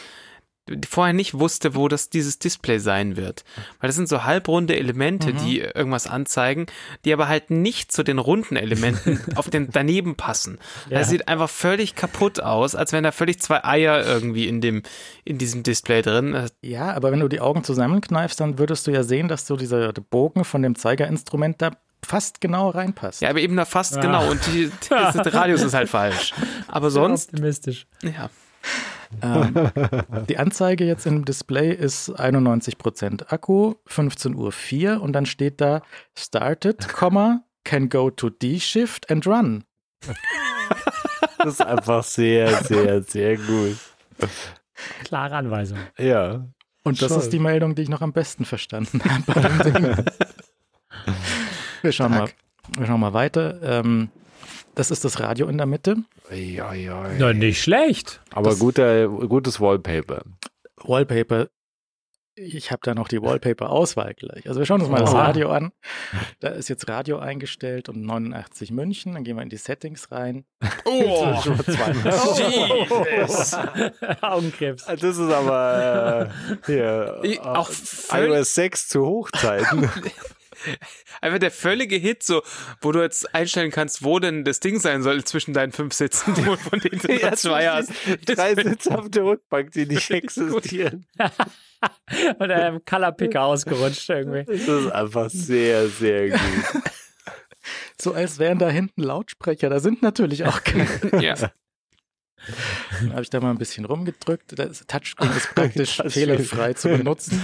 A: vorher nicht wusste, wo das dieses Display sein wird. Weil das sind so halbrunde Elemente,
B: Mhm.
A: die irgendwas anzeigen, die aber halt nicht zu den runden Elementen auf den daneben passen.
C: Ja.
A: Das sieht einfach völlig kaputt aus, als wären da völlig zwei Eier irgendwie in dem in diesem Display drin. Das-
B: Ja, aber wenn du die Augen zusammenkneifst, dann würdest du ja sehen, dass so dieser Bogen von dem Zeigerinstrument da fast genau reinpasst.
A: Ja, aber eben da fast
C: Ah.
A: genau und die, das, der Radius ist halt falsch. Aber sonst,
C: optimistisch.
A: ja.
B: Ähm, die Anzeige jetzt im Display ist 91% Akku, 15 Uhr 4 und dann steht da started, Komma, can go to D-Shift and run.
D: Das ist einfach sehr, sehr, sehr gut.
C: Klare Anweisung.
D: Ja.
B: Und das
D: Schon.
B: ist die Meldung, die ich noch am besten verstanden habe bei dem Ding. Wir schauen, mal, wir schauen mal weiter. Ähm, das ist das Radio in der Mitte.
D: Oi, oi, oi.
C: Na, nicht schlecht.
D: Aber
B: das-
D: guter, gutes Wallpaper.
B: Wallpaper. Ich habe da noch die Wallpaper-Auswahl gleich. Also wir schauen uns mal das
C: Oh.
B: Radio an. Da ist jetzt Radio eingestellt und 89 München. Dann gehen wir in die Settings rein.
A: Oh,
B: zwei.
A: Jesus.
C: Augenkrebs.
D: Das ist aber äh, hier,
A: Ich-
D: äh,
A: auch völlig-
D: iOS 6 zu Hochzeiten.
A: Einfach der völlige Hit, so, wo du jetzt einstellen kannst, wo denn das Ding sein soll zwischen deinen fünf Sitzen, wo- von denen du nur zwei hast.
D: Drei Sitze auf der Rückbank, die nicht existieren.
C: Und im Color Picker ausgerutscht irgendwie.
D: Das ist einfach sehr, sehr gut.
B: So als wären da hinten Lautsprecher. Da sind natürlich auch keine.
A: Ja.
B: Dann habe ich da mal ein bisschen rumgedrückt. Das Touchscreen ist praktisch fehlerfrei zu benutzen.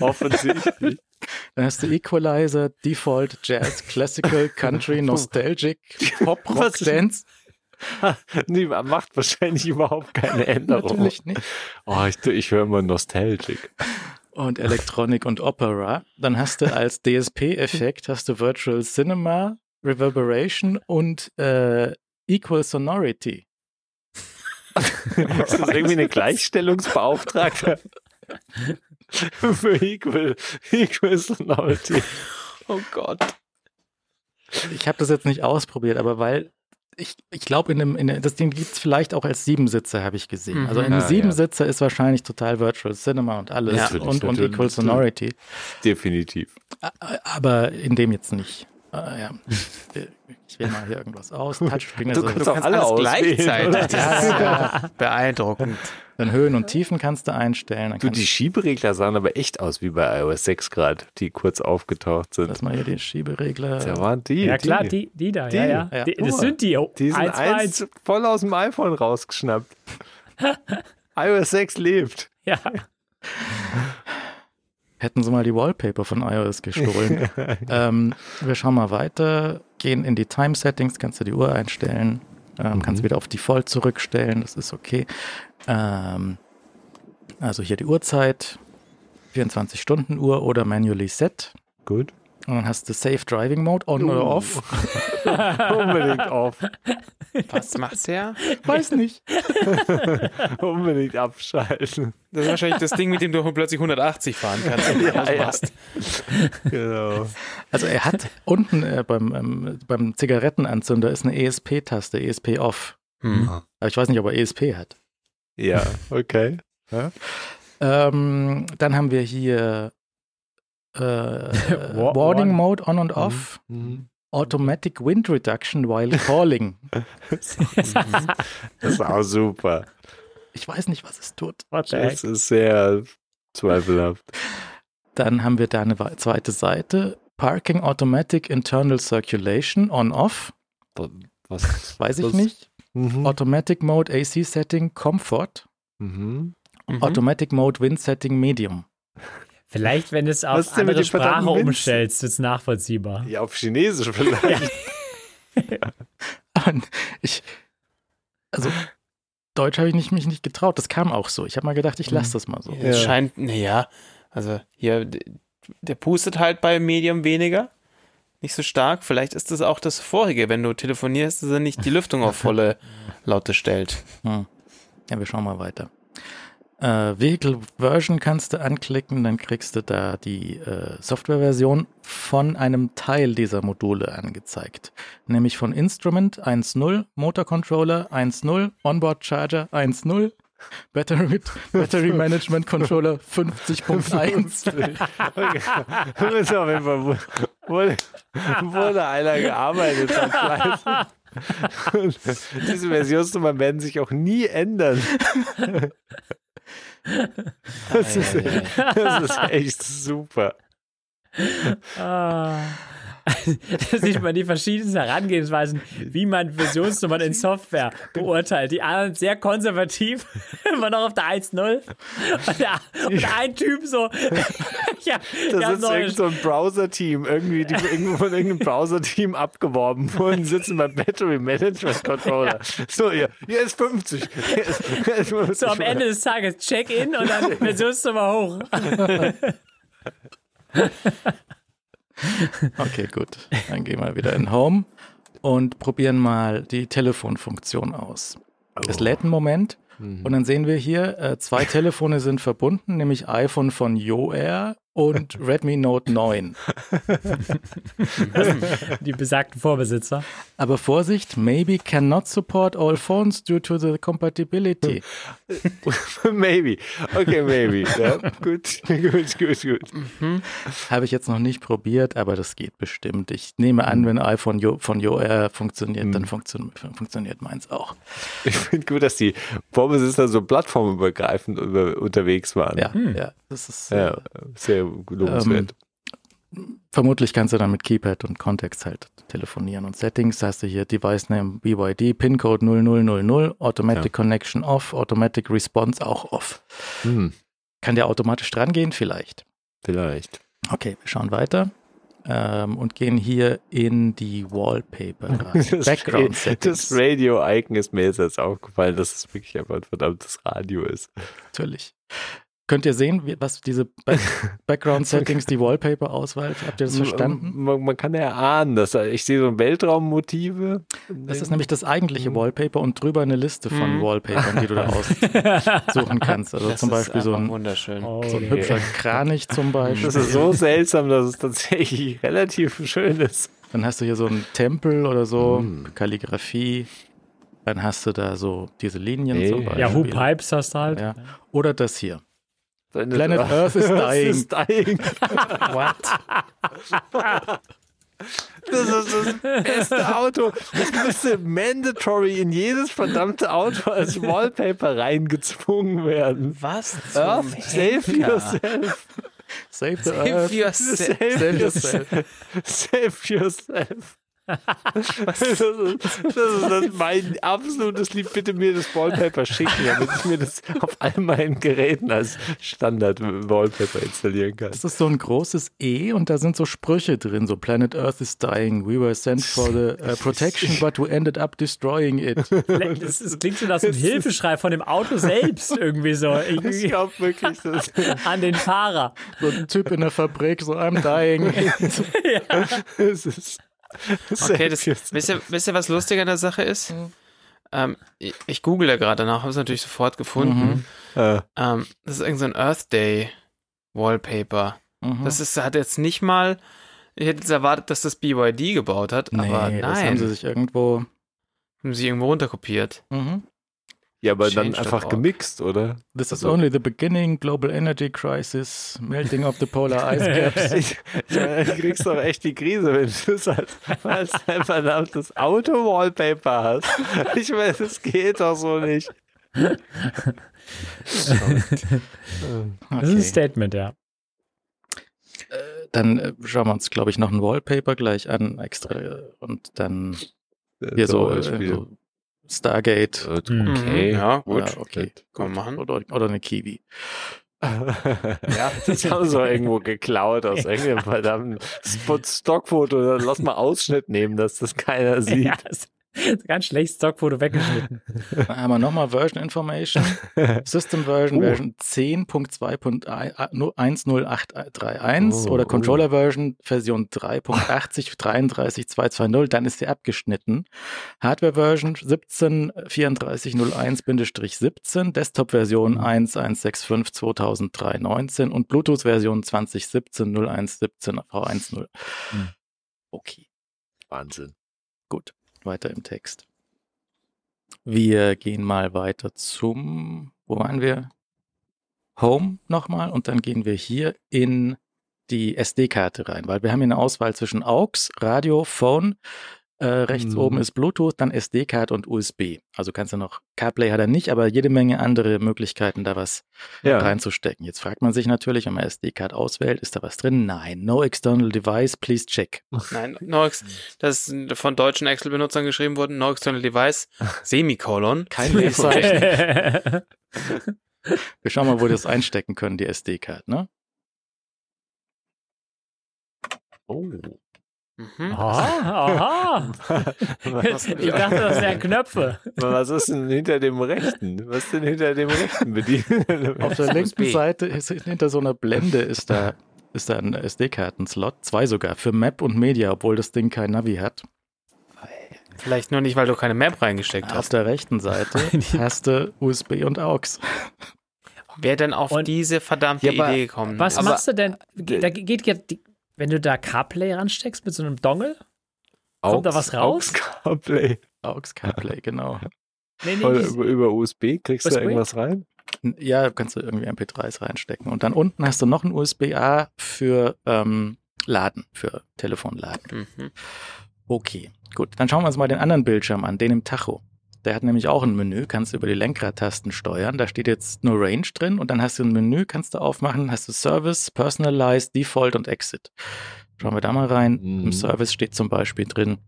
D: Offensichtlich.
B: Dann hast du Equalizer, Default, Jazz, Classical, Country, Nostalgic, Pop, Rock, Dance.
D: Nee, man macht wahrscheinlich überhaupt keine Änderung.
B: Natürlich nicht.
D: Oh, ich, ich höre immer Nostalgic.
B: und Electronic und Opera. Dann hast du als DSP-Effekt hast du Virtual Cinema, Reverberation und äh, Equal Sonority.
D: Ist das irgendwie eine Gleichstellungsbeauftragte? Für Equal, Equal Sonority.
A: Oh Gott.
B: Ich habe das jetzt nicht ausprobiert, aber weil ich, ich glaube, in dem, in der, das Ding gibt es vielleicht auch als Siebensitzer, habe ich gesehen.
A: Mhm.
B: Also ein
D: Ah, ja.
B: Siebenssitzer ist wahrscheinlich total Virtual Cinema und alles
A: Ja.
B: Und, und. Equal Sonority.
D: Definitiv.
B: Aber in dem jetzt nicht. Äh, ja. Ich wähle mal hier irgendwas aus. Touchscreen,
D: Du
B: also
D: kannst
A: Du
D: auch
A: kannst
D: alle
A: alles gleichzeitig. Das ist ja beeindruckend.
B: dann Höhen und Tiefen kannst du einstellen. Dann
D: Du, die Schieberegler sahen aber echt aus wie bei iOS 6 gerade, die kurz aufgetaucht sind.
B: Lass mal hier die Schieberegler.
D: Da waren die.
C: Ja, klar,
D: die.
C: die, da,
D: Die.
C: ja, ja.
B: Ja.
C: Die, das sind die. Oh,
D: Die sind
C: eins,
D: eins voll aus dem iPhone rausgeschnappt. iOS 6 lebt.
C: Ja.
B: Hätten sie mal die Wallpaper von iOS gestohlen. ähm, wir schauen mal weiter, gehen in die Time Settings, kannst du die Uhr einstellen, ähm, kannst wieder auf Default zurückstellen, das ist okay. Ähm, also hier die Uhrzeit, 24 Stunden Uhr oder manually set.
D: Gut.
B: Und dann hast du Safe Driving Mode on oder off.
D: Unbedingt auf.
A: Was macht der?
B: Weiß nicht.
D: Unbedingt abschalten.
A: Das ist wahrscheinlich das Ding, mit dem du plötzlich 180 fahren kannst. wenn du
D: Ja, ja. Genau.
B: Also er hat unten äh, beim, ähm, beim Zigarettenanzünder ist eine ESP-Taste, ESP off.
A: Hm.
B: Aber ich weiß nicht, ob er ESP hat.
D: Ja, okay.
B: Ähm, dann haben wir hier äh,
C: Wa-
B: Warning
C: warn-
B: Mode on und off,
D: Mhm.
B: Automatic Wind Reduction while calling.
D: Das ist auch super.
B: Ich weiß nicht, was es tut.
C: What the heck?
D: Das ist sehr zweifelhaft.
B: Dann haben wir da eine wei- zweite Seite. Parking Automatic Internal Circulation on off.
D: Was?
B: Weiß ich
D: was-
B: nicht.
D: Mhm.
B: Automatic Mode AC Setting Comfort.
D: Mhm.
A: Mhm.
B: Automatic Mode Wind Setting Medium.
C: Vielleicht, wenn du es
D: Was
C: auf
D: mit
C: andere Sprache umstellst, wird es nachvollziehbar.
D: Ja, auf Chinesisch vielleicht.
B: Ich, also Deutsch habe ich nicht, mich nicht getraut. Das kam auch so. Ich habe mal gedacht, ich lasse das mal so.
A: Es scheint, naja, also hier, der pustet halt bei Medium weniger. Nicht so stark. Vielleicht ist das auch das vorige, wenn du telefonierst, dass er nicht die Lüftung auf volle Laute stellt.
B: Hm. Ja, wir schauen mal weiter. Äh, Vehicle Version kannst du anklicken, dann kriegst du da die äh, Softwareversion von einem Teil dieser Module angezeigt. Nämlich von Instrument 1.0, Motor Controller 1.0, Onboard Charger 1.0, Battery, Battery Management Controller 50.1.
D: Okay. Ist auf jeden Fall, wurde, wurde einer gearbeitet hat. diese Versionsnummern werden sich auch nie ändern. Das ist, das ist echt super.
C: Ah. Da sieht man die verschiedensten Herangehensweisen, wie man Versionsnummern in Software beurteilt. Die anderen sehr konservativ, immer noch auf der 1.0. Und, der- und ein Typ so, ja, ja,
D: ist
C: neu.
D: irgend so ein Browser-Team, irgendwie, die irgendwo von irgendeinem Browser-Team abgeworben wurden, sitzen beim Battery Management Controller. So, hier, hier ist 50. Hier ist, hier ist 50.
C: so am Ende des Tages Check-in und dann Versionsnummer hoch.
B: Okay, gut. Dann gehen wir wieder in Home und probieren mal die Telefonfunktion aus. Es lädt einen Moment und dann sehen wir hier, äh, zwei Telefone sind verbunden, nämlich iPhone von YoAir und Redmi Note 9.
C: Die besagten Vorbesitzer.
B: Aber Vorsicht, maybe cannot support all phones due to the compatibility.
D: maybe. Okay, maybe. Ja, gut, gut, gut, gut.
B: Habe ich jetzt noch nicht probiert, aber das geht bestimmt. Ich nehme an, wenn iPhone Yo, von YoAir funktioniert, dann funktio funktioniert meins auch.
D: Ich finde gut, dass die Vorbesitzer so plattformübergreifend über, unterwegs waren.
B: Ja, ja, das ist äh,
D: Ja, sehr lobenswert.
B: Vermutlich kannst du dann mit Keypad und Kontext halt telefonieren. Und Settings hast du hier Device Name BYD, PIN-Code 0000, Automatic Connection off, Automatic Response auch off.
D: Hm,
B: Kann der automatisch drangehen? Vielleicht.
D: vielleicht.
B: Okay, wir schauen weiter ähm, und gehen hier in die Wallpaper rein.
D: Das,
B: Background
D: das
B: Settings.
D: Radio-Icon ist mir jetzt erst aufgefallen, dass es wirklich einfach ein verdammtes Radio ist.
B: Natürlich. Könnt ihr sehen, wie, was diese Back Background Settings, die Wallpaper-Auswahl, habt ihr das verstanden?
D: Man, man kann ja ahnen, dass er- ich sehe so Weltraummotive.
B: Das ist nämlich das eigentliche Wallpaper und drüber eine Liste von
A: Mhm.
B: Wallpapern, die du da aussuchen kannst. Also
A: Das
B: zum
A: ist
B: Beispiel so ein,
A: wunderschön.
C: Oh,
B: so ein hübscher Kranich zum Beispiel.
D: Das ist so seltsam, dass es tatsächlich relativ schön ist.
B: Dann hast du hier so einen Tempel oder so,
D: Mm.
B: Kalligrafie. Dann hast du da so diese Linien
D: Nee.
B: zum Beispiel.
C: Ja, Who Pipes hast du halt.
B: Ja. Oder das hier.
D: Seine-
B: Planet Earth is dying.
D: is dying.
B: What?
D: Das ist das beste Auto. Das müsste mandatory in jedes verdammte Auto als Wallpaper reingezwungen werden.
A: Was?
D: Earth, save
A: Henker?
D: yourself.
B: Save the
A: Save
B: Earth.
A: yourself.
D: Save yourself. Save yourself. Das ist, das ist das mein absolutes Lieb. Bitte mir das Wallpaper schicken, damit ich mir das auf all meinen Geräten als Standard-Wallpaper installieren kann.
B: Das ist so ein großes E und da sind so Sprüche drin, so Planet Earth is dying, we were sent for the uh, protection, but we ended up destroying it.
C: Das, das klingt schon nach so einem Hilfeschrei von dem Auto selbst irgendwie so.
D: Ich
C: Irgendwie
D: glaube wirklich, das
C: an den Fahrer.
B: So ein Typ in der Fabrik, so I'm dying.
D: das ist.
A: Okay, das, wisst, ihr, wisst ihr, was lustig an der Sache ist? Ähm, ich, ich google da gerade danach, habe es natürlich sofort gefunden.
D: Äh,
A: Ähm, das ist irgendein so ein Earth Day Wallpaper.
B: Mhm.
A: Das ist, hat jetzt nicht mal, ich hätte jetzt erwartet, dass das BYD gebaut hat,
B: nee,
A: aber
B: das haben
A: nein,
B: sie sich irgendwo.
A: haben sie irgendwo runterkopiert.
B: Mhm.
D: Ja, aber dann einfach gemixt, oder?
B: This is
D: Also-
B: only the beginning, global energy crisis, melting of the polar ice caps.
D: Ich, ich meine, du kriegst doch echt die Krise, wenn du es als, als ein verdammtes Auto-Wallpaper hast. Ich meine, das geht doch so nicht.
C: Das ist ein. Statement, ja.
B: Dann äh, schauen wir uns, glaube ich, noch ein Wallpaper gleich an, extra. äh, Und dann hier so, äh, so Stargate.
C: Mhm.
D: Okay.
A: Ja, gut.
B: Ja, okay.
A: Kann man machen.
B: Oder, oder eine Kiwi.
D: ja, das haben sie irgendwo geklaut aus irgendeinem verdammten Stockfoto. Lass mal Ausschnitt nehmen, dass das keiner sieht.
C: Ja, das ganz schlecht Stockfoto weggeschnitten.
B: Dann haben wir nochmal Version Information. System Version,
D: Oh.
B: Version 10.2.10831
D: Oh,
B: oder
D: oh.
B: Controller Version Version 3.80.33.220, dann ist sie abgeschnitten. Hardware Version 17.34.01-17, Desktop Version 1165.2003.19 und Bluetooth Version 2017.01.17 V10.
D: Hm.
B: Okay.
D: Wahnsinn.
B: Gut, weiter im Text. Wir gehen mal weiter zum, wo waren wir? Home nochmal und dann gehen wir hier in die SD-Karte rein, weil wir haben hier eine Auswahl zwischen AUX, Radio, Phone, äh, rechts
D: Mhm.
B: oben ist Bluetooth, dann SD-Karte und USB. Also kannst du noch, CarPlay hat er nicht, aber jede Menge andere Möglichkeiten, da was
D: Ja.
B: reinzustecken. Jetzt fragt man sich natürlich, wenn man SD-Card auswählt, ist da was drin? Nein. No external device, please check.
A: Nein, no ex das ist von deutschen Excel-Benutzern geschrieben worden, no external device, Semikolon.
B: Kein Leerzeichen. Wir schauen mal, wo wir das einstecken können, die SD-Card, ne?
D: Oh.
A: Mhm.
C: Aha, aha.
D: Was,
C: Ich dachte, das wären Knöpfe.
D: was ist denn hinter dem rechten? Was ist denn hinter dem rechten bedienen?
B: Auf der
A: USB.
B: linken Seite ist hinter so einer Blende ist da, ist da ein SD-Karten-Slot, zwei sogar, für Map und Media, obwohl das Ding kein Navi hat.
A: Vielleicht nur nicht, weil du keine Map reingesteckt
B: Auf
A: hast.
B: der rechten Seite hast du USB und AUX.
A: Wer denn auf
C: Und-
A: diese verdammte
D: Ja,
A: Idee gekommen?
C: Was
D: Aber-
C: machst du denn? Da geht ja, die- wenn du da CarPlay ransteckst mit so einem Dongle? Kommt da was raus?
D: Aux CarPlay.
B: AUX CarPlay, genau.
C: Nee, nee,
D: über, über USB kriegst du
C: USB?
D: da irgendwas rein?
B: Ja, kannst du irgendwie MP3s reinstecken. Und dann unten hast du noch ein USB-A für ähm, Laden, für Telefonladen.
A: Mhm.
B: Okay, gut. Dann schauen wir uns mal den anderen Bildschirm an, den im Tacho. Der hat nämlich auch ein Menü, kannst du über die Lenkradtasten steuern. Da steht jetzt nur Range drin und dann hast du ein Menü, kannst du aufmachen, hast du Service, Personalized, Default und Exit. Schauen wir da mal rein.
D: Mhm.
B: Im Service steht zum Beispiel drin,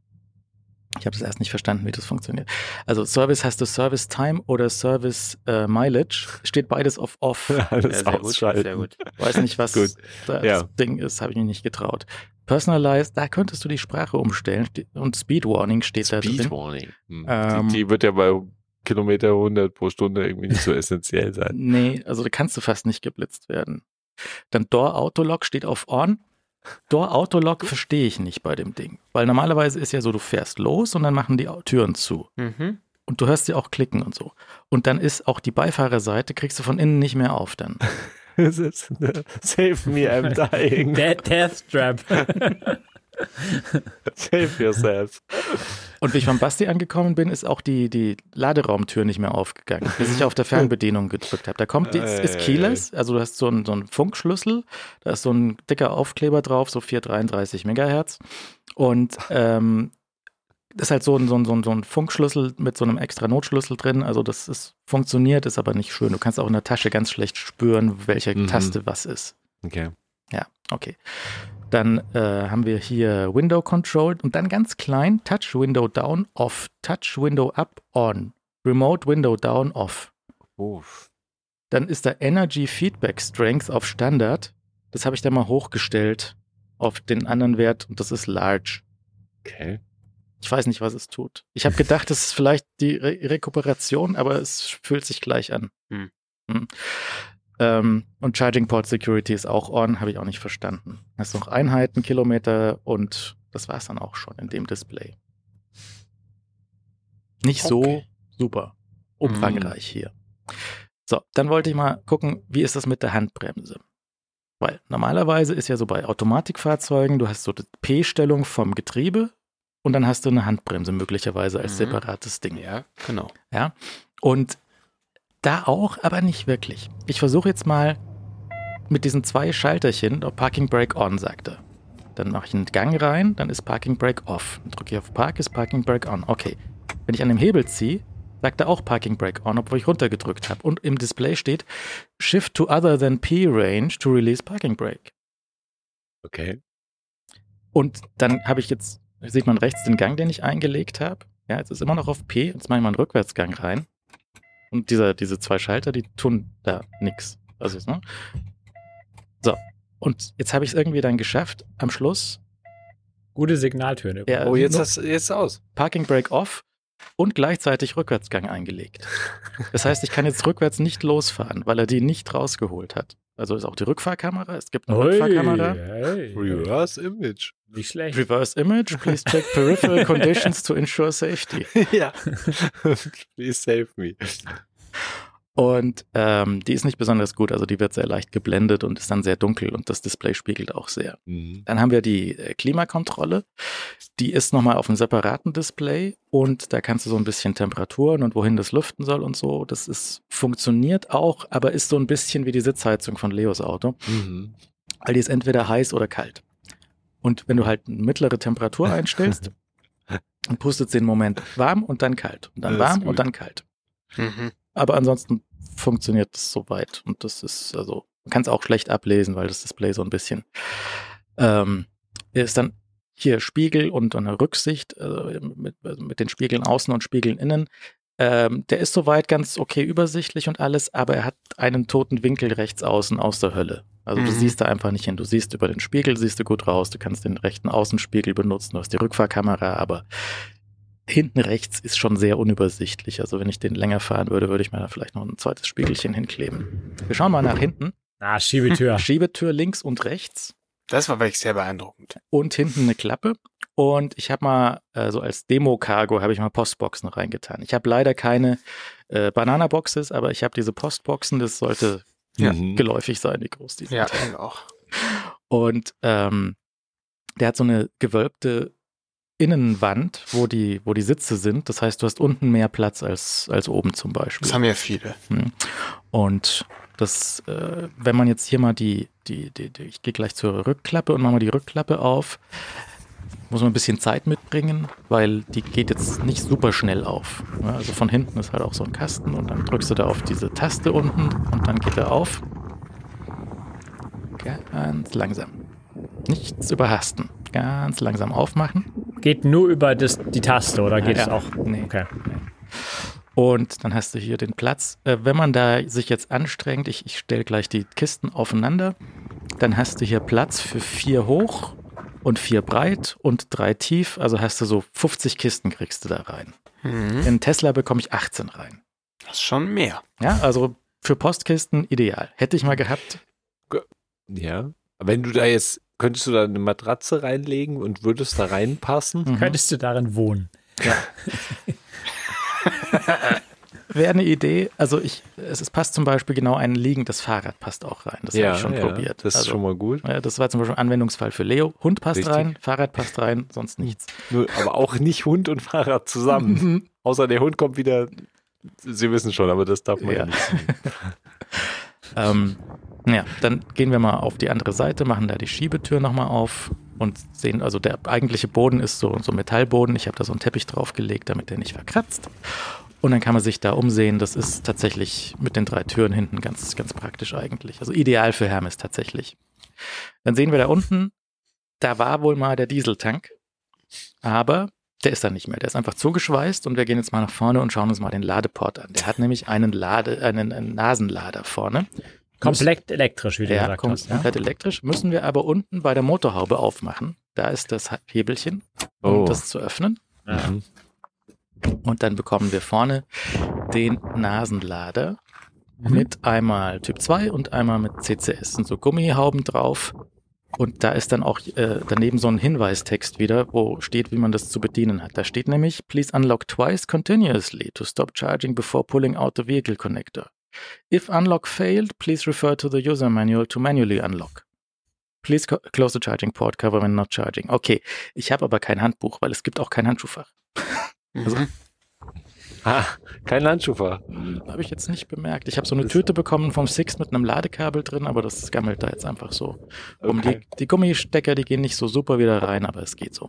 B: ich habe das erst nicht verstanden, wie das funktioniert. Also Service hast du Service Time oder Service äh, Mileage. Steht beides auf Off.
D: Alles
A: Ja, sehr gut,
D: ausschalten.
A: sehr gut.
B: Weiß nicht, was
D: Gut.
B: das
D: Ja.
B: Ding ist, habe ich mich nicht getraut. Personalized, da könntest du die Sprache umstellen Ste- und Speed Warning steht da
D: Speed
B: drin.
D: Warning. Hm.
B: Ähm,
D: die, die wird ja bei Kilometer 100 pro Stunde irgendwie nicht so essentiell sein.
B: Nee, also da kannst du fast nicht geblitzt werden. Dann Door Autolock steht auf On. Door Autolock verstehe ich nicht bei dem Ding, weil normalerweise ist ja so, du fährst los und dann machen die Türen zu
A: Mhm.
B: und du hörst sie auch klicken und so. Und dann ist auch die Beifahrerseite kriegst du von innen nicht mehr auf dann.
D: Ist, Save me, I'm dying.
C: Death, Death Trap.
D: Save yourself.
B: Und wie ich beim Basti angekommen bin, ist auch die, die Laderaumtür nicht mehr aufgegangen, bis ich auf der Fernbedienung gedrückt habe. Da kommt, die, ist, ist keyless, also du hast so einen, so einen Funkschlüssel, da ist so ein dicker Aufkleber drauf, so 433 Megahertz. Und ähm, das ist halt so ein, so, ein, so, ein, Funkschlüssel mit so einem extra Notschlüssel drin. Also das ist, funktioniert, ist aber nicht schön. Du kannst auch in der Tasche ganz schlecht spüren, welche
D: Mhm.
B: Taste was ist.
D: Okay.
B: Ja, okay. Dann äh, haben wir hier Window Control und dann ganz klein Touch Window Down Off, Touch Window Up On, Remote Window Down Off.
D: Uff.
B: Dann ist da Energy Feedback Strength auf Standard. Das habe ich da mal hochgestellt auf den anderen Wert und das ist Large.
D: Okay.
B: Ich weiß nicht, was es tut. Ich habe gedacht, das ist vielleicht die Re Rekuperation, aber es fühlt sich gleich an.
A: Hm.
B: Hm. Ähm, und Charging Port Security ist auch on, habe ich auch nicht verstanden. Hast noch Einheiten, Kilometer und das war es dann auch schon in dem Display. Nicht so
A: Okay.
B: super umfangreich hier. So, dann wollte ich mal gucken, wie ist das mit der Handbremse? Weil normalerweise ist ja so bei Automatikfahrzeugen, du hast so die P-Stellung vom Getriebe und dann hast du eine Handbremse möglicherweise als
A: Mhm.
B: separates Ding.
A: Ja, genau.
B: Ja. Und da auch, aber nicht wirklich. Ich versuche jetzt mal mit diesen zwei Schalterchen, oh, Parking Brake On, sagt er. Dann mache ich einen Gang rein, dann ist Parking Brake Off. Dann drücke ich auf Park, ist Parking Brake On. Okay. Wenn ich an dem Hebel ziehe, sagt er auch Parking Brake On, obwohl ich runtergedrückt habe. Und im Display steht Shift to other than P Range to release Parking Brake.
D: Okay.
B: Und dann habe ich jetzt, sieht man rechts den Gang, den ich eingelegt habe. Ja, jetzt ist immer noch auf P. Jetzt mache ich mal einen Rückwärtsgang rein. Und dieser, diese zwei Schalter, die tun da nix. Also, ne? So. Und jetzt habe ich es irgendwie dann geschafft, am Schluss.
C: Gute Signaltöne.
B: Ja,
D: Oh, jetzt hast jetzt aus.
B: Parking Brake off und gleichzeitig Rückwärtsgang eingelegt. Das heißt, ich kann jetzt rückwärts nicht losfahren, weil er die nicht rausgeholt hat. Also ist auch die Rückfahrkamera. Es gibt eine
C: Ui,
B: Rückfahrkamera.
C: hey,
D: Reverse Image.
C: Nicht schlecht.
B: Reverse Image, please check peripheral conditions to ensure safety.
D: ja. Please save me.
B: Und ähm, die ist nicht besonders gut, also die wird sehr leicht geblendet und ist dann sehr dunkel und das Display spiegelt auch sehr.
D: Mhm.
B: Dann haben wir die äh, Klimakontrolle. Die ist nochmal auf einem separaten Display und da kannst du so ein bisschen Temperaturen und wohin das lüften soll und so. Das ist, funktioniert auch, aber ist so ein bisschen wie die Sitzheizung von Leos Auto,
D: Mhm.
B: weil die ist entweder heiß oder kalt. Und wenn du halt eine mittlere Temperatur einstellst, dann pustet sie den Moment warm und dann kalt. Und dann warm und dann kalt.
A: Mhm.
B: Aber ansonsten funktioniert es soweit. Und das ist, also, man kann es auch schlecht ablesen, weil das Display so ein bisschen ähm, ist dann hier Spiegel und eine Rücksicht äh, mit, also mit den Spiegeln außen und Spiegeln innen. Ähm, der ist soweit ganz okay übersichtlich und alles, aber er hat einen toten Winkel rechts außen aus der Hölle. Also du
A: Mhm.
B: siehst da einfach nicht hin. Du siehst über den Spiegel, siehst du gut raus. Du kannst den rechten Außenspiegel benutzen. Du hast die Rückfahrkamera, aber hinten rechts ist schon sehr unübersichtlich. Also wenn ich den länger fahren würde, würde ich mir da vielleicht noch ein zweites Spiegelchen hinkleben. Wir schauen mal nach hinten.
C: Ah, Schiebetür.
B: Schiebetür links und rechts
A: Das war wirklich sehr beeindruckend.
B: und hinten eine Klappe. Und ich habe mal, äh, so als Demo-Cargo, habe ich mal Postboxen reingetan. Ich habe leider keine äh, Banana-Boxes, aber ich habe diese Postboxen. Das sollte
A: Ja.
B: Geläufig sein, wie groß die sind.
A: Ja, auch.
B: Und ähm, der hat so eine gewölbte Innenwand, wo die, wo die Sitze sind. Das heißt, du hast unten mehr Platz als, als oben zum Beispiel.
A: Das haben ja viele.
B: Hm. Und das, äh, wenn man jetzt hier mal die, die, die, die ich gehe gleich zur Rückklappe und mache mal die Rückklappe auf, muss man ein bisschen Zeit mitbringen, weil die geht jetzt nicht super schnell auf. Also von hinten ist halt auch so ein Kasten und dann drückst du da auf diese Taste unten und dann geht er auf. Ganz langsam. Nichts überhasten. Ganz langsam aufmachen.
C: Geht nur über das, die Taste oder geht
B: Ja,
C: es auch?
B: Nee.
C: Okay.
B: Und dann hast du hier den Platz. Äh, wenn man da sich jetzt anstrengt, ich, ich stelle gleich die Kisten aufeinander, dann hast du hier Platz für vier hoch und vier breit und drei tief. Also hast du so 50 Kisten kriegst du da rein.
A: Mhm.
B: In Tesla bekomme ich 18 rein.
A: Das ist schon mehr.
B: Ja, also für Postkisten ideal. Hätte ich mal gehabt.
D: Ja. Wenn du da jetzt, könntest du da eine Matratze reinlegen und würdest da reinpassen?
B: Mhm.
C: Könntest du darin wohnen?
B: Wäre eine Idee. Also ich, es, es passt zum Beispiel genau ein liegendes Fahrrad passt auch rein. Das habe ich schon probiert.
D: Das ist
B: also,
D: schon mal gut.
B: ja, das war zum Beispiel ein Anwendungsfall für Leo. Hund passt
D: Richtig.
B: rein, Fahrrad passt rein, sonst nichts.
D: Nur, aber auch nicht Hund und Fahrrad zusammen. Außer der Hund kommt wieder. Sie wissen schon, aber das darf man ja,
B: Ja.
D: nicht.
B: Ähm, ja, dann gehen wir mal auf die andere Seite, machen da die Schiebetür nochmal auf und sehen, also der eigentliche Boden ist so, so Metallboden. Ich habe da so einen Teppich draufgelegt, damit der nicht verkratzt. Und dann kann man sich da umsehen. Das ist tatsächlich mit den drei Türen hinten ganz, ganz praktisch eigentlich. Also ideal für Hermes tatsächlich. Dann sehen wir da unten, da war wohl mal der Dieseltank, aber der ist da nicht mehr. Der ist einfach zugeschweißt und wir gehen jetzt mal nach vorne und schauen uns mal den Ladeport an. Der hat nämlich einen Lade, einen, einen Nasenlader vorne.
C: Komplett elektrisch, wie du
B: Ja,
C: gesagt
B: kom
C: hast. Ja?
B: komplett elektrisch. Müssen wir aber unten bei der Motorhaube aufmachen. Da ist das Hebelchen, um
D: Oh.
B: das zu öffnen.
C: Ja.
D: Mhm.
B: Und dann bekommen wir vorne den Nasenlader
C: Mhm.
B: mit einmal Typ 2 und einmal mit CCS. Sind so Gummihauben drauf. Und da ist dann auch äh, daneben so ein Hinweistext wieder, wo steht, wie man das zu bedienen hat. Da steht nämlich, please unlock twice continuously to stop charging before pulling out the vehicle connector. If unlock failed, please refer to the user manual to manually unlock. Please close the charging port cover when not charging. Okay, ich habe aber kein Handbuch, weil es gibt auch kein Handschuhfach. Also-
A: Mhm.
D: Ah, kein Handschufer.
B: Habe ich jetzt nicht bemerkt. Ich habe so eine Tüte bekommen vom Six mit einem Ladekabel drin, aber das gammelt da jetzt einfach so. Um
D: Okay.
B: die, die Gummistecker, die gehen nicht so super wieder rein, aber es geht so.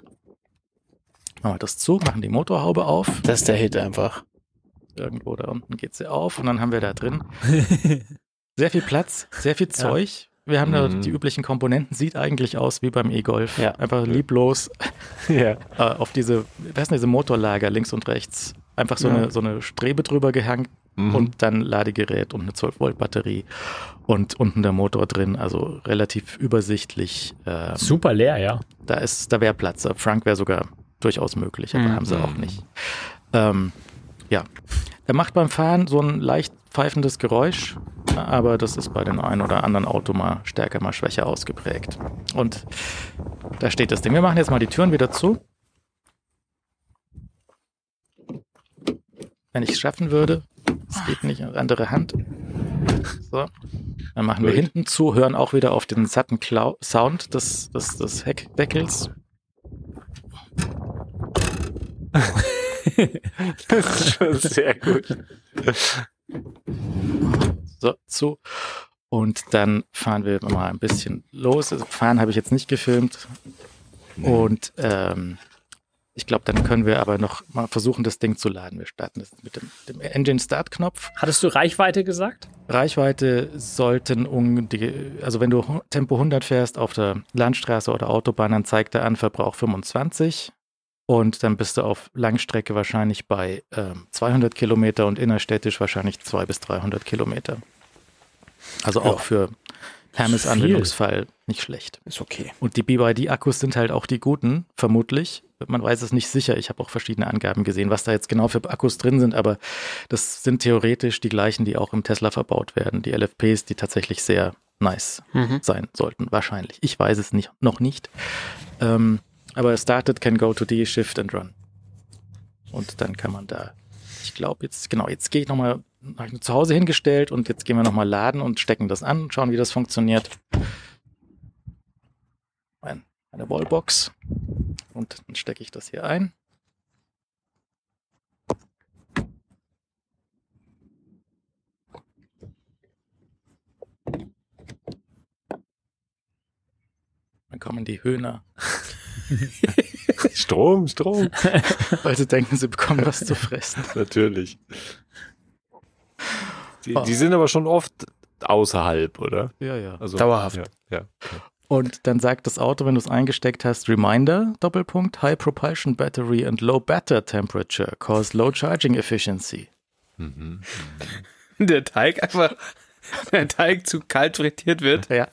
B: Machen wir das zu, machen die Motorhaube auf.
A: Das ist der Hit einfach.
B: Irgendwo da unten geht sie auf und dann haben wir da drin sehr viel Platz, sehr viel Zeug. Wir haben da
D: Mhm.
B: die üblichen Komponenten, sieht eigentlich aus wie beim E-Golf.
A: Ja.
B: Einfach lieblos
D: Ja.
B: äh, auf diese, was sind diese Motorlager links und rechts, einfach so,
A: Ja.
B: eine, so eine Strebe drüber gehangen, mhm. und dann Ladegerät und eine 12-Volt-Batterie und unten der Motor drin, also relativ übersichtlich.
C: Ähm, Super leer, ja.
B: Da ist, da wäre Platz. Frank wäre sogar durchaus möglich, aber mhm. haben sie auch nicht. Ähm, ja, er macht beim Fahren so ein leicht pfeifendes Geräusch, aber das ist bei dem einen oder anderen Auto mal stärker, mal schwächer ausgeprägt. Und da steht das Ding. Wir machen jetzt mal die Türen wieder zu. Wenn ich es schaffen würde, es geht nicht, andere Hand. So. Dann machen wir hinten zu, hören auch wieder auf den satten Klau Sound des, des, des Heckdeckels.
D: das ist schon sehr gut.
B: So, zu. Und dann fahren wir mal ein bisschen los. Also fahren habe ich jetzt nicht gefilmt. Und ähm, ich glaube, dann können wir aber noch mal versuchen, das Ding zu laden. Wir starten das mit dem, dem Engine Start Knopf.
C: Hattest du Reichweite gesagt?
B: Reichweite sollten um die, also wenn du Tempo 100 fährst auf der Landstraße oder Autobahn, dann zeigt der an Verbrauch 25. Und dann bist du auf Langstrecke wahrscheinlich bei ähm, 200 Kilometer und innerstädtisch wahrscheinlich 200 bis 300 Kilometer. Also auch ja. für Hermes-Anwendungsfall nicht schlecht.
A: Ist okay.
B: Und die BYD-Akkus sind halt auch die guten, vermutlich. Man weiß es nicht sicher. Ich habe auch verschiedene Angaben gesehen, was da jetzt genau für Akkus drin sind, aber das sind theoretisch die gleichen, die auch im Tesla verbaut werden. Die LFPs, die tatsächlich sehr nice mhm. sein sollten. Wahrscheinlich. Ich weiß es nicht, noch nicht. Ähm, aber started can go to D, Shift and Run. Und dann kann man da, ich glaube jetzt, genau, jetzt gehe ich nochmal, habe ich zu Hause hingestellt und jetzt gehen wir nochmal laden und stecken das an, schauen, wie das funktioniert. Ein, eine Wallbox. Und dann stecke ich das hier ein. Dann kommen die Höhner.
D: Strom, Strom.
B: Weil sie denken, sie bekommen was zu fressen.
D: Natürlich. Die, oh. die, sind aber schon oft außerhalb, oder?
B: Ja, ja.
A: Also, Dauerhaft.
D: Ja, ja.
B: Und dann sagt das Auto, wenn du es eingesteckt hast, Reminder, Doppelpunkt, High Propulsion Battery and Low Batter Temperature cause low charging efficiency. Mhm,
A: mhm. Der Teig einfach, der Teig zu kalt frittiert wird.
B: Ja.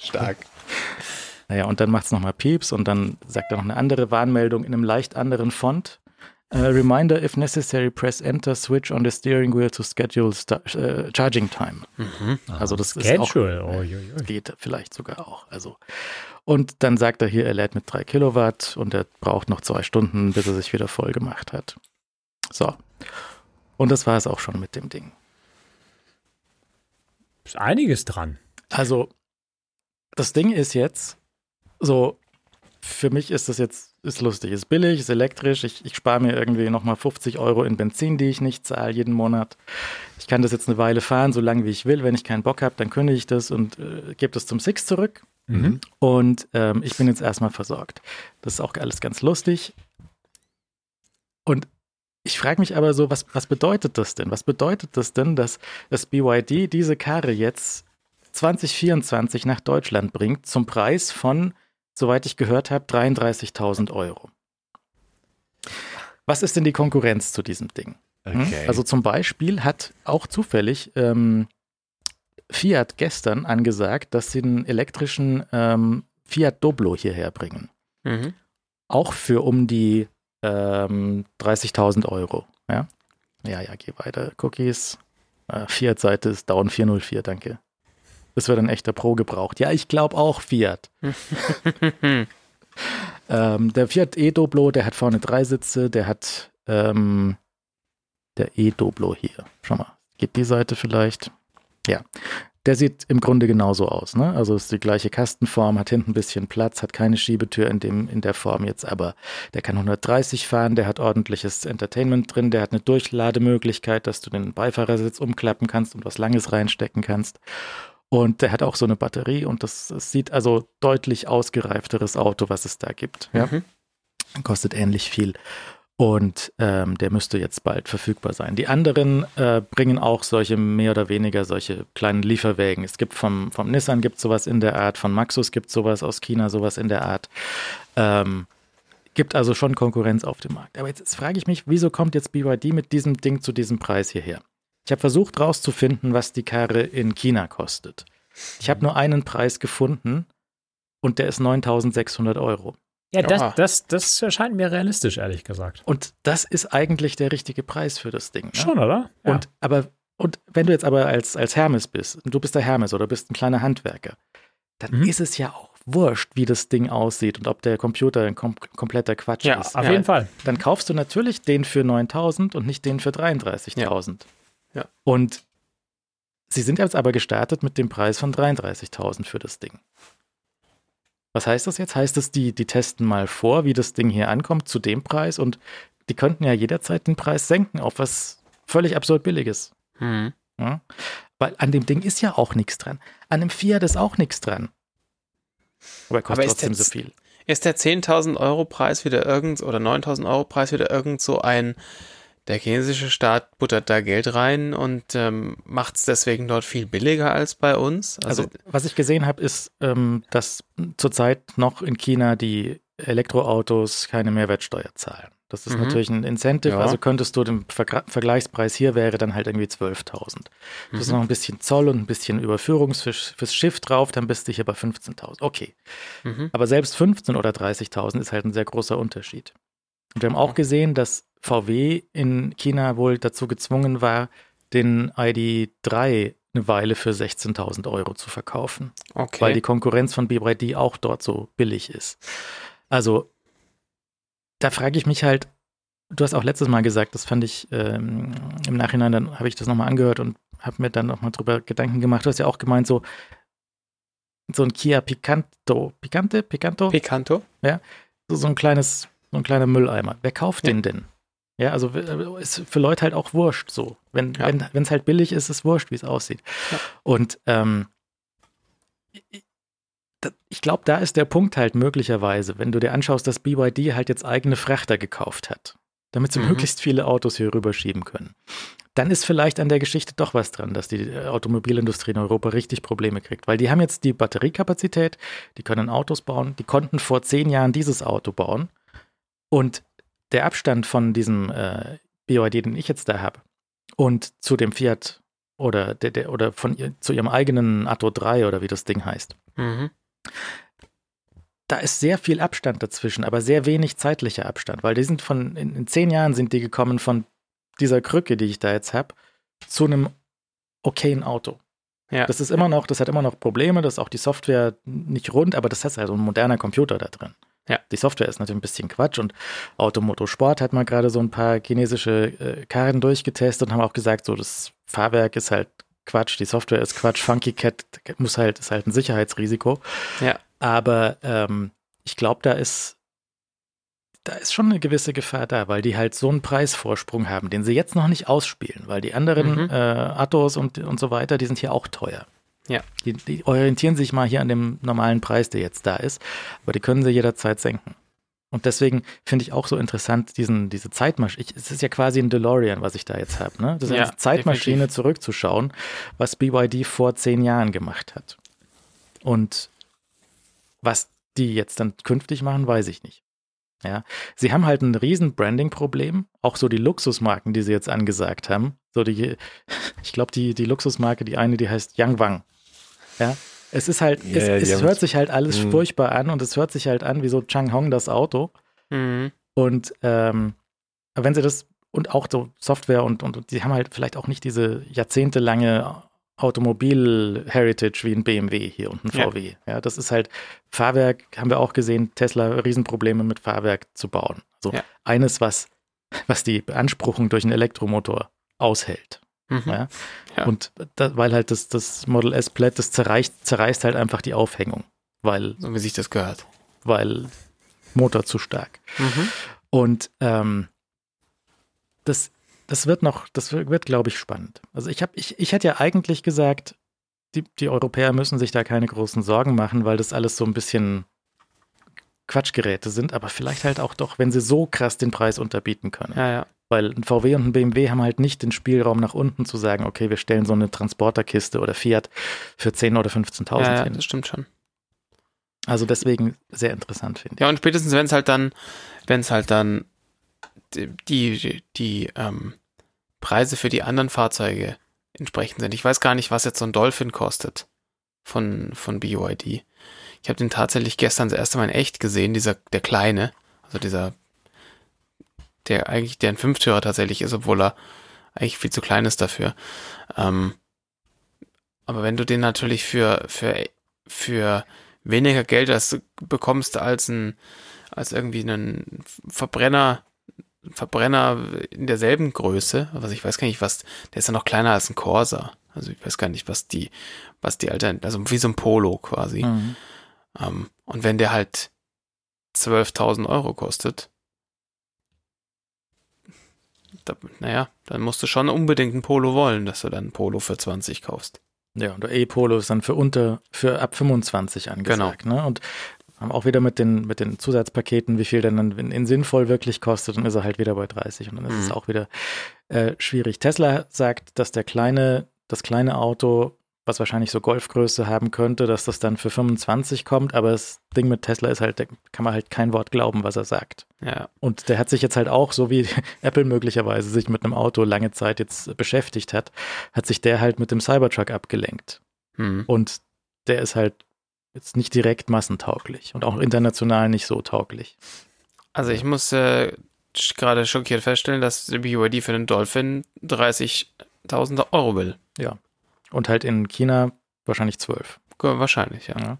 A: Stark.
B: Naja, und dann macht es nochmal Pieps und dann sagt er noch eine andere Warnmeldung in einem leicht anderen Font. Uh, reminder, if necessary, press Enter, switch on the steering wheel to schedule uh, charging time. Mhm. Also das
C: Schedule.
B: ist auch, oh, geht vielleicht sogar auch. Also und dann sagt er hier, er lädt mit drei Kilowatt und er braucht noch zwei Stunden, bis er sich wieder voll gemacht hat. So. Und das war es auch schon mit dem Ding.
C: Ist einiges dran.
B: Also das Ding ist jetzt so, für mich ist das jetzt, ist lustig, ist billig, ist elektrisch, ich, ich spare mir irgendwie nochmal 50 Euro in Benzin, die ich nicht zahle jeden Monat. Ich kann das jetzt eine Weile fahren, so lange wie ich will. Wenn ich keinen Bock habe, dann kündige ich das und äh, gebe das zum Six zurück. Mhm. Und ähm, ich bin jetzt erstmal versorgt. Das ist auch alles ganz lustig. Und ich frage mich aber so, was, was bedeutet das denn? Was bedeutet das denn, dass das BYD diese Karre jetzt 2024 nach Deutschland bringt, zum Preis von, soweit ich gehört habe, 33.000 Euro. Was ist denn die Konkurrenz zu diesem Ding? Hm? Okay. Also zum Beispiel hat auch zufällig ähm, Fiat gestern angesagt, dass sie einen elektrischen ähm, Fiat Doblo hierher bringen. Mhm. Auch für um die ähm, 30.000 Euro. Ja? ja, ja, geh weiter. Cookies. Äh, Fiat-Seite ist Down 404, danke. Das wird ein echter Pro gebraucht. Ja, ich glaube auch Fiat. ähm, der Fiat E-Doblo, der hat vorne drei Sitze, der hat ähm, der E-Doblo hier. Schau mal, geht die Seite vielleicht? Ja. Der sieht im Grunde genauso aus, ne? Also ist die gleiche Kastenform, hat hinten ein bisschen Platz, hat keine Schiebetür in, dem, in der Form jetzt, aber der kann 130 fahren, der hat ordentliches Entertainment drin, der hat eine Durchlademöglichkeit, dass du den Beifahrersitz umklappen kannst und was Langes reinstecken kannst. Und der hat auch so eine Batterie und das, das sieht also deutlich ausgereifteres Auto, was es da gibt. Ja? Mhm. Kostet ähnlich viel. Und ähm, der müsste jetzt bald verfügbar sein. Die anderen äh, bringen auch solche mehr oder weniger solche kleinen Lieferwägen. Es gibt vom, vom Nissan gibt sowas in der Art, von Maxus gibt sowas aus China sowas in der Art. Ähm, gibt also schon Konkurrenz auf dem Markt. Aber jetzt, jetzt frage ich mich, wieso kommt jetzt BYD mit diesem Ding zu diesem Preis hierher? Ich habe versucht rauszufinden, was die Karre in China kostet. Ich habe nur einen Preis gefunden und der ist 9600 Euro.
C: Ja, das, das, das erscheint mir realistisch, ehrlich gesagt.
B: Und das ist eigentlich der richtige Preis für das Ding. Ne?
C: Schon, oder? Ja.
B: Und aber und wenn du jetzt aber als, als Hermes bist, und du bist der Hermes oder bist ein kleiner Handwerker, dann
C: Mhm.
B: ist es ja auch wurscht, wie das Ding aussieht und ob der Computer ein kom kompletter Quatsch
A: Ja,
B: ist.
C: auf
A: Ja.
C: jeden Fall.
B: Dann kaufst du natürlich den für 9000 und nicht den für 33.000.
A: Ja. Ja.
B: Und sie sind jetzt aber gestartet mit dem Preis von 33.000 für das Ding. Was heißt das jetzt? Heißt es, die, die testen mal vor, wie das Ding hier ankommt zu dem Preis und die könnten ja jederzeit den Preis senken auf was völlig absurd Billiges.
A: Hm.
B: Ja? Weil an dem Ding ist ja auch nichts dran. An einem Fiat ist auch nichts dran. Aber er kostet
A: Aber
B: trotzdem so viel.
A: Ist der 10.000 Euro Preis wieder irgend oder 9.000 Euro Preis wieder irgend so ein, der chinesische Staat buttert da Geld rein und ähm, macht es deswegen dort viel billiger als bei uns?
B: Also, was ich gesehen habe, ist, ähm, dass zurzeit noch in China die Elektroautos keine Mehrwertsteuer zahlen. Das ist
A: Mhm.
B: natürlich ein Incentive.
A: Ja.
B: Also könntest du den Vergra Vergleichspreis hier wäre dann halt irgendwie 12.000. Du hast
A: Mhm.
B: noch ein bisschen Zoll und ein bisschen Überführung fürs, fürs Schiff drauf, dann bist du hier bei 15.000. Okay.
A: mhm.
B: Aber selbst 15 oder 30.000 ist halt ein sehr großer Unterschied. Und wir haben auch gesehen, dass VW in China wohl dazu gezwungen war, den ID3 eine Weile für 16.000 Euro zu verkaufen,
A: okay.
B: weil die Konkurrenz von BYD auch dort so billig ist. Also, da frage ich mich halt, du hast auch letztes Mal gesagt, das fand ich ähm, im Nachhinein, dann habe ich das nochmal angehört und habe mir dann nochmal drüber Gedanken gemacht. Du hast ja auch gemeint, so, so ein Kia Picanto, Picante, Picanto?
A: Picanto?
B: so, so ein kleines, so ein kleiner Mülleimer. Wer kauft
A: Ja.
B: den denn? Ja, also äh, ist für Leute halt auch wurscht so. Wenn
A: Ja.
B: wenn wenn, es halt billig ist, ist es wurscht, wie es aussieht.
A: Ja.
B: Und ähm, ich glaube, da ist der Punkt halt möglicherweise, wenn du dir anschaust, dass BYD halt jetzt eigene Frachter gekauft hat, damit sie
A: Mhm.
B: möglichst viele Autos hier rüberschieben können. Dann ist vielleicht an der Geschichte doch was dran, dass die äh, Automobilindustrie in Europa richtig Probleme kriegt. Weil die haben jetzt die Batteriekapazität, die können Autos bauen, die konnten vor zehn Jahren dieses Auto bauen. Und der Abstand von diesem äh, BYD, den ich jetzt da habe, und zu dem Fiat oder, der, der, oder von ihr, zu ihrem eigenen Atto 3 oder wie das Ding heißt,
A: Mhm.
B: da ist sehr viel Abstand dazwischen, aber sehr wenig zeitlicher Abstand, weil die sind von, in, in zehn Jahren sind die gekommen von dieser Krücke, die ich da jetzt habe, zu einem okayen Auto.
A: Ja.
B: Das ist immer noch, das hat immer noch Probleme, das ist auch die Software nicht rund, aber das ist halt so ein moderner Computer da drin.
A: Ja.
B: Die Software ist natürlich ein bisschen Quatsch und Automoto Sport hat mal gerade so ein paar chinesische äh, Karren durchgetestet und haben auch gesagt, so das Fahrwerk ist halt Quatsch, die Software ist Quatsch, Funky Cat muss halt, ist halt ein Sicherheitsrisiko.
A: Ja.
B: Aber ähm, ich glaube, da ist, da ist schon eine gewisse Gefahr da, weil die halt so einen Preisvorsprung haben, den sie jetzt noch nicht ausspielen, weil die anderen
A: Mhm.
B: äh, Attos und, und so weiter, die sind hier auch teuer.
A: Ja.
B: Die, die orientieren sich mal hier an dem normalen Preis, der jetzt da ist, aber die können sie jederzeit senken. Und deswegen finde ich auch so interessant, diesen, diese Zeitmaschine. Ich, es ist ja quasi ein DeLorean, was ich da jetzt habe. Ne? Das ist
A: Ja,
B: eine Zeitmaschine
A: definitiv.
B: zurückzuschauen, was BYD vor zehn Jahren gemacht hat. Und was die jetzt dann künftig machen, weiß ich nicht. Ja, sie haben halt ein riesen Branding-Problem. Auch so die Luxusmarken, die sie jetzt angesagt haben. So die, ich glaube, die, die Luxusmarke, die eine, die heißt Yangwang. Ja, es ist halt,
D: Ja,
B: es,
D: ja,
B: es hört sich halt alles
D: Mhm.
B: furchtbar an und es hört sich halt an wie so Changhong das Auto.
A: Mhm.
B: Und ähm, wenn sie das und auch so Software und, und, die haben halt vielleicht auch nicht diese jahrzehntelange Automobil-Heritage wie ein BMW hier und ein
A: Ja.
B: VW. Ja, das ist halt Fahrwerk, haben wir auch gesehen, Tesla Riesenprobleme mit Fahrwerk zu bauen. Also
A: Ja.
B: eines, was, was die Beanspruchung durch einen Elektromotor aushält.
A: Mhm.
B: Ja.
A: Ja.
B: Und da, weil halt das, das Model S Plaid, das zerreißt, zerreißt halt einfach die Aufhängung, weil,
A: So wie sich das gehört.
B: weil Motor zu stark.
A: Mhm.
B: Und ähm, das, das wird noch, das wird, wird glaube ich, spannend. Also ich habe, ich, ich hätte ja eigentlich gesagt, die, die Europäer müssen sich da keine großen Sorgen machen, weil das alles so ein bisschen Quatschgeräte sind, aber vielleicht halt auch doch, wenn sie so krass den Preis unterbieten können.
A: Ja, ja.
B: Weil ein VW und ein BMW haben halt nicht den Spielraum nach unten zu sagen, okay, wir stellen so eine Transporterkiste oder Fiat für 10.000 oder 15.000
A: Ja, ja,
B: hin.
A: das stimmt schon.
B: Also deswegen sehr interessant, finde ich.
A: Ja, und spätestens, wenn es halt dann, wenn es halt dann die, die, die ähm, Preise für die anderen Fahrzeuge entsprechend sind. Ich weiß gar nicht, was jetzt so ein Dolphin kostet von, von BYD. Ich habe den tatsächlich gestern das erste Mal in echt gesehen, dieser, der kleine, also dieser, der eigentlich, der ein Fünftürer tatsächlich ist, obwohl er eigentlich viel zu klein ist dafür. Ähm, aber wenn du den natürlich für, für, für weniger Geld als bekommst als ein, als irgendwie einen Verbrenner, Verbrenner in derselben Größe, also ich weiß gar nicht, was, der ist ja noch kleiner als ein Corsa. Also ich weiß gar nicht, was die, was die Alter, also wie so ein Polo quasi.
B: Mhm.
A: Ähm, und wenn der halt 12.000 Euro kostet, da, naja, dann musst du schon unbedingt ein Polo wollen, dass du dann ein Polo für 20 kaufst.
B: Ja, und der E-Polo ist dann für unter, für ab 25 angesagt, ne? Und haben auch wieder mit den, mit den Zusatzpaketen, wie viel der dann in, in sinnvoll wirklich kostet, dann ist er halt wieder bei 30 und dann ist
A: Mhm.
B: es auch wieder äh, schwierig. Tesla sagt, dass der kleine, das kleine Auto, was wahrscheinlich so Golfgröße haben könnte, dass das dann für 25 kommt, aber das Ding mit Tesla ist halt, da kann man halt kein Wort glauben, was er sagt.
A: Ja,
B: Und der hat sich jetzt halt auch, so wie Apple möglicherweise sich mit einem Auto lange Zeit jetzt beschäftigt hat, hat sich der halt mit dem Cybertruck abgelenkt.
A: hm.
B: Und der ist halt jetzt nicht direkt massentauglich und auch international nicht so tauglich.
A: Also ich muss äh, gerade schockiert feststellen, dass der BYD für den Dolphin 30.000 Euro will.
B: Und halt in China wahrscheinlich zwölf.
A: Wahrscheinlich, ja.
B: Ja.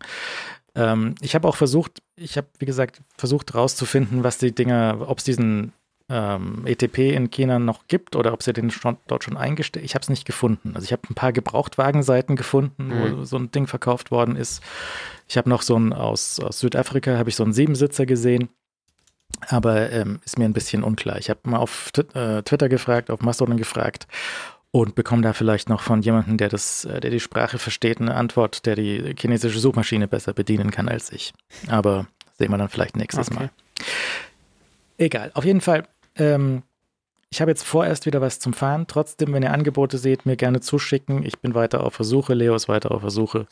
B: Ähm, ich habe auch versucht, ich habe, wie gesagt, versucht rauszufinden, was die Dinger, ob es diesen ähm, ETP in China noch gibt oder ob sie den schon, dort schon eingestellt. Ich habe es nicht gefunden. Also ich habe ein paar Gebrauchtwagenseiten gefunden,
A: Mhm.
B: wo so ein Ding verkauft worden ist. Ich habe noch so ein aus, aus Südafrika habe ich so einen Siebensitzer gesehen. Aber ähm, ist mir ein bisschen unklar. Ich habe mal auf äh, Twitter gefragt, auf Mastodon gefragt und bekomme da vielleicht noch von jemandem, der das, äh, der die Sprache versteht, eine Antwort, der die chinesische Suchmaschine besser bedienen kann als ich. Aber sehen wir dann vielleicht nächstes
A: Okay.
B: Mal. Egal. Auf jeden Fall. Ähm, ich habe jetzt vorerst wieder was zum Fahren. Trotzdem, wenn ihr Angebote seht, mir gerne zuschicken. Ich bin weiter auf Versuche. Leo ist weiter auf Versuche.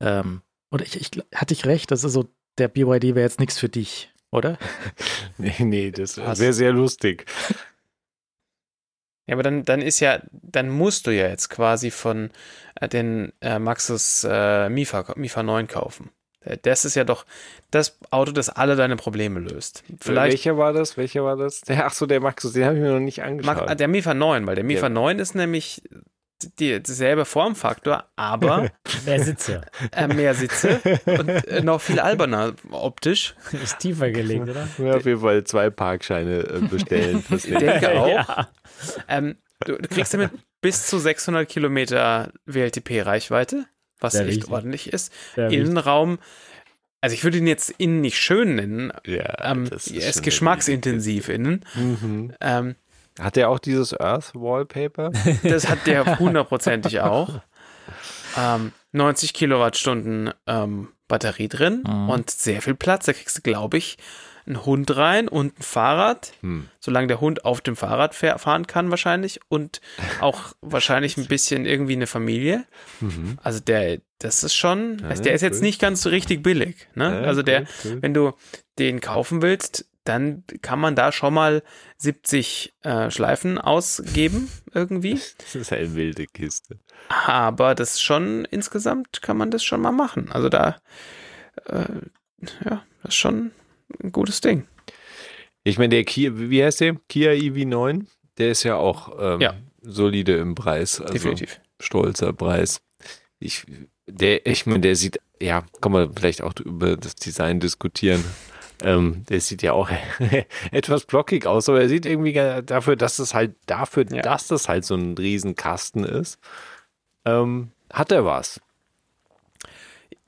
B: Ähm, und ich, ich hatte ich recht, das ist so, der BYD wäre jetzt nichts für dich, oder?
D: Nee, nee, das wäre sehr lustig.
A: Ja, aber dann, dann ist ja, dann musst du ja jetzt quasi von äh, den äh, Maxus äh, Mifa, Mifa 9 kaufen. Äh, Das ist ja doch das Auto, das alle deine Probleme löst. Vielleicht
D: Welcher war das? Welcher war das? Der, ach so, der Maxus, den habe ich mir noch nicht angeschaut.
A: Mag, der Mifa 9, weil der Mifa
D: Ja.
A: 9 ist nämlich die, dieselbe Formfaktor, aber
C: Mehr Sitze.
A: äh, mehr Sitze und äh, noch viel alberner optisch.
C: Ist tiefer gelegt, oder?
D: Ja, auf jeden Fall zwei Parkscheine äh, bestellen.
A: Ich denke auch.
C: Ja.
A: Ähm, du, du kriegst damit bis zu 600 Kilometer WLTP-Reichweite, was
C: Sehr
A: echt
C: wichtig.
A: ordentlich ist.
C: Sehr.
A: Innenraum, also ich würde ihn jetzt innen nicht schön nennen,
D: Ja,
A: ähm,
D: das
A: er
D: ist
A: ist
D: schon
A: geschmacksintensiv innen.
D: Mhm.
A: Ähm,
D: Hat der auch dieses Earth Wallpaper?
A: das hat der hundertprozentig auch. Ähm, 90 Kilowattstunden ähm, Batterie drin
B: Mhm.
A: und sehr viel Platz. Da kriegst du, glaube ich, einen Hund rein und ein Fahrrad,
D: Hm.
A: solange der Hund auf dem Fahrrad fähr- fahren kann wahrscheinlich und auch wahrscheinlich ein bisschen irgendwie eine Familie.
D: Mhm.
A: Also der, das ist schon,
D: Ja,
A: also der ist jetzt
D: cool.
A: nicht ganz so richtig billig. Ne?
D: Ja,
A: also der,
D: cool, cool.
A: wenn du den kaufen willst, dann kann man da schon mal 70 äh, Schleifen ausgeben irgendwie.
D: Das ist eine wilde Kiste.
A: Aber das schon, insgesamt kann man das schon mal machen. Also da, äh, ja, das ist schon ein gutes Ding.
D: Ich meine, der Kia, wie heißt der? Kia EV9, der ist ja auch ähm,
A: Ja.
D: solide im Preis. Also
A: Definitiv.
D: stolzer Preis. Ich, der, ich meine, der sieht, ja, kann man vielleicht auch über das Design diskutieren. Ähm, der sieht ja auch etwas blockig aus, aber er sieht irgendwie dafür, dass es halt, dafür,
A: Ja.
D: dass das halt so ein Riesenkasten ist, ähm, hat er was.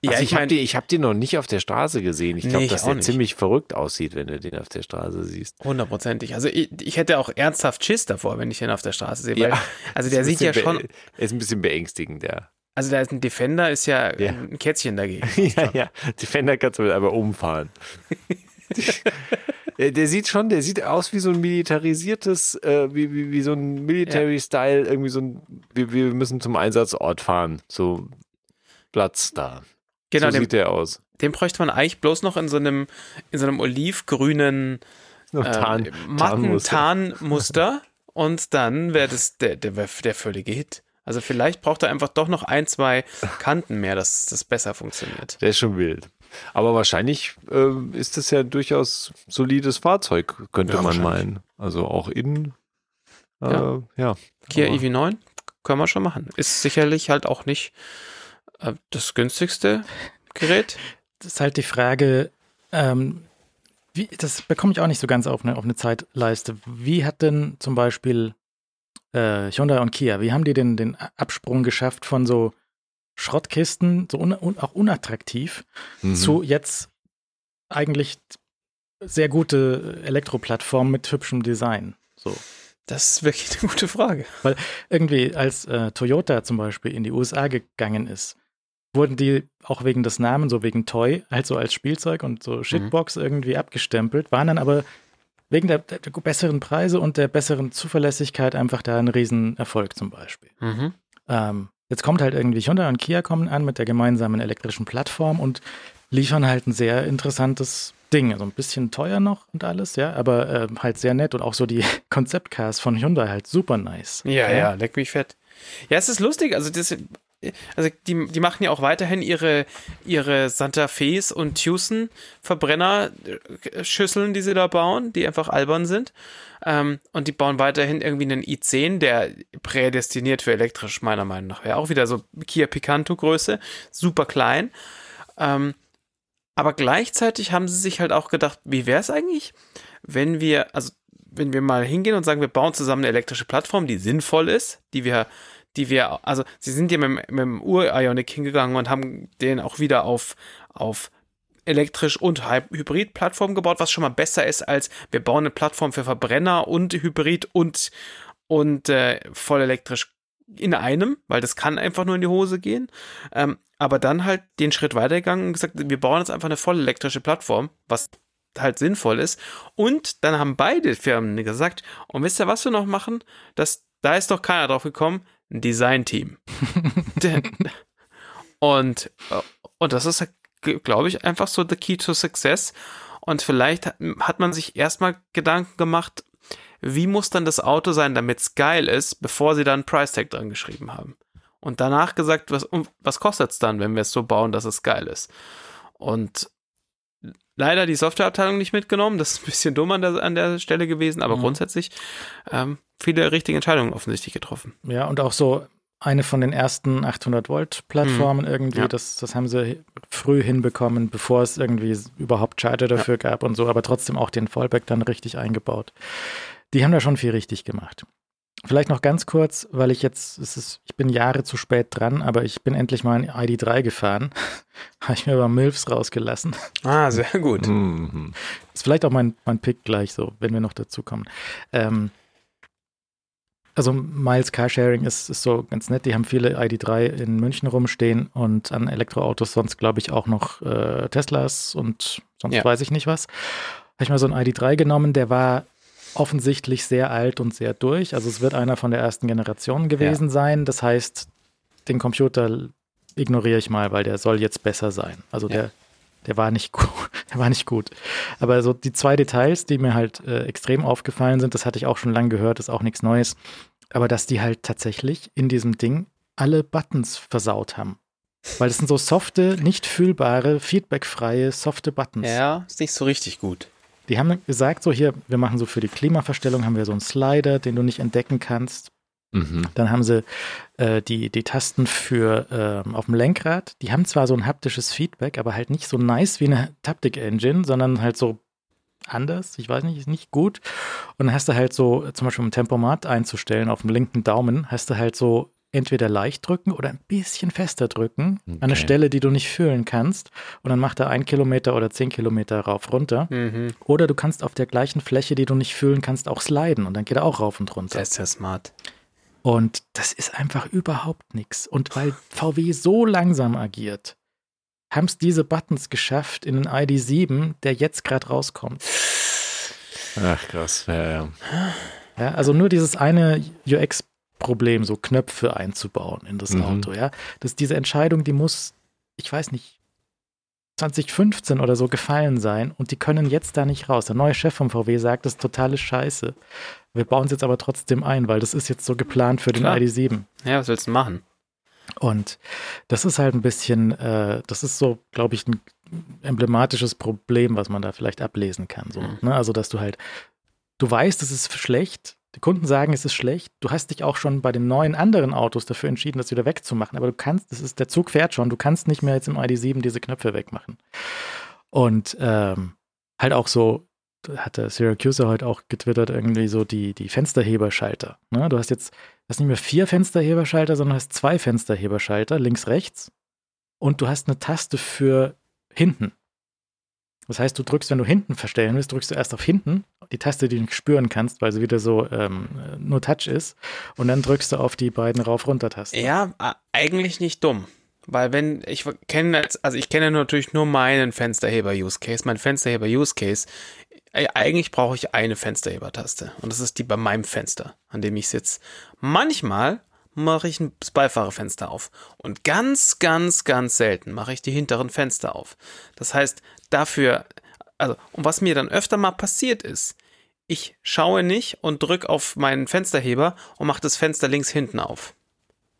A: Ja,
D: also
A: ich
D: ich habe den, hab den noch nicht auf der Straße gesehen. Ich
A: Nee,
D: glaube,
A: ich
D: dass der
A: nicht.
D: ziemlich verrückt aussieht, wenn du den auf der Straße siehst.
A: hundertprozentig. Also ich, ich hätte auch ernsthaft Schiss davor, wenn ich den auf der Straße sehe. Weil,
D: Ja.
A: also der sieht ja schon,
D: Er ist ein bisschen beängstigend, ja.
A: Also da ist ein Defender, ist ja,
D: Ja.
A: ein Kätzchen dagegen.
D: ja, ja. Defender kannst du mit einmal umfahren. Ja, der sieht schon, der sieht aus wie so ein militarisiertes, äh, wie, wie, wie so ein Military-Style, irgendwie so ein, wir, wir müssen zum Einsatzort fahren. So Platz da.
A: Genau,
D: so
A: dem,
D: sieht der aus.
A: den bräuchte man eigentlich bloß noch in so einem, in so einem olivgrünen
D: Tarn,
A: äh, matten
D: Tarnmuster.
A: Tarnmuster und dann wäre das der, der, der völlige Hit. Also vielleicht braucht er einfach doch noch ein, zwei Kanten mehr, dass das besser funktioniert.
D: Der ist schon wild. Aber wahrscheinlich ähm, ist es ja durchaus solides Fahrzeug, könnte
A: Ja,
D: man meinen. Also auch innen. Äh,
A: Ja.
D: ja.
A: Kia
D: Aber-
A: EV9 können wir schon machen. Ist sicherlich halt auch nicht äh, das günstigste Gerät.
B: Das ist halt die Frage, ähm, wie, das bekomme ich auch nicht so ganz auf eine, auf eine Zeitleiste. Wie hat denn zum Beispiel äh, Hyundai und Kia, wie haben die denn den Absprung geschafft von so Schrottkisten, so un, un, auch unattraktiv,
D: Mhm.
B: zu jetzt eigentlich sehr gute Elektroplattform mit hübschem Design. So.
A: Das ist wirklich eine gute Frage.
B: Irgendwie, als äh, Toyota zum Beispiel in die USA gegangen ist, wurden die auch wegen des Namens, so wegen Toy, halt so als Spielzeug und so Shitbox irgendwie abgestempelt, waren dann aber wegen der, der besseren Preise und der besseren Zuverlässigkeit einfach da ein Riesenerfolg zum Beispiel.
A: Mhm.
B: Ähm, jetzt kommt halt irgendwie Hyundai und Kia kommen an mit der gemeinsamen elektrischen Plattform und liefern halt ein sehr interessantes Ding. Also ein bisschen teuer noch und alles, ja, aber äh, halt sehr nett und auch so die Konzeptcars von Hyundai halt super nice.
A: Ja, ja, leck mich fett. Ja, es ist lustig, also das, also die, die machen ja auch weiterhin ihre, ihre Santa Fe's und Tucson Verbrennerschüsseln, die sie da bauen, die einfach albern sind. Ähm, und die bauen weiterhin irgendwie einen i10, der prädestiniert für elektrisch, meiner Meinung nach. wäre. auch wieder so Kia Picanto Größe, super klein. Ähm, aber gleichzeitig haben sie sich halt auch gedacht, wie wäre es eigentlich, wenn wir, also wenn wir mal hingehen und sagen, wir bauen zusammen eine elektrische Plattform, die sinnvoll ist, die wir, die wir, also sie sind ja mit, dem- mit dem Ur-Ionic hingegangen und haben den auch wieder auf, auf elektrisch und Hy- Hybrid-Plattform gebaut, was schon mal besser ist, als wir bauen eine Plattform für Verbrenner und Hybrid und, und äh, voll elektrisch in einem, weil das kann einfach nur in die Hose gehen. Ähm, aber dann halt den Schritt weitergegangen und gesagt, wir bauen jetzt einfach eine voll elektrische Plattform, was halt sinnvoll ist. Und dann haben beide Firmen gesagt, und wisst ihr, was wir noch machen? Das, da ist doch keiner drauf gekommen, ein Designteam. Und, äh, und das ist, glaube ich, einfach so the key to success. Und vielleicht hat, man sich erstmal Gedanken gemacht, wie muss dann das Auto sein, damit es geil ist, bevor sie dann Price Tag dran geschrieben haben. Und danach gesagt, was, was kostet es dann, wenn wir es so bauen, dass es geil ist. Und leider die Softwareabteilung nicht mitgenommen, das ist ein bisschen dumm an der, an der Stelle gewesen, aber
B: Mhm.
A: grundsätzlich ähm, viele richtige Entscheidungen offensichtlich getroffen.
B: Ja, und auch so eine von den ersten 800 Volt Plattformen irgendwie,
A: Ja.
B: das, das haben sie früh hinbekommen, bevor es irgendwie überhaupt Charger dafür gab und so, aber trotzdem auch den Fallback dann richtig eingebaut. Die haben da schon viel richtig gemacht. Vielleicht noch ganz kurz, weil ich jetzt, es ist, ich bin Jahre zu spät dran, aber ich bin endlich mal in ID3 gefahren. Habe ich mir aber Milfs rausgelassen.
A: Ah, sehr gut.
D: Mhm.
B: Ist vielleicht auch mein, mein Pick gleich so, wenn wir noch dazu kommen. Ähm, also Miles Carsharing ist, ist so ganz nett. Die haben viele ID3 in München rumstehen und an Elektroautos sonst glaube ich auch noch äh, Teslas und sonst
A: Ja.
B: weiß ich nicht was. Habe ich mal so einen ID3 genommen, der war offensichtlich sehr alt und sehr durch. Also es wird einer von der ersten Generation gewesen sein. Das heißt, den Computer ignoriere ich mal, weil der soll jetzt besser sein. Also
A: Ja.
B: der, der war nicht gut. Der war nicht gut. Aber so die zwei Details, die mir halt äh, extrem aufgefallen sind, das hatte ich auch schon lange gehört, ist auch nichts Neues. Aber dass die halt tatsächlich in diesem Ding alle Buttons versaut haben. Weil das sind so softe, nicht fühlbare, feedbackfreie, softe Buttons.
A: Ja, ist nicht so richtig gut.
B: Die haben gesagt, so hier, wir machen so für die Klimaverstellung, haben wir so einen Slider, den du nicht entdecken kannst.
D: Mhm.
B: Dann haben sie äh, die, die Tasten für ähm, auf dem Lenkrad. Die haben zwar so ein haptisches Feedback, aber halt nicht so nice wie eine Taptic-Engine, sondern halt so anders. Ich weiß nicht, ist nicht gut. Und dann hast du halt so, zum Beispiel um Tempomat einzustellen auf dem linken Daumen, hast du halt so entweder leicht drücken oder ein bisschen fester drücken an eine
D: Okay.
B: Stelle, die du nicht fühlen kannst. Und dann macht er ein Kilometer oder zehn Kilometer rauf runter.
A: Mhm.
B: Oder du kannst auf der gleichen Fläche, die du nicht fühlen kannst, auch sliden und dann geht er auch rauf und runter.
A: Der ist ja smart.
B: Und das ist einfach überhaupt nichts. Und weil VW so langsam agiert, haben es diese Buttons geschafft in den ID7, der jetzt gerade rauskommt.
D: Ach, krass. Ja, ja.
B: Ja, also nur dieses eine UX-Problem, so Knöpfe einzubauen in das
D: Mhm.
B: Auto. Ja, das diese Entscheidung, die muss, ich weiß nicht, 2015 oder so gefallen sein und die können jetzt da nicht raus. Der neue Chef vom VW sagt, das ist totale Scheiße. Wir bauen es jetzt aber trotzdem ein, weil das ist jetzt so geplant für den
A: Klar.
B: ID7.
A: Ja, was willst du machen?
B: Und das ist halt ein bisschen, äh, das ist so, glaube ich, ein emblematisches Problem, was man da vielleicht ablesen kann. So,
A: Mhm.
B: ne? Also, dass du halt, du weißt, es ist schlecht, die Kunden sagen, es ist schlecht, du hast dich auch schon bei den neuen anderen Autos dafür entschieden, das wieder wegzumachen, aber du kannst, das ist, der Zug fährt schon, du kannst nicht mehr jetzt im ID7 diese Knöpfe wegmachen. Und ähm, halt auch so, hat der Syracuse heute auch getwittert, irgendwie so die, die Fensterheberschalter. Ne? Du hast jetzt hast nicht mehr vier Fensterheberschalter, sondern hast zwei Fensterheberschalter, links, rechts. Und du hast eine Taste für hinten. Das heißt, du drückst, wenn du hinten verstellen willst, drückst du erst auf hinten, die Taste, die du nicht spüren kannst, weil sie wieder so ähm, nur Touch ist. Und dann drückst du auf die beiden Rauf-Runter-Tasten.
A: Ja, eigentlich nicht dumm. Weil wenn, ich kenne, also ich kenne natürlich nur meinen Fensterheber-Use-Case. Mein Fensterheber-Use-Case, äh, eigentlich brauche ich eine Fensterheber-Taste. Und das ist die bei meinem Fenster, an dem ich sitze. Manchmal mache ich ein- Beifahrerfenster auf. Und ganz, ganz, ganz selten mache ich die hinteren Fenster auf. Das heißt, dafür, also, und was mir dann öfter mal passiert ist, ich schaue nicht und drücke auf meinen Fensterheber und mache das Fenster links hinten auf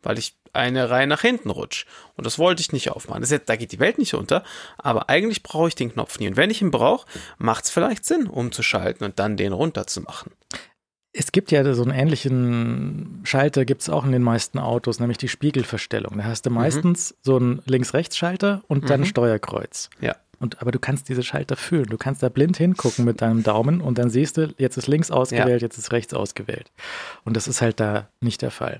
A: weil ich eine Reihe nach hinten rutsche. Und das wollte ich nicht aufmachen. Jetzt, da geht die Welt nicht unter, aber eigentlich brauche ich den Knopf nie. Und wenn ich ihn brauche, macht es vielleicht Sinn, umzuschalten und dann den runterzumachen.
B: Es gibt ja so einen ähnlichen Schalter, gibt es auch in den meisten Autos, nämlich die Spiegelverstellung. Da hast du meistens so einen Links-Rechts-Schalter und dann
A: Mhm.
B: Steuerkreuz.
A: Ja.
B: Und, aber du kannst diese Schalter fühlen. Du kannst da blind hingucken mit deinem Daumen und dann siehst du, jetzt ist links ausgewählt, jetzt ist rechts ausgewählt. Und das ist halt da nicht der Fall.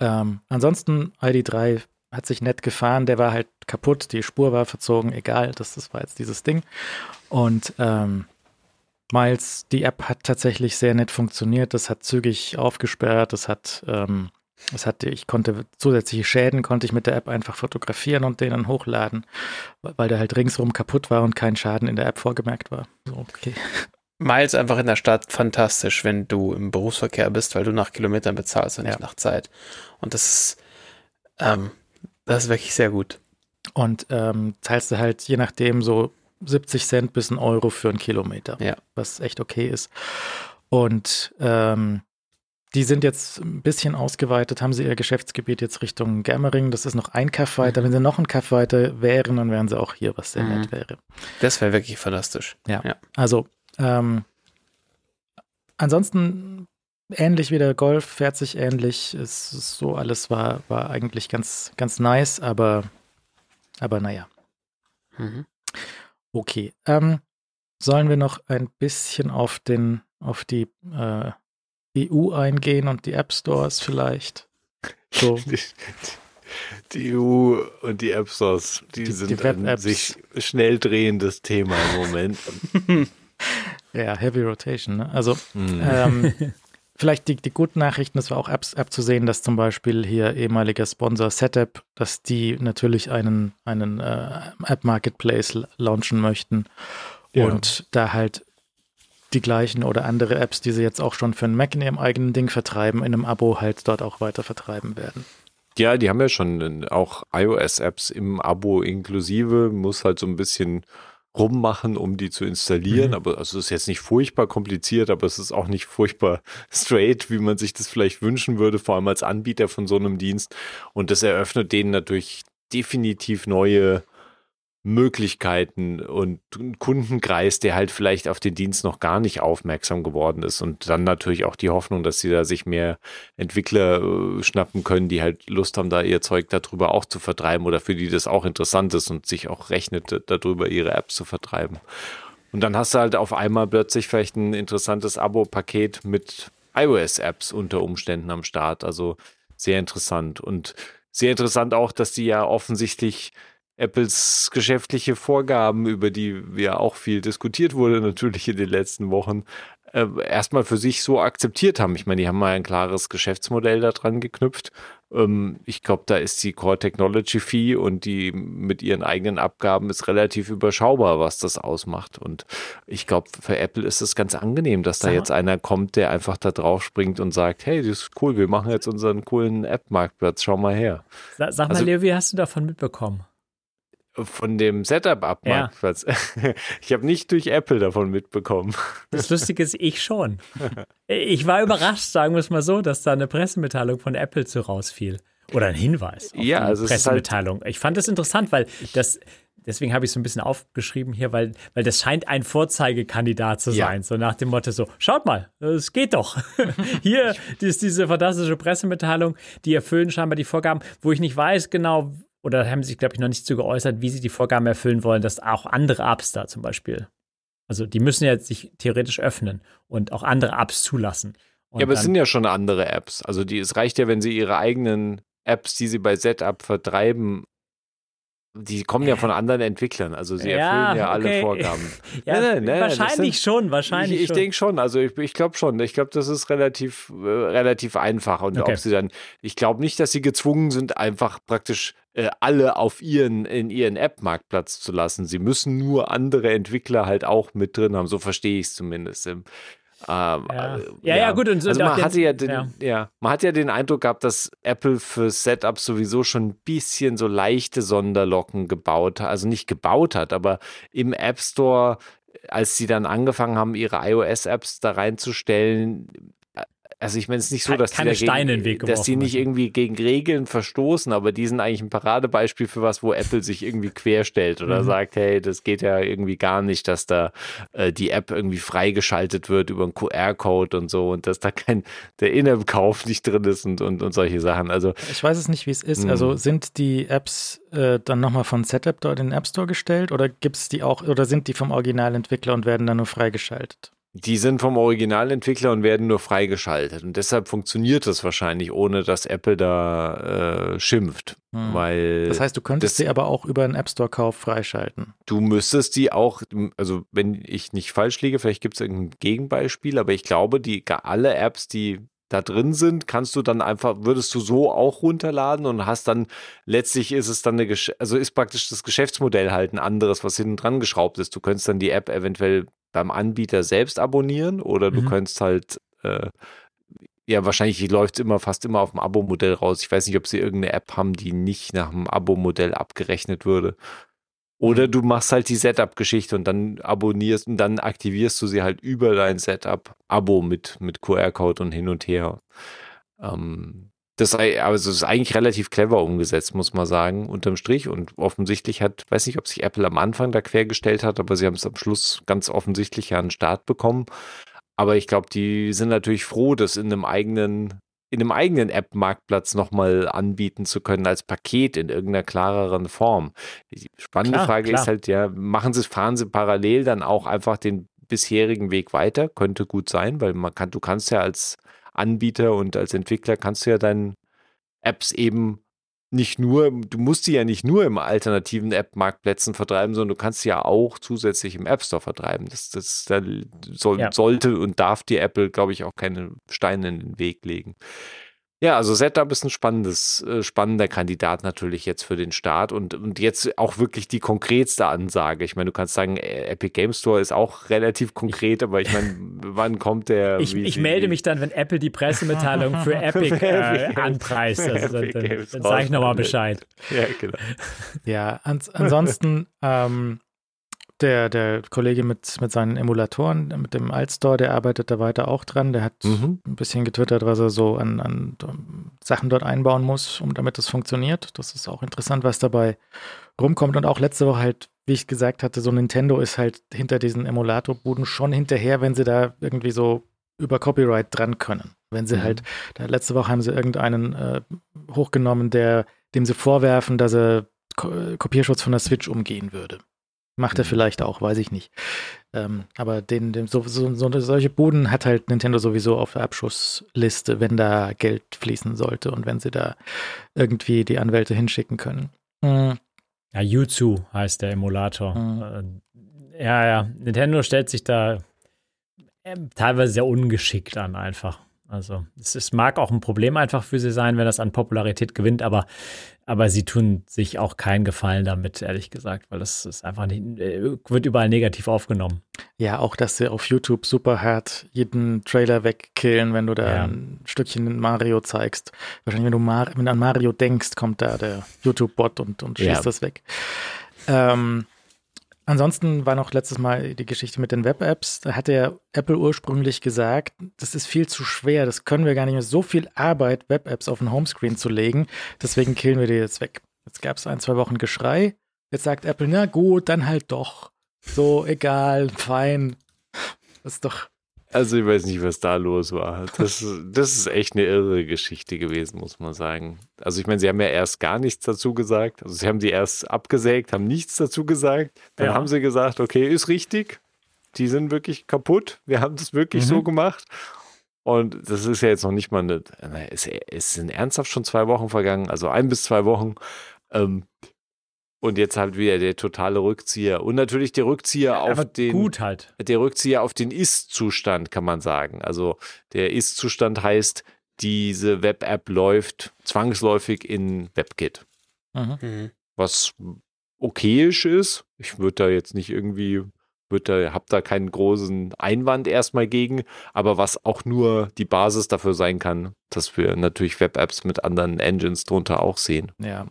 B: Ähm, ansonsten, ID3 hat sich nett gefahren, der war halt kaputt, die Spur war verzogen, egal, das, das war jetzt dieses Ding. Und ähm, Miles, die App hat tatsächlich sehr nett funktioniert, das hat zügig aufgesperrt, das hat, ähm, das hat, ich konnte zusätzliche Schäden, konnte ich mit der App einfach fotografieren und den dann hochladen, weil der halt ringsrum kaputt war und kein Schaden in der App vorgemerkt war. So, okay.
A: Miles einfach in der Stadt fantastisch, wenn du im Berufsverkehr bist, weil du nach Kilometern bezahlst und nicht
B: Ja.
A: nach Zeit. Und das ist, ähm, das ist wirklich sehr gut.
B: Und ähm, zahlst du halt je nachdem so 70 Cent bis ein Euro für einen Kilometer,
A: Ja.
B: was echt okay ist. Und ähm, die sind jetzt ein bisschen ausgeweitet, haben sie ihr Geschäftsgebiet jetzt Richtung Germering. Das ist noch ein Kaff weiter.
A: Mhm.
B: Wenn sie noch ein Kaff weiter wären, dann wären sie auch hier, was sehr
A: Mhm.
B: nett wäre.
A: Das wäre wirklich fantastisch.
B: Also, ähm, ansonsten ähnlich wie der Golf, fährt sich ähnlich. Es ist so alles war, war eigentlich ganz, ganz nice, aber, aber naja.
A: Mhm.
B: Okay. Ähm, sollen wir noch ein bisschen auf den, auf die äh, EU eingehen und die App Stores vielleicht? So,
D: Die, die EU und die App Stores, die,
B: Die-
D: sind
B: die
D: ein sich schnell drehendes Thema im Moment.
B: ja, Heavy Rotation, ne? Also,
D: Hm.
B: ähm, vielleicht die, die guten Nachrichten, es war auch abs- abzusehen, dass zum Beispiel hier ehemaliger Sponsor Setup, dass die natürlich einen, einen äh, App Marketplace l- launchen möchten
D: Ja.
B: und da halt die gleichen oder andere Apps, die sie jetzt auch schon für einen Mac in ihrem eigenen Ding vertreiben, in einem Abo halt dort auch weiter vertreiben werden.
D: Ja, die haben ja schon äh, auch iOS-Apps im Abo inklusive, muss halt so ein bisschen rummachen, um die zu installieren.
B: Mhm.
D: Aber also es ist jetzt nicht furchtbar kompliziert, aber es ist auch nicht furchtbar straight, wie man sich das vielleicht wünschen würde, vor allem als Anbieter von so einem Dienst. Und das eröffnet denen natürlich definitiv neue Möglichkeiten und Kundenkreis, der halt vielleicht auf den Dienst noch gar nicht aufmerksam geworden ist. Und dann natürlich auch die Hoffnung, dass sie da sich mehr Entwickler äh, schnappen können, die halt Lust haben, da ihr Zeug darüber auch zu vertreiben oder für die das auch interessant ist und sich auch rechnet, darüber ihre Apps zu vertreiben. Und dann hast du halt auf einmal plötzlich vielleicht ein interessantes Abo-Paket mit iOS-Apps unter Umständen am Start. Also sehr interessant. Und sehr interessant auch, dass die ja offensichtlich Apples geschäftliche Vorgaben, über die ja auch viel diskutiert wurde, natürlich in den letzten Wochen, äh, erstmal für sich so akzeptiert haben. Ich meine, die haben mal ein klares Geschäftsmodell da dran geknüpft. Ähm, ich glaube, da ist die Core Technology Fee und die mit ihren eigenen Abgaben ist relativ überschaubar, was das ausmacht. Und ich glaube, für Apple ist es ganz angenehm, dass da
C: Sag
D: jetzt einer kommt, der einfach da drauf springt und sagt, hey, das ist cool, wir machen jetzt unseren coolen App-Marktplatz, schau mal her.
C: Sa sag mal,
D: Also-
C: Leo, wie hast du davon mitbekommen?
D: Von dem Setup-Up-Marktplatz. Ja. Ich habe nicht durch Apple davon mitbekommen.
C: Das Lustige ist, ich schon. Ich war überrascht, sagen wir es mal so, dass da eine Pressemitteilung von Apple zu rausfiel. Oder ein Hinweis
D: auf ja, die also
C: Pressemitteilung. Halt ich fand das interessant, weil das, deswegen habe ich es so ein bisschen aufgeschrieben hier, weil, weil das scheint ein Vorzeigekandidat zu sein. Ja. So nach dem Motto so, schaut mal, es geht doch. hier ist diese fantastische Pressemitteilung, die erfüllen scheinbar die Vorgaben, wo ich nicht weiß genau, oder haben sich, glaube ich, noch nicht zu geäußert, wie sie die Vorgaben erfüllen wollen, dass auch andere Apps da zum Beispiel, also die müssen ja sich theoretisch öffnen und auch andere Apps zulassen.
D: Und ja, aber es sind ja schon andere Apps. Also die, es reicht ja, wenn sie ihre eigenen Apps, die sie bei Setup vertreiben, die kommen ja von anderen Entwicklern, also sie erfüllen ja, ja alle okay. Vorgaben.
C: ja, nee, nee, wahrscheinlich sind, schon, wahrscheinlich.
D: Ich, ich denke schon, also ich, ich glaube schon. Ich glaube, das ist relativ, äh, relativ einfach. Und okay. ob sie dann, ich glaube nicht, dass sie gezwungen sind, einfach praktisch äh, alle auf ihren, in ihren App-Marktplatz zu lassen. Sie müssen nur andere Entwickler halt auch mit drin haben. So verstehe ich es zumindest.
C: Ähm, ja. Äh, ja. ja, gut. Und
D: so also man hatte ja, den, ja. ja. man hat ja den Eindruck gehabt, dass Apple für Setup sowieso schon ein bisschen so leichte Sonderlocken gebaut hat, also nicht gebaut hat, aber im App Store, als sie dann angefangen haben, ihre iOS-Apps da reinzustellen, also ich meine, es ist nicht so, dass
C: Keine
D: die,
C: dagegen,
D: dass die nicht irgendwie gegen Regeln verstoßen, aber die sind eigentlich ein Paradebeispiel für was, wo Apple sich irgendwie querstellt oder mhm. sagt, hey, das geht ja irgendwie gar nicht, dass da äh, die App irgendwie freigeschaltet wird über einen QR-Code und so und dass da kein der In-App-Kauf nicht drin ist und, und, und solche Sachen. Also
B: ich weiß es nicht, wie es ist. Mhm. Also sind die Apps äh, dann nochmal von Setup dort in den App Store gestellt oder gibt es die auch oder sind die vom Originalentwickler und werden dann nur freigeschaltet?
D: Die sind vom Originalentwickler und werden nur freigeschaltet. Und deshalb funktioniert das wahrscheinlich, ohne dass Apple da äh, schimpft. Hm. Weil
B: das heißt, du könntest sie aber auch über einen App Store-Kauf freischalten.
D: Du müsstest die auch, also wenn ich nicht falsch liege, vielleicht gibt es irgendein Gegenbeispiel, aber ich glaube, die alle Apps, die da drin sind, kannst du dann einfach, würdest du so auch runterladen und hast dann, letztlich ist es dann eine, also ist praktisch das Geschäftsmodell halt ein anderes, was hinten dran geschraubt ist. Du könntest dann die App eventuell beim Anbieter selbst abonnieren oder du mhm. könntest halt, äh, ja, wahrscheinlich läuft es immer fast immer auf dem Abo-Modell raus. Ich weiß nicht, ob sie irgendeine App haben, die nicht nach dem Abo-Modell abgerechnet würde. Oder du machst halt die Setup-Geschichte und dann abonnierst und dann aktivierst du sie halt über dein Setup-Abo mit, mit QR-Code und hin und her. Ähm, das, also ist eigentlich relativ clever umgesetzt, muss man sagen, unterm Strich. Und offensichtlich hat, weiß nicht, ob sich Apple am Anfang da quergestellt hat, aber sie haben es am Schluss ganz offensichtlich ja einen Start bekommen. Aber ich glaube, die sind natürlich froh, das in einem eigenen, in einem eigenen App-Marktplatz nochmal anbieten zu können als Paket in irgendeiner klareren Form. Die spannende klar, Frage klar. ist halt, ja, machen sie, fahren sie parallel dann auch einfach den bisherigen Weg weiter? Könnte gut sein, weil man kann, du kannst ja als Anbieter und als Entwickler kannst du ja deine Apps eben nicht nur, du musst sie ja nicht nur im alternativen App-Marktplätzen vertreiben, sondern du kannst sie ja auch zusätzlich im App Store vertreiben. Das, das, das soll, ja. sollte und darf die Apple, glaube ich, auch keine Steine in den Weg legen. Ja, also Setup ist ein spannendes, äh, spannender Kandidat natürlich jetzt für den Start und, und jetzt auch wirklich die konkretste Ansage. Ich meine, du kannst sagen, äh, Epic Game Store ist auch relativ konkret, aber ich meine, wann kommt der?
C: Ich, ich melde mich dann, wenn Apple die Pressemitteilung für Epic äh, anpreist. Also dann, dann, dann sage ich nochmal Bescheid.
B: Ja, genau. Ja, ans ansonsten ähm, der, der Kollege mit, mit seinen Emulatoren, mit dem Altstore, der arbeitet da weiter auch dran. Der hat mhm. ein bisschen getwittert, was er so an, an Sachen dort einbauen muss, um damit das funktioniert. Das ist auch interessant, was dabei rumkommt. Und auch letzte Woche halt, wie ich gesagt hatte, so Nintendo ist halt hinter diesen Emulatorbuden schon hinterher, wenn sie da irgendwie so über Copyright dran können. Wenn sie mhm. halt, da letzte Woche haben sie irgendeinen äh, hochgenommen, der, dem sie vorwerfen, dass er Kopierschutz von der Switch umgehen würde. Macht er mhm. vielleicht auch, weiß ich nicht. Ähm, aber den, den, so, so, so, solche Buden hat halt Nintendo sowieso auf der Abschussliste, wenn da Geld fließen sollte und wenn sie da irgendwie die Anwälte hinschicken können.
C: Mhm. Ja, Yuzu heißt der Emulator. Mhm. Äh, ja, ja, Nintendo stellt sich da äh, teilweise sehr ungeschickt an einfach. Also es, es, mag auch ein Problem einfach für sie sein, wenn das an Popularität gewinnt, aber, aber sie tun sich auch keinen Gefallen damit, ehrlich gesagt, weil das ist einfach nicht, äh, wird überall negativ aufgenommen.
B: Ja, auch, dass sie auf YouTube super hart jeden Trailer wegkillen, wenn du da ja. ein Stückchen Mario zeigst. Wahrscheinlich, wenn du, Mar wenn du an Mario denkst, kommt da der YouTube-Bot und, und schießt ja. das weg. Ähm, ansonsten war noch letztes Mal die Geschichte mit den Web-Apps. Da hatte ja Apple ursprünglich gesagt, das ist viel zu schwer, das können wir gar nicht mehr. So viel Arbeit, Web-Apps auf den Homescreen zu legen, deswegen killen wir die jetzt weg. Jetzt gab es ein, zwei Wochen Geschrei. Jetzt sagt Apple, na gut, dann halt doch. So, egal, fein. Das ist doch
D: also ich weiß nicht, was da los war. Das, das ist echt eine irre Geschichte gewesen, muss man sagen. Also ich meine, sie haben ja erst gar nichts dazu gesagt. Also sie haben die erst abgesägt, haben nichts dazu gesagt. Dann ja. haben sie gesagt, okay, ist richtig. Die sind wirklich kaputt. Wir haben das wirklich mhm. so gemacht. Und das ist ja jetzt noch nicht mal eine, es, es sind ernsthaft schon zwei Wochen vergangen, also ein bis zwei Wochen. Ähm, und jetzt halt wieder der totale Rückzieher. Und natürlich der Rückzieher ja, auf den.
C: Gut halt.
D: Der Rückzieher auf den Ist-Zustand, kann man sagen. Also der Ist-Zustand heißt, diese Web-App läuft zwangsläufig in WebKit. Mhm. mhm. Was okayisch ist. Ich würde da jetzt nicht irgendwie, würde da, hab da keinen großen Einwand erstmal gegen, aber was auch nur die Basis dafür sein kann, dass wir natürlich Web-Apps mit anderen Engines drunter auch sehen.
B: Ja.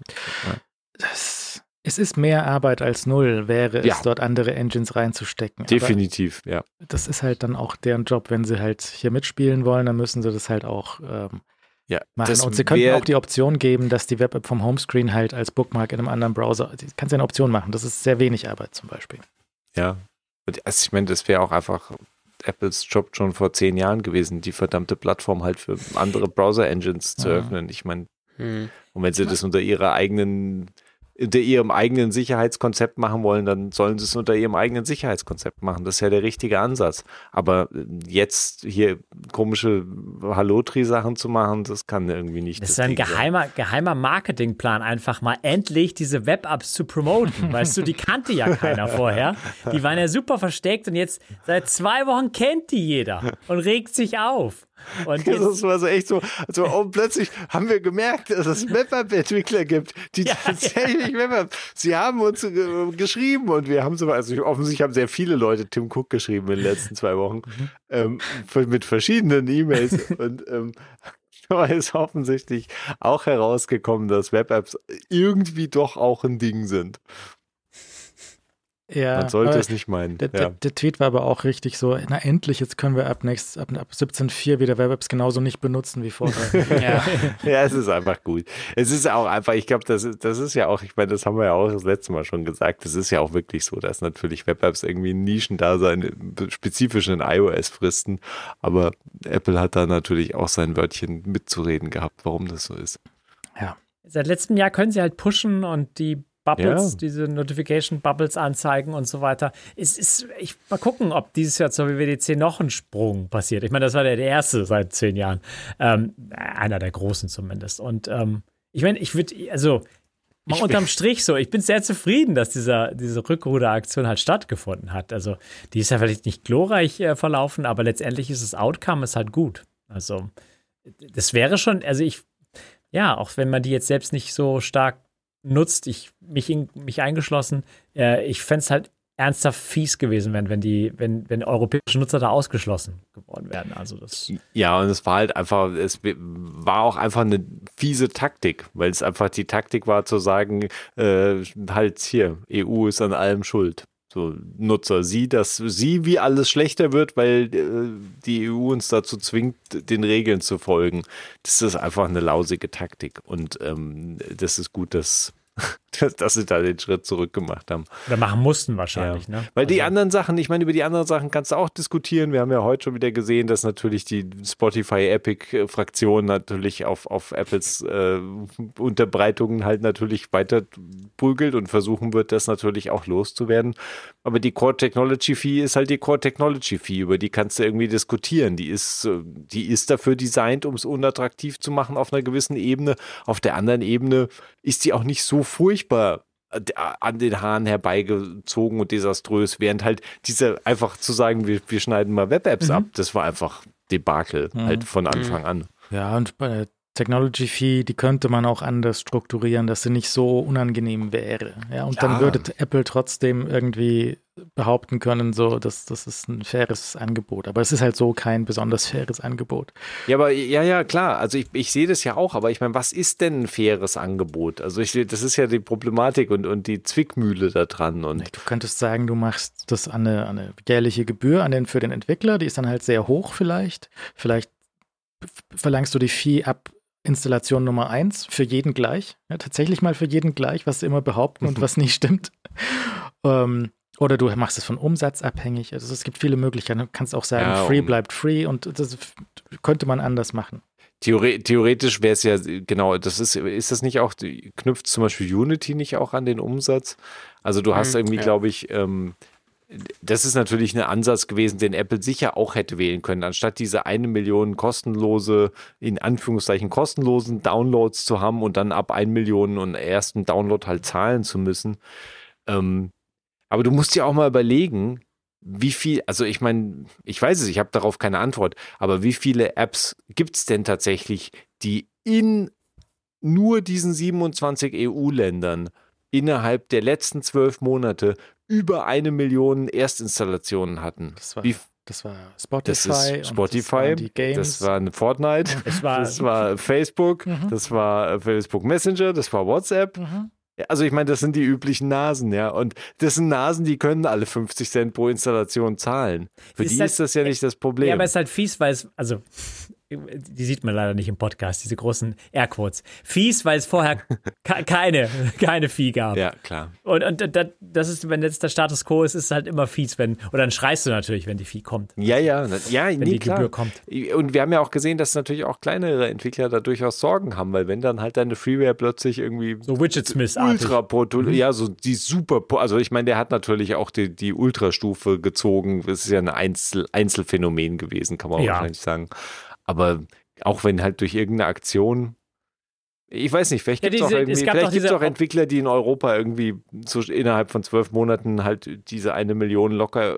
B: ja. Das es ist mehr Arbeit als null, wäre ja. es dort andere Engines reinzustecken.
D: Definitiv, Aber ja.
B: Das ist halt dann auch deren Job. Wenn sie halt hier mitspielen wollen, dann müssen sie das halt auch ähm, ja, machen. Und sie könnten auch die Option geben, dass die Web-App vom Homescreen halt als Bookmark in einem anderen Browser, kannst du eine Option machen. Das ist sehr wenig Arbeit zum Beispiel.
D: Ja, also ich meine, das wäre auch einfach Apples Job schon vor zehn Jahren gewesen, die verdammte Plattform halt für andere Browser-Engines zu öffnen. Ich meine, hm. und wenn sie das unter ihrer eigenen unter ihrem eigenen Sicherheitskonzept machen wollen, dann sollen sie es unter ihrem eigenen Sicherheitskonzept machen. Das ist ja der richtige Ansatz. Aber äh, jetzt hier komische Hallotri-Sachen zu machen, das kann irgendwie nicht.
C: Das, das ist ein geheimer, geheimer Marketingplan, einfach mal endlich diese Web-Apps zu promoten. weißt du, die kannte ja keiner vorher. Die waren ja super versteckt und jetzt seit zwei Wochen kennt die jeder und regt sich auf.
D: Und das war so echt so, also und plötzlich haben wir gemerkt, dass es Web-App-Entwickler gibt, die ja, tatsächlich ja. Web-App. Sie haben uns äh, geschrieben und wir haben so, also offensichtlich haben sehr viele Leute Tim Cook geschrieben in den letzten zwei Wochen mhm. ähm, mit verschiedenen E-Mails und ähm, da ist offensichtlich auch herausgekommen, dass Web-Apps irgendwie doch auch ein Ding sind. Ja, Man sollte es nicht meinen.
B: Der,
D: ja.
B: der, der, Tweet war aber auch richtig so, na endlich, jetzt können wir ab, nächst, ab, ab 17.4 wieder Web-Apps genauso nicht benutzen wie vorher.
D: ja. ja, es ist einfach gut. Es ist auch einfach, ich glaube, das ist, das ist ja auch, ich meine, das haben wir ja auch das letzte Mal schon gesagt, es ist ja auch wirklich so, dass natürlich Web-Apps irgendwie ein Nischendasein spezifisch in iOS fristen, aber Apple hat da natürlich auch sein Wörtchen mitzureden gehabt, warum das so ist.
C: Ja. Seit letztem Jahr können sie halt pushen und die Bubbles, ja. diese Notification Bubbles anzeigen und so weiter. Es ist, ich mal gucken, ob dieses Jahr zur WWDC noch ein Sprung passiert. Ich meine, das war der, der erste seit zehn Jahren. Ähm, einer der großen zumindest. Und ähm, ich meine, ich würde, also mal unterm Strich so, ich bin sehr zufrieden, dass dieser, diese Rückruderaktion halt stattgefunden hat. Also, die ist ja vielleicht nicht glorreich äh, verlaufen, aber letztendlich ist das Outcome ist halt gut. Also, das wäre schon, also ich, ja, auch wenn man die jetzt selbst nicht so stark nutzt, ich mich, in, mich eingeschlossen, äh, ich fände es halt ernsthaft fies gewesen wären, wenn die, wenn, wenn europäische Nutzer da ausgeschlossen geworden wären. Also das
D: ja, und es war halt einfach, es war auch einfach eine fiese Taktik, weil es einfach die Taktik war zu sagen, äh, halt hier, EU ist an allem schuld. So Nutzer, sie, dass sie wie alles schlechter wird, weil äh, die EU uns dazu zwingt, den Regeln zu folgen. Das ist einfach eine lausige Taktik und ähm, das ist gut, dass dass, dass sie da den Schritt zurück gemacht haben.
C: Oder machen mussten wahrscheinlich, ja. ne?
D: Weil also. die anderen Sachen, ich meine, über die anderen Sachen kannst du auch diskutieren. Wir haben ja heute schon wieder gesehen, dass natürlich die Spotify-Epic-Fraktion natürlich auf, auf Apples äh, Unterbreitungen halt natürlich weiter prügelt und versuchen wird, das natürlich auch loszuwerden. Aber die Core Technology Fee ist halt die Core Technology Fee, über die kannst du irgendwie diskutieren. Die ist, die ist dafür designt, um es unattraktiv zu machen auf einer gewissen Ebene. Auf der anderen Ebene ist sie auch nicht so furchtbar äh, an den Haaren herbeigezogen und desaströs, während halt diese einfach zu sagen, wir, wir schneiden mal Web-Apps mhm. ab, das war einfach Debakel mhm. halt von Anfang mhm. an.
B: Ja, und bei Technology Fee, die könnte man auch anders strukturieren, dass sie nicht so unangenehm wäre. Ja, und
D: Klar.
B: dann würde Apple trotzdem irgendwie behaupten können, so, dass das ist ein faires Angebot. Aber es ist halt so kein besonders faires Angebot.
D: Ja, aber ja, ja, klar. Also ich, ich sehe das ja auch, aber ich meine, was ist denn ein faires Angebot? Also ich, das ist ja die Problematik und, und die Zwickmühle da dran. Und
B: Du könntest sagen, du machst das an eine, an eine jährliche Gebühr an den, für den Entwickler, die ist dann halt sehr hoch vielleicht. Vielleicht verlangst du die Fee ab Installation Nummer eins für jeden gleich. Ja, tatsächlich mal für jeden gleich, was sie immer behaupten und was nicht stimmt. Ähm, oder du machst es von Umsatz abhängig. Also es gibt viele Möglichkeiten. Du kannst auch sagen,
D: Ja,
B: free bleibt free und das könnte man anders machen.
D: Theore theoretisch wäre es ja, genau, das ist, ist das nicht auch, knüpft zum Beispiel Unity nicht auch an den Umsatz? Also du hast
A: Mhm,
D: irgendwie,
A: ja.
D: glaube ich, ähm, das ist natürlich ein Ansatz gewesen, den Apple sicher auch hätte wählen können, anstatt diese eine Million kostenlose, in Anführungszeichen kostenlosen Downloads zu haben und dann ab ein Million und ersten Download halt zahlen zu müssen. Ähm, aber du musst dir auch mal überlegen, wie viel, also ich meine, ich weiß es, ich habe darauf keine Antwort, aber wie viele Apps gibt es denn tatsächlich, die in nur diesen 27 EU-Ländern innerhalb der letzten zwölf Monate über eine Million Erstinstallationen hatten?
B: Das war,
D: Wie,
B: das war
D: das
B: Spotify.
D: ist
B: und Das
D: Spotify,
B: waren die Games.
D: das war eine Fortnite,
C: Es war,
D: das war Facebook,
B: Mhm.
D: das war Facebook Messenger, das war WhatsApp.
B: Mhm.
D: Also ich meine, das sind die üblichen Nasen, ja. Und das sind Nasen, die können alle 50 Cent pro Installation zahlen. Für
C: Ist
D: die
C: das-
D: ist das ja nicht das Problem.
C: ja, aber es ist halt fies, weil es, also, die sieht man leider nicht im Podcast, diese großen Airquotes. Fies, weil es vorher ke- keine, keine Vieh gab.
D: ja, klar.
C: Und, und da- das ist, wenn jetzt der Status quo ist, ist es halt immer fies, wenn, oder dann schreist du natürlich, wenn die Vieh kommt,
D: Ja, ja, ja,
C: wenn
D: nee,
C: die
D: klar.
C: Gebühr kommt.
D: Und wir haben ja auch gesehen, dass natürlich auch kleinere Entwickler da durchaus Sorgen haben, weil wenn dann halt deine Freeware plötzlich irgendwie
C: So Widget Smith-artig.
D: ultra portu- ja, so die super, also ich meine, der hat natürlich auch die, die Ultrastufe gezogen. Das ist ja ein Einzel Einzelfenomen gewesen, kann man
C: Ja.
D: wahrscheinlich sagen. Aber auch wenn halt durch irgendeine Aktion, ich weiß nicht, vielleicht
C: Ja,
D: gibt es auch,
C: diese- es
D: vielleicht
C: doch
D: gibt's auch Entwickler, die in Europa irgendwie so innerhalb von zwölf Monaten halt diese eine Million locker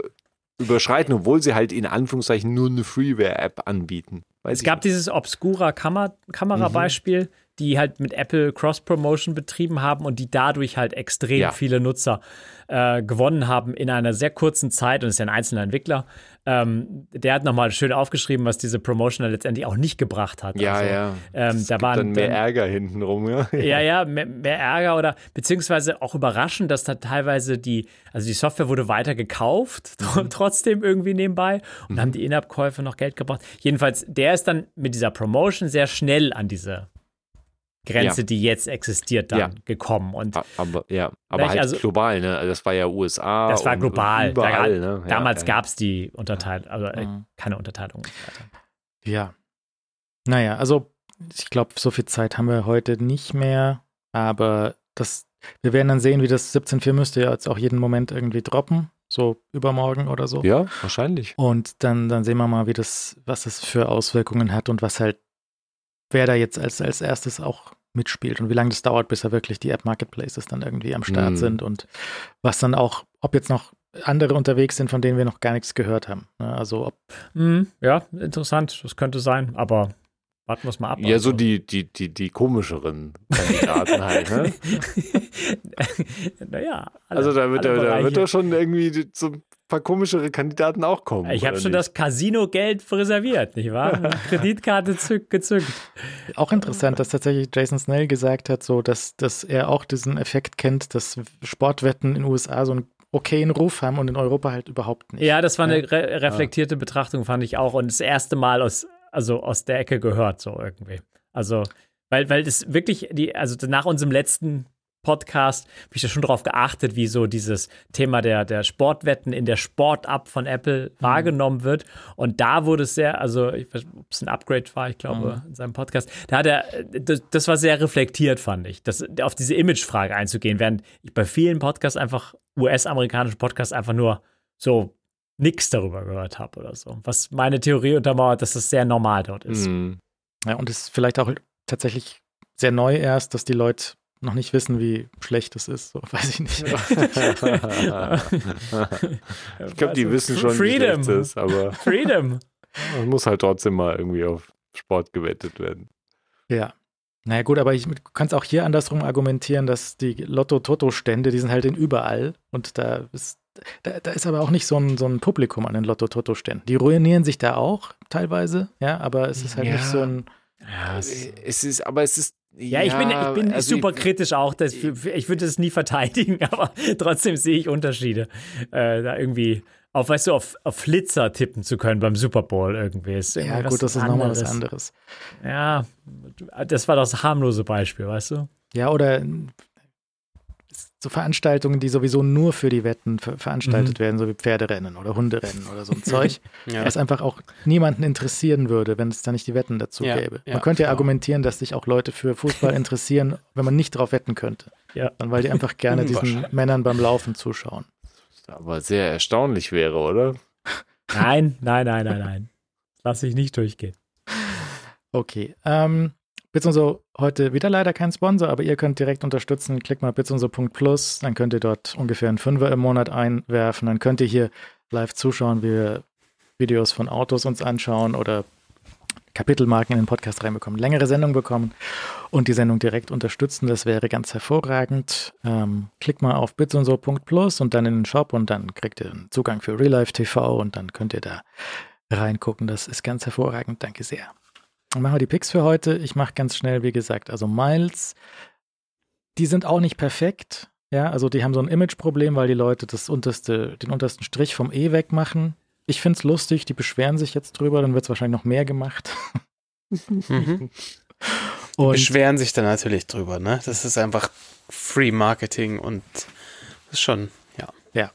D: überschreiten, obwohl sie halt in Anführungszeichen nur eine Freeware-App anbieten. Weiß
C: Es gab
D: nicht.
C: dieses Obscura Kamer Kamerabeispiel, die halt mit Apple Cross-Promotion betrieben haben und die dadurch halt extrem
D: Ja.
C: viele Nutzer äh, gewonnen haben in einer sehr kurzen Zeit. Und ist ja ein einzelner Entwickler. Ähm, der hat nochmal schön aufgeschrieben, was diese Promotion dann letztendlich auch nicht gebracht hat.
D: Ja,
C: also,
D: ja.
C: ähm,
D: es
C: da
D: gibt
C: waren
D: dann mehr Ärger hintenrum, ja.
C: Ja, ja, mehr, mehr Ärger oder beziehungsweise auch überraschend, dass da teilweise die, also die Software wurde weiter gekauft,
D: Mhm.
C: trotzdem irgendwie nebenbei und haben die In-App-Käufe noch Geld gebracht. Jedenfalls, der ist dann mit dieser Promotion sehr schnell an diese Grenze,
D: Ja.
C: die jetzt existiert, dann
D: Ja.
C: gekommen. Und
D: Aber ja, aber halt
C: also-
D: global, ne? Also Das war ja USA.
C: das war
D: und-
C: global.
D: Und überall,
C: da,
D: ne?
C: damals
D: ja,
C: gab es die Unterteilung, also äh,
B: Mhm.
C: keine Unterteilung.
B: Ja. Naja, also ich glaube, so viel Zeit haben wir heute nicht mehr, aber das, wir werden dann sehen, wie das 17.4 müsste ja jetzt auch jeden Moment irgendwie droppen, so übermorgen oder so.
D: Ja, wahrscheinlich.
B: Und dann, dann sehen wir mal, wie das, was das für Auswirkungen hat und was halt, wer da jetzt als, als erstes auch mitspielt und wie lange das dauert, bis da wirklich die App Marketplaces dann irgendwie am Start
D: Mhm.
B: sind und was dann auch, ob jetzt noch andere unterwegs sind, von denen wir noch gar nichts gehört haben. Ne? Also ob
C: Mhm, ja, interessant, das könnte sein, aber warten wir es mal ab.
D: Ja, so
C: Also.
D: die, die, die, die komischeren Kandidaten halt, ne?
C: naja, alle,
D: Also da wird,
C: alle
D: da, da
C: Bereiche.
D: wird doch schon irgendwie so ein paar komischere Kandidaten auch kommen.
C: Ich habe schon
D: nicht?
C: das Casino-Geld reserviert, nicht wahr? Kreditkarte zück, gezückt.
B: Auch interessant, dass tatsächlich Jason Snell gesagt hat, so dass, dass er auch diesen Effekt kennt, dass Sportwetten in den USA so einen okayen Ruf haben und in Europa halt überhaupt nicht.
C: Ja, das war eine re reflektierte Betrachtung, fand ich auch. Und das erste Mal aus, also aus der Ecke gehört, so irgendwie. Also, weil, weil das wirklich, die, also nach unserem letzten Podcast habe ich da schon drauf geachtet, wie so dieses Thema der, der Sportwetten in der Sport-App von Apple wahrgenommen wird. Und da wurde es sehr, also ich weiß nicht, ob es ein Upgrade war, ich glaube, in seinem Podcast. Da hat er, das, das war sehr reflektiert, fand ich, das, auf diese Image-Frage einzugehen, während ich bei vielen Podcasts einfach, US-amerikanischen Podcasts einfach nur so nichts darüber gehört habe oder so. Was meine Theorie untermauert, dass das sehr normal dort ist.
D: Mhm.
B: Ja, und es ist vielleicht auch tatsächlich sehr neu erst, dass die Leute noch nicht wissen, wie schlecht es ist. So, weiß ich nicht.
D: ich glaube, die
C: Also,
D: wissen schon,
C: Freedom.
D: wie schlecht es ist, aber
C: Freedom.
D: man muss halt trotzdem mal irgendwie auf Sport gewettet werden.
B: Ja. Naja gut, aber ich, du kannst auch hier andersrum argumentieren, dass die Lotto-Toto-Stände, die sind halt in überall und da ist, da, da ist aber auch nicht so ein, so ein Publikum an den Lotto-Toto-Ständen. Die ruinieren sich da auch teilweise, ja, aber es ist halt
D: Ja.
B: nicht so ein,
C: Ja, es,
D: Es ist, aber es ist.
C: Ja, ich bin, ich bin
D: also
C: super kritisch auch. Das, ich würde es nie verteidigen, aber trotzdem sehe ich Unterschiede. Äh, da irgendwie auf, weißt du, auf, auf Flitzer tippen zu können beim Super Bowl irgendwie. Ist irgendwie
B: ja gut, das ist nochmal was
C: anderes.
B: anderes.
C: Ja, das war das harmlose Beispiel, weißt du?
B: Ja, oder so Veranstaltungen, die sowieso nur für die Wetten ver veranstaltet werden, so wie Pferderennen oder Hunderennen oder so ein Zeug,
A: Ja.
B: was einfach auch niemanden interessieren würde, wenn es da nicht die Wetten dazu
A: Ja,
B: gäbe.
A: ja,
B: man könnte ja
A: genau.
B: argumentieren, dass sich auch Leute für Fußball interessieren, wenn man nicht drauf wetten könnte.
C: Ja.
B: Dann, weil die einfach gerne diesen. Männern beim Laufen zuschauen.
D: Aber sehr erstaunlich wäre, oder?
C: Nein, nein, nein, nein, nein. Lass ich nicht durchgehen.
B: Okay. Ähm, Bits und so heute wieder leider kein Sponsor, aber ihr könnt direkt unterstützen. Klickt mal bitsundso.plus, dann könnt ihr dort ungefähr einen Fünfer im Monat einwerfen. Dann könnt ihr hier live zuschauen, wie wir Videos von Autos uns anschauen oder Kapitelmarken in den Podcast reinbekommen, längere Sendungen bekommen und die Sendung direkt unterstützen. Das wäre ganz hervorragend. Ähm, klickt mal auf bitsundso.plus und dann in den Shop und dann kriegt ihr einen Zugang für Real Life TV und dann könnt ihr da reingucken. Das ist ganz hervorragend. Danke sehr. Dann machen wir die Picks für heute. Ich mache ganz schnell, wie gesagt, also Miles, die sind auch nicht perfekt. Ja, also die haben so ein Imageproblem, weil die Leute das unterste, den untersten Strich vom E wegmachen. Ich finde es lustig, die beschweren sich jetzt drüber, dann wird es wahrscheinlich noch mehr gemacht.
A: Mhm.
B: Und
A: Beschweren sich dann natürlich drüber, ne? Das ist einfach Free Marketing und das ist schon, ja.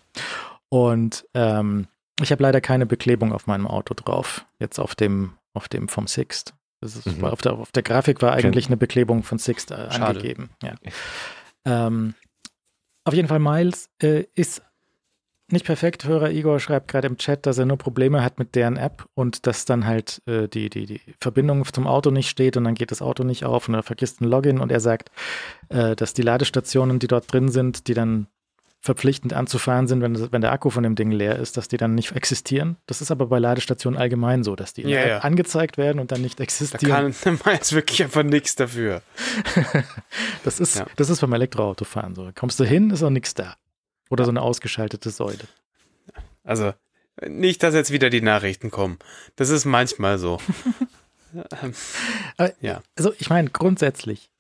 B: Und ähm, ich habe leider keine Beklebung auf meinem Auto drauf. Jetzt auf dem, auf dem vom Sixt. Ist,
D: Mhm.
B: auf, der, auf der Grafik war eigentlich eine Beklebung von Sixt äh, angegeben. Ja. Ähm, auf jeden Fall Miles äh, ist nicht perfekt. Hörer Igor schreibt gerade im Chat, dass er nur Probleme hat mit deren App und dass dann halt äh, die, die, die Verbindung zum Auto nicht steht und dann geht das Auto nicht auf und er vergisst ein Login und er sagt, äh, dass die Ladestationen, die dort drin sind, die dann verpflichtend anzufahren sind, wenn, wenn der Akku von dem Ding leer ist, dass die dann nicht existieren. Das ist aber bei Ladestationen allgemein so, dass die
A: Ja, ja.
B: Angezeigt werden und dann nicht
A: Da
B: existieren.
A: kann Miles wirklich einfach nichts dafür.
B: das, ist,
A: Ja.
B: das ist beim Elektroautofahren so. Kommst du hin, ist auch nichts da. Oder so eine ausgeschaltete Säule.
A: Also, nicht, dass jetzt wieder die Nachrichten kommen. Das ist manchmal so. Ähm,
B: Aber,
A: Ja.
B: Also ich meine, grundsätzlich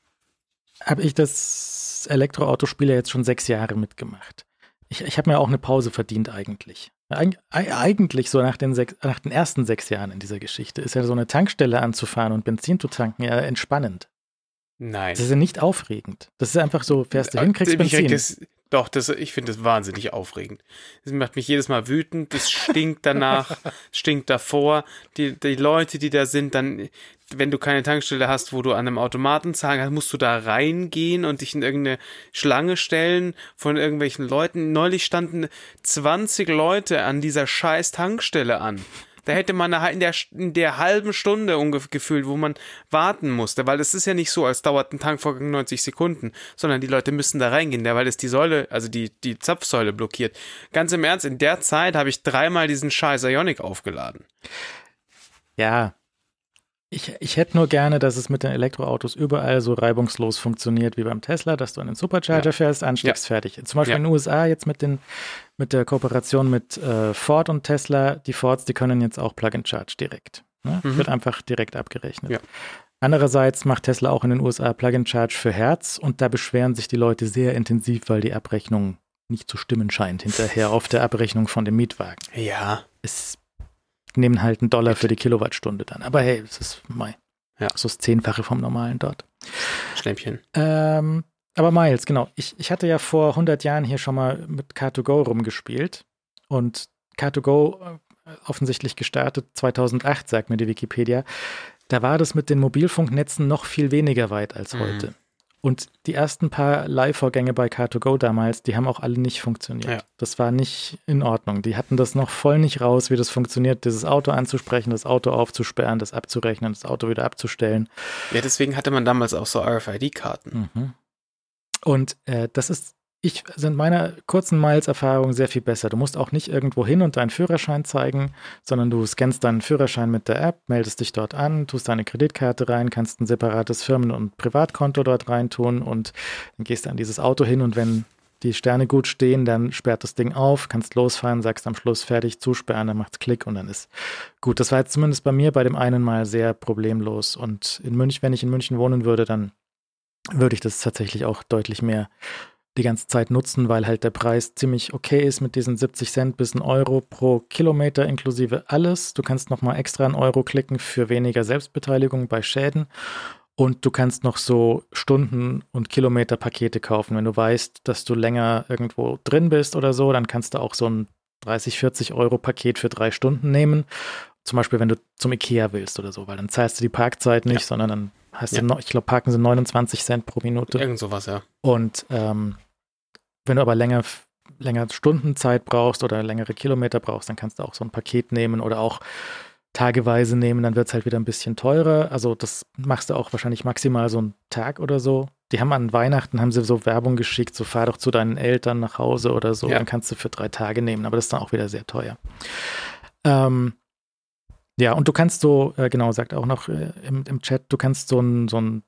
B: habe ich das Elektroautospiel ja jetzt schon sechs Jahre mitgemacht. Ich, ich habe mir auch eine Pause verdient eigentlich. Eig ei- eigentlich so nach den, sechs, nach den ersten sechs Jahren in dieser Geschichte ist ja so eine Tankstelle anzufahren und Benzin zu tanken ja entspannend.
A: Nein.
B: Das ist ja nicht aufregend. Das ist einfach so, fährst du hin, kriegst Benzin.
A: es- doch, das, ich finde das wahnsinnig aufregend. Das macht mich jedes Mal wütend, das stinkt danach, stinkt davor. Die, die Leute, die da sind, dann, wenn du keine Tankstelle hast, wo du an einem Automaten zahlen kannst, musst du da reingehen und dich in irgendeine Schlange stellen von irgendwelchen Leuten. Neulich standen 20 Leute an dieser scheiß Tankstelle an. Da hätte man in der, in der halben Stunde ungefähr gefühlt, wo man warten musste, weil es ist ja nicht so, als dauert ein Tankvorgang 90 Sekunden, sondern die Leute müssen da reingehen, weil es die Säule, also die, die Zapfsäule blockiert. Ganz im Ernst, in der Zeit habe ich dreimal diesen scheiß Ionic aufgeladen.
B: Ja. Ich, ich hätte nur gerne, dass es mit den Elektroautos überall so reibungslos funktioniert wie beim Tesla, dass du den Supercharger
A: Ja.
B: fährst, ansteckst, fertig. Zum Beispiel
A: Ja.
B: in den USA jetzt mit, den, mit der Kooperation mit äh, Ford und Tesla, die Fords, die können jetzt auch Plug-in-Charge direkt. Ne?
A: Mhm.
B: Wird einfach direkt abgerechnet.
A: Ja.
B: Andererseits macht Tesla auch in den USA Plug-in-Charge für Herz und da beschweren sich die Leute sehr intensiv, weil die Abrechnung nicht zu stimmen scheint hinterher auf der Abrechnung von dem Mietwagen
A: Ja.
B: es nehmen halt einen Dollar für die Kilowattstunde dann. Aber hey, es ist Mai.
A: Ja.
B: So das Zehnfache vom normalen dort.
A: Schnäppchen.
B: Ähm, aber Miles, genau. Ich, ich hatte ja vor 100 Jahren hier schon mal mit Car2Go rumgespielt und Car2Go äh, offensichtlich gestartet 2008, sagt mir die Wikipedia. Da war das mit den Mobilfunknetzen noch viel weniger weit als
A: Mhm.
B: Und die ersten paar Live-Vorgänge bei Car2Go damals, die haben auch alle nicht funktioniert.
A: Ja.
B: Das war nicht in Ordnung. Die hatten das noch voll nicht raus, wie das funktioniert, dieses Auto anzusprechen, das Auto aufzusperren, das abzurechnen, das Auto wieder abzustellen.
A: Ja, deswegen hatte man damals auch so RFID-Karten.
B: Mhm. Und äh, das ist ich sind meine kurzen Miles-Erfahrungen sehr viel besser. Du musst auch nicht irgendwo hin und deinen Führerschein zeigen, sondern du scannst deinen Führerschein mit der App, meldest dich dort an, tust deine Kreditkarte rein, kannst ein separates Firmen- und Privatkonto dort reintun und dann gehst du an dieses Auto hin und wenn die Sterne gut stehen, dann sperrt das Ding auf, kannst losfahren, sagst am Schluss fertig, zusperren, dann macht's Klick und dann ist gut. Das war jetzt zumindest bei mir bei dem einen Mal sehr problemlos und in München, wenn ich in München wohnen würde, dann würde ich das tatsächlich auch deutlich mehr die ganze Zeit nutzen, weil halt der Preis ziemlich okay ist mit diesen 70 Cent bis ein Euro pro Kilometer inklusive alles. Du kannst nochmal extra einen Euro klicken für weniger Selbstbeteiligung bei Schäden. Und du kannst noch so Stunden- und Kilometerpakete kaufen. Wenn du weißt, dass du länger irgendwo drin bist oder so, dann kannst du auch so ein 30, 40 Euro Paket für drei Stunden nehmen. Zum Beispiel, wenn du zum Ikea willst oder so, weil dann zahlst du die Parkzeit nicht, ja. sondern dann hast ja. du noch, ich glaube, parken sie 29 Cent pro Minute.
A: Irgend sowas, ja.
B: Und ähm, wenn du aber länger, länger Stundenzeit brauchst oder längere Kilometer brauchst, dann kannst du auch so ein Paket nehmen oder auch tageweise nehmen, dann wird es halt wieder ein bisschen teurer. Also das machst du auch wahrscheinlich maximal so einen Tag oder so. Die haben an Weihnachten, haben sie so Werbung geschickt, so fahr doch zu deinen Eltern nach Hause oder so, ja. dann kannst du für drei Tage nehmen, aber das ist dann auch wieder sehr teuer. Ähm, ja, und du kannst so, äh, genau, sagt auch noch äh, im, im Chat, du kannst so ein, so ein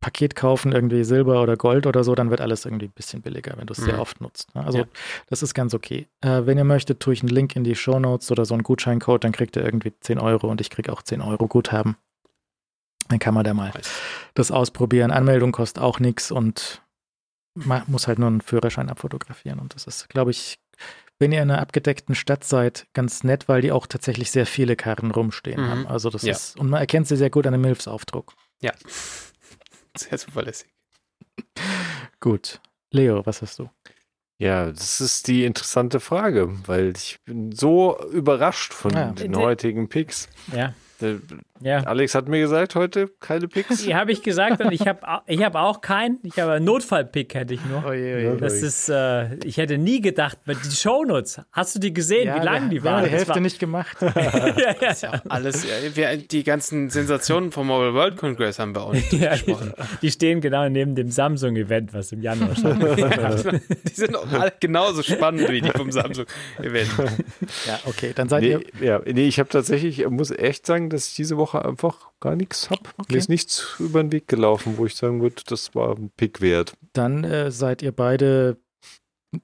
B: Paket kaufen, irgendwie Silber oder Gold oder so, dann wird alles irgendwie ein bisschen billiger, wenn du es mhm. sehr oft nutzt. Ne? Also ja. das ist ganz okay. Äh, wenn ihr möchtet, tue ich einen Link in die Show Notes oder so einen Gutscheincode, dann kriegt ihr irgendwie 10 Euro und ich kriege auch 10 Euro Guthaben. Dann kann man da mal nice. das ausprobieren. Anmeldung kostet auch nichts und man muss halt nur einen Führerschein abfotografieren. Und das ist, glaube ich, wenn ihr in einer abgedeckten Stadt seid, ganz nett, weil die auch tatsächlich sehr viele Karren rumstehen mhm. haben. Also das ja. ist, und man erkennt sie sehr gut an dem Milfs-Aufdruck.
A: Ja. Sehr zuverlässig.
B: Gut. Leo, was hast du?
D: Ja, das ist die interessante Frage, weil ich bin so überrascht von ja. den heutigen Picks.
C: Ja.
D: Ja. Alex hat mir gesagt, heute keine Picks.
C: Ja, habe ich gesagt und ich habe ich hab auch keinen. Ich habe einen Notfallpick hätte ich nur. Oh je, oh je. Das ist, äh, ich hätte nie gedacht, die Shownotes, hast du die gesehen, ja, wie lang die waren?
B: Ja, die Hälfte war, nicht gemacht.
A: ja, ja, ja. Alles, wir, die ganzen Sensationen vom Mobile World Congress haben wir auch nicht ja,
C: gesprochen. Die, die, stehen genau neben dem Samsung-Event, was im Januar
A: stattfindet. die sind auch alle genauso spannend wie die vom Samsung-Event.
B: Ja, okay, dann seid
D: nee,
B: ihr.
D: Ja, nee, ich habe tatsächlich, muss echt sagen, dass ich diese Woche einfach gar nichts habe. Okay. Mir ist nichts über den Weg gelaufen, wo ich sagen würde, das war ein Pick wert.
B: Dann äh, seid ihr beide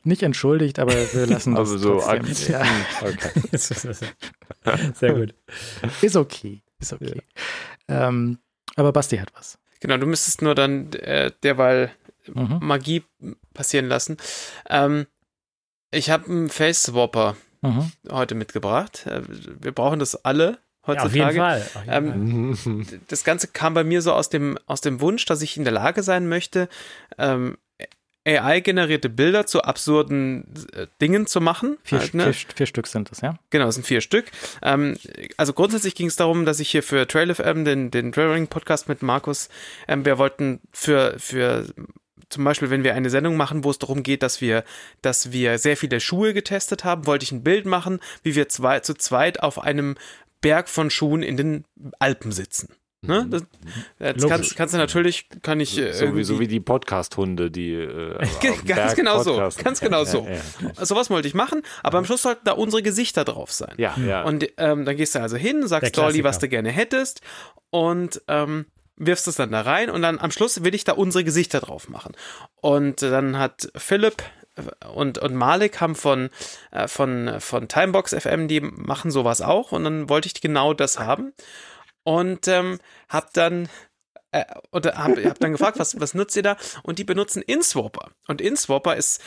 B: nicht entschuldigt, aber wir lassen das
D: aber so
B: trotzdem. Ja.
C: Okay. Sehr gut.
B: Ist okay. Ist okay. Ja. Ähm, aber Basti hat was.
A: Genau, du müsstest nur dann äh, derweil mhm. Magie passieren lassen. Ähm, ich habe einen Face Swapper mhm. heute mitgebracht. Äh, wir brauchen das alle heutzutage.
C: Ja, auf jeden Fall. Auf jeden
A: ähm, das Ganze kam bei mir so aus dem, aus dem Wunsch, dass ich in der Lage sein möchte, ähm, AI-generierte Bilder zu absurden äh, Dingen zu machen.
B: Vier, halt, ne? vier, vier, Stück sind das, ja?
A: Genau, es sind vier Stück. Ähm, also grundsätzlich ging es darum, dass ich hier für TrailFM, den, den Trailering-Podcast mit Markus, ähm, wir wollten für, für zum Beispiel, wenn wir eine Sendung machen, wo es darum geht, dass wir, dass wir sehr viele Schuhe getestet haben, wollte ich ein Bild machen, wie wir zwei, zu zweit auf einem Berg von Schuhen in den Alpen sitzen. Ne? Mhm. Das, das kannst, kannst, du natürlich, kann ich.
D: Äh, so, wie, so wie die Podcast-Hunde, die. Äh,
A: ganz genau so. Ganz genau so. Ja, ja. Sowas wollte ich machen, aber am Schluss sollten da unsere Gesichter drauf sein.
D: Ja, ja.
A: Und ähm, dann gehst du also hin, sagst Dolly, was du gerne hättest und ähm, wirfst es dann da rein und dann am Schluss will ich da unsere Gesichter drauf machen. Und dann hat Philipp und, und Malik haben von, äh, von, von Timebox FM, die machen sowas auch und dann wollte ich genau das haben und ähm, habe dann äh, oder habe hab dann gefragt, was, was nutzt ihr da? Und die benutzen InSwapper. Und InSwapper ist,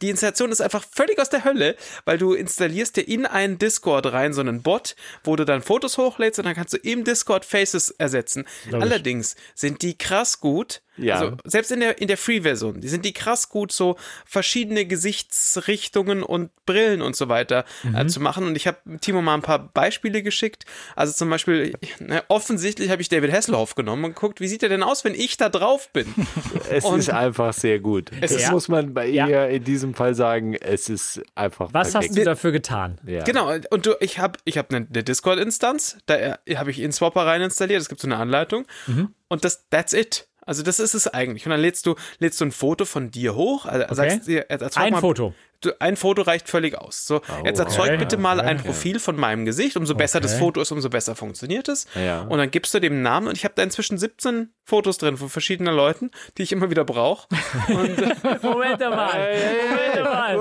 A: die Installation ist einfach völlig aus der Hölle, weil du installierst dir in einen Discord rein so einen Bot, wo du dann Fotos hochlädst und dann kannst du im Discord Faces ersetzen. Allerdings sind die krass gut, ja. Also selbst in der, in der Free-Version, die sind die krass gut, so verschiedene Gesichtsrichtungen und Brillen und so weiter äh, mhm. äh, zu machen. Und ich habe Timo mal ein paar Beispiele geschickt. Also zum Beispiel, ne, offensichtlich habe ich David Hasselhoff genommen und geguckt, wie sieht er denn aus, wenn ich da drauf bin?
D: Es und ist einfach sehr gut. Es das muss man bei ja. ihr in diesem Fall sagen, es ist einfach.
C: Was perfekt. hast du dafür getan?
A: Ja. Genau, und du, ich habe ich hab eine, eine Discord-Instanz, da habe ich InSwapper rein installiert, es gibt so eine Anleitung. Mhm. Und das, that's it. Also das ist es eigentlich. Und dann lädst du, lädst du ein Foto von dir hoch. Also
C: Okay.
A: sagst dir,
C: Ein
A: mal,
C: Foto.
A: Ein Foto reicht völlig aus. So, jetzt erzeug
C: okay,
A: bitte mal ein
C: okay.
A: Profil von meinem Gesicht. Umso besser das
C: Okay.
A: Foto ist, umso besser funktioniert es.
D: Ja.
A: Und dann gibst du dem Namen und ich habe da inzwischen 17 Fotos drin von verschiedenen Leuten, die ich immer wieder brauche. Äh,
C: Moment mal. Moment mal.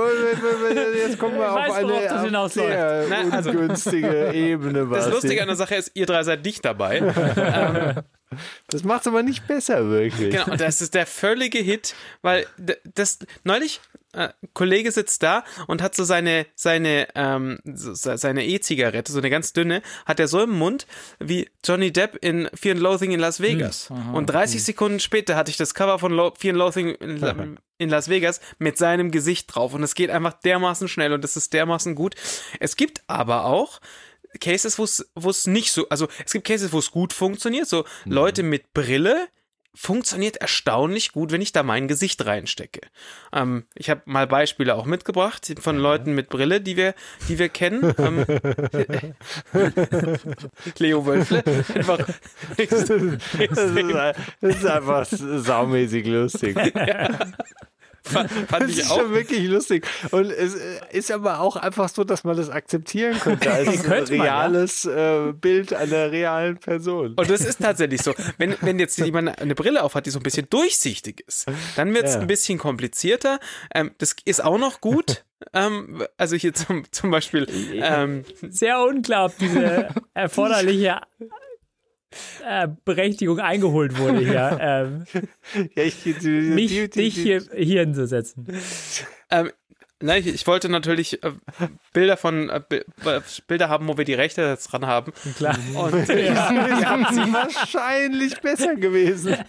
D: Jetzt kommen wir
C: Ich weiß,
D: auf eine
C: worauf das
D: sehr
A: Na, also-
D: ungünstige Ebene.
A: das. Lustige an der Sache ist, ihr drei seid nicht dabei.
D: Das macht es aber nicht besser, wirklich.
A: Genau, das ist der völlige Hit, weil das neulich äh, Kollege sitzt da und hat so seine seine ähm, so, se- seine E-Zigarette, so eine ganz dünne, hat er so im Mund wie Johnny Depp in Fear and Loathing in Las Vegas. Und 30 Sekunden später hatte ich das Cover von Lo Fear and Loathing in, La in Las Vegas mit seinem Gesicht drauf. Und es geht einfach dermaßen schnell und es ist dermaßen gut. Es gibt aber auch Cases, wo es wo es nicht so, also es gibt Cases, wo es gut funktioniert, so Leute mit Brille funktioniert erstaunlich gut, wenn ich da mein Gesicht reinstecke. Ähm, ich habe mal Beispiele auch mitgebracht von Leuten mit Brille, die wir, die wir kennen. Ähm, Leo Wölfle. Einfach
D: Das ist, das ist einfach saumäßig lustig.
A: fand, fand
D: Das
A: ich
D: ist
A: auch.
D: schon wirklich lustig. Und es ist aber auch einfach so, dass man das akzeptieren könnte als
C: Könnte man, ja.
D: reales äh, Bild einer realen Person.
A: Und das ist tatsächlich so. Wenn, wenn jetzt jemand eine Brille aufhat, die so ein bisschen durchsichtig ist, dann wird es
D: Ja.
A: ein bisschen komplizierter. Ähm, das ist auch noch gut. ähm, also hier zum, zum Beispiel ähm,
C: Sehr unklar, ob diese erforderliche äh, Berechtigung eingeholt wurde hier, ähm,
D: Ja, ich, die, die,
C: mich, dich hier, hier hinzusetzen.
A: Ähm, nein, ich, ich wollte natürlich äh, Bilder von äh, äh, Bilder haben, wo wir die Rechte jetzt dran haben.
C: Klar.
A: Und ja, sie.
D: wahrscheinlich besser gewesen.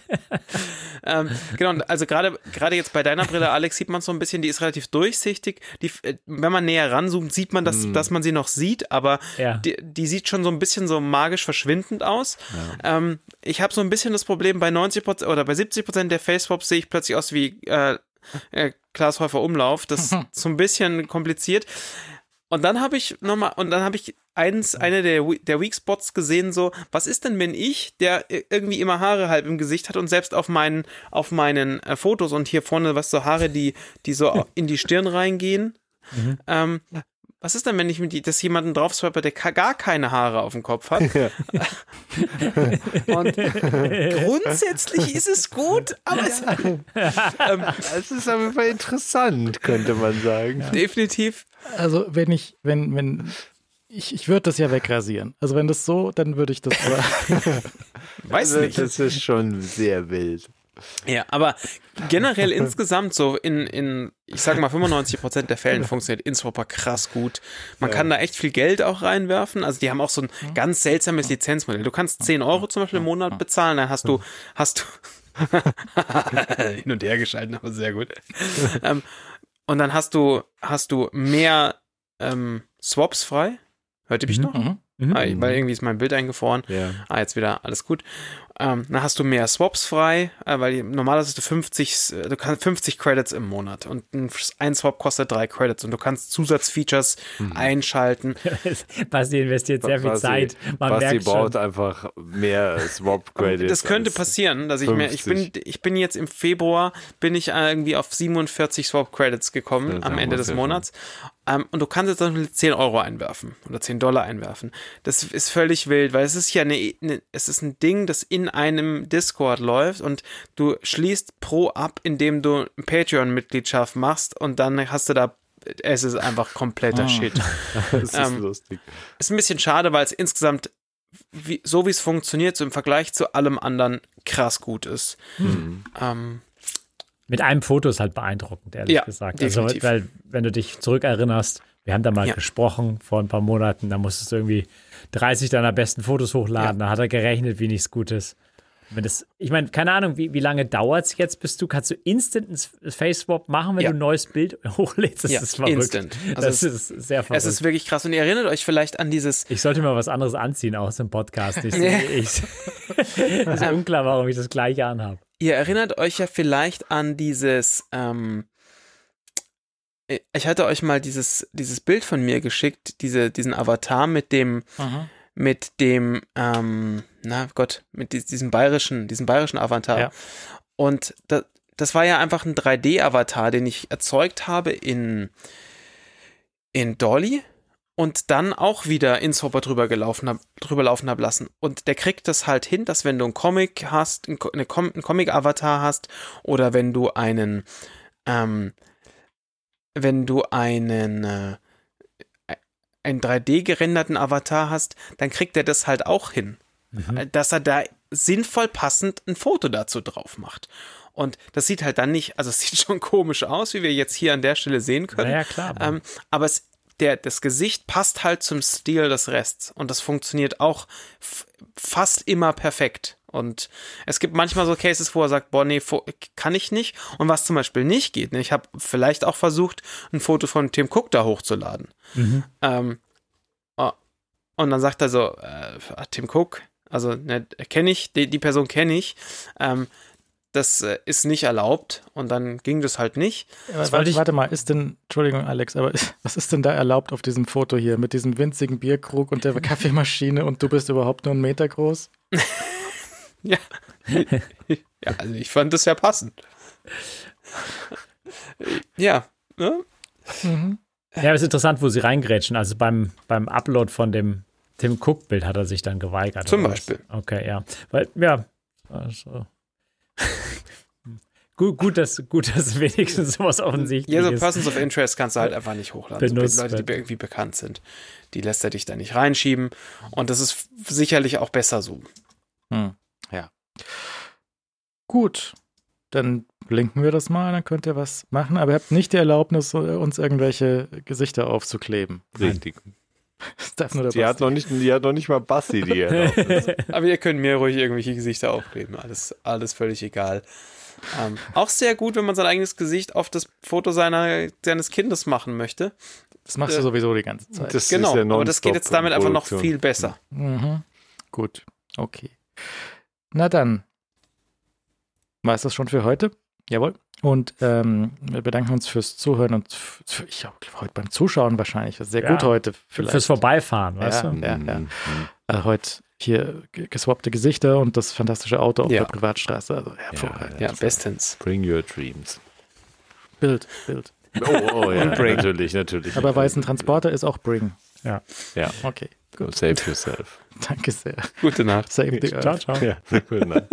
A: Ähm, genau, also gerade gerade jetzt bei deiner Brille, Alex, sieht man so ein bisschen, die ist relativ durchsichtig. Die, äh, wenn man näher ranzoomt, sieht man, dass, dass man sie noch sieht, aber
C: Ja.
A: die, die sieht schon so ein bisschen so magisch verschwindend aus. Ähm, ich habe so ein bisschen das Problem, bei 90% oder bei 70% der Face-Swaps sehe ich plötzlich aus wie äh, äh, Klaas Häufer Umlauf. Das ist so ein bisschen kompliziert. Und dann habe ich nochmal, und dann habe ich eins, eine der, der Weak Spots gesehen, so, was ist denn, wenn ich, der irgendwie immer Haare halb im Gesicht hat und selbst auf meinen, auf meinen äh, Fotos und hier vorne, was so Haare, die, die so in die Stirn reingehen, ähm, was ist denn, wenn ich mit die, das jemanden drauf swipe, der gar keine Haare auf dem Kopf hat? und grundsätzlich ist es gut, aber es,
D: Es ist auf jeden Fall interessant, könnte man sagen.
A: definitiv
B: Also wenn ich, wenn, wenn, ich, ich würde das ja wegrasieren. Also wenn das so, dann würde ich das.
A: weiß
D: Also,
A: nicht.
D: das ist schon sehr wild.
A: Ja, aber generell insgesamt so in, in, ich sag mal 95% der Fällen funktioniert Inswapper krass gut. Man kann da echt viel Geld auch reinwerfen. Also die haben auch so ein ganz seltsames Lizenzmodell. Du kannst 10 Euro zum Beispiel im Monat bezahlen, dann hast du, hast du hin und her geschalten, aber sehr gut. ähm, und dann hast du, hast du mehr ähm, Swaps frei. Hört ihr mich noch?
B: Mhm.
A: Ah, weil irgendwie ist mein Bild eingefroren.
D: Ja.
A: Ah, jetzt wieder alles gut. Ähm, dann hast du mehr Swaps frei, äh, weil normalerweise hast du 50, äh, du kannst 50 Credits im Monat und ein, Swap kostet drei Credits und du kannst Zusatzfeatures einschalten.
C: Basti investiert sehr viel
D: Basti-
C: Zeit. Man
D: Basti
C: merkt schon.
D: braucht einfach mehr Swap-Credits.
A: Das könnte passieren, dass ich mir, ich bin,
D: 50.
A: ich bin jetzt im Februar, bin ich äh, irgendwie auf 47 Swap Credits gekommen am Ende des Monats. Ähm, und du kannst jetzt zum Beispiel 10 Euro einwerfen oder 10 Dollar einwerfen. Das ist völlig wild, weil es ist ja eine, eine es ist ein Ding, das in einem Discord läuft und du schließt pro ab, indem du eine Patreon-Mitgliedschaft machst und dann hast du da es ist einfach kompletter Shit.
D: Das ist
A: Ähm,
D: lustig.
A: Ist ein bisschen schade, weil es insgesamt, wie, so wie es funktioniert, so im Vergleich zu allem anderen krass gut ist. Ähm,
C: Mit einem Foto ist halt beeindruckend, ehrlich
A: Ja,
C: gesagt.
A: definitiv.
C: Also, weil, wenn du dich zurückerinnerst, wir haben da mal
A: Ja.
C: gesprochen vor ein paar Monaten, da musstest du irgendwie 30 deiner besten Fotos hochladen. Da hat er gerechnet, wie nichts Gutes. Wenn das, ich meine, keine Ahnung, wie, wie lange dauert es jetzt, bis du, kannst du instant ein Face-Swap machen, wenn
A: Ja.
C: du ein neues Bild hochlädst? Das
A: Ja,
C: ist verrückt.
A: instant. Also
C: das ist sehr verrückt.
A: es ist wirklich krass. Und ihr erinnert euch vielleicht an dieses,
C: ich sollte mal was anderes anziehen aus dem Podcast. Ich, ich, ist unklar, warum ich das gleiche anhabe.
A: Ihr erinnert euch ja vielleicht an dieses, ähm, ich hatte euch mal dieses, dieses Bild von mir geschickt, diese, diesen Avatar mit dem,
B: Mhm.
A: mit dem, ähm, na Gott, mit diesem bayerischen, diesem bayerischen Avatar.
B: Ja.
A: Und da, das war ja einfach ein 3D-Avatar, den ich erzeugt habe in, in Dolly und dann auch wieder ins Hopper drüber gelaufen hab, drüber laufen hab lassen. Und der kriegt das halt hin, dass wenn du einen Comic hast, einen, eine Com einen Comic-Avatar hast oder wenn du einen, ähm, wenn du einen, äh, einen 3D gerenderten Avatar hast, dann kriegt er das halt auch hin.
C: Mhm.
A: Dass er da sinnvoll passend ein Foto dazu drauf macht. Und das sieht halt dann nicht, also es sieht schon komisch aus, wie wir jetzt hier an der Stelle sehen können.
C: Naja, klar. aber-
A: Ähm, aber es, der, das Gesicht passt halt zum Stil des Rests und das funktioniert auch fast immer perfekt. Und es gibt manchmal so Cases, wo er sagt, boah, nee, kann ich nicht. Und was zum Beispiel nicht geht, ne, ich habe vielleicht auch versucht, ein Foto von Tim Cook da hochzuladen.
C: Mhm.
A: Ähm, oh, und dann sagt er so, äh, Tim Cook, also ne, kenne ich, die, die Person kenne ich, ähm, das äh, ist nicht erlaubt und dann ging das halt nicht.
C: Wollte
B: warte,
C: ich-
B: warte mal, ist denn, Entschuldigung, Alex, aber was ist denn da erlaubt auf diesem Foto hier mit diesem winzigen Bierkrug und der Kaffeemaschine und du bist überhaupt nur einen Meter groß?
A: Ja. ja, also ich fand das ja passend. Ja, ne?
B: Mhm.
C: Ja, aber es ist interessant, wo sie reingrätschen. Also beim, beim Upload von dem Tim Cook-Bild hat er sich dann geweigert.
A: Zum? Beispiel.
C: Okay, ja. Weil, ja. Also. Gut, gut, dass, gut, dass wenigstens sowas offensichtlich
A: Ja, so
C: ist.
A: Persons of Interest kannst du halt einfach nicht hochladen. So
C: Benutzt
A: Leute, die irgendwie bekannt sind. Die lässt er dich da nicht reinschieben. Und das ist sicherlich auch besser so.
B: Hm. Ja. Gut, dann blinken wir das mal, dann könnt ihr was machen, aber ihr habt nicht die Erlaubnis, äh, uns irgendwelche Gesichter aufzukleben.
D: Richtig.
B: Das darf nur der
D: Die hat, noch nicht, die hat noch nicht mal Basti, die Erlaubnis.
A: Aber ihr könnt mir ruhig irgendwelche Gesichter aufkleben. Alles, alles völlig egal. Ähm, auch sehr gut, wenn man sein eigenes Gesicht auf das Foto seiner, seines Kindes machen möchte.
B: Das machst du
A: äh,
B: sowieso die ganze Zeit.
D: Das
A: genau,
D: ist ja
A: aber das geht jetzt damit einfach noch viel besser.
B: Mhm. Gut, okay. Na dann, war es das schon für heute? Jawohl. Und ähm, wir bedanken uns fürs Zuhören und für, ich glaube, heute beim Zuschauen wahrscheinlich. Sehr
C: Ja,
B: gut heute. Vielleicht.
C: Fürs Vorbeifahren, weißt
B: Ja.
C: du?
B: ja.
D: Mhm.
B: äh, heute hier ge- geswappte Gesichter und das fantastische Auto auf
A: Ja.
B: der Privatstraße. Also hervorragend.
A: Ja, bestens.
D: Bring your dreams.
B: Bild, Bild.
D: Oh, oh ja,
A: Und Bring.
D: natürlich, natürlich.
B: Aber weiß ein Transporter ist auch Bring.
D: Ja,
B: Okay,
D: save yourself.
B: danke sehr.
A: Gute Nacht.
B: Save the Earth.
C: Ciao, ciao.
D: Ja, Sekunde.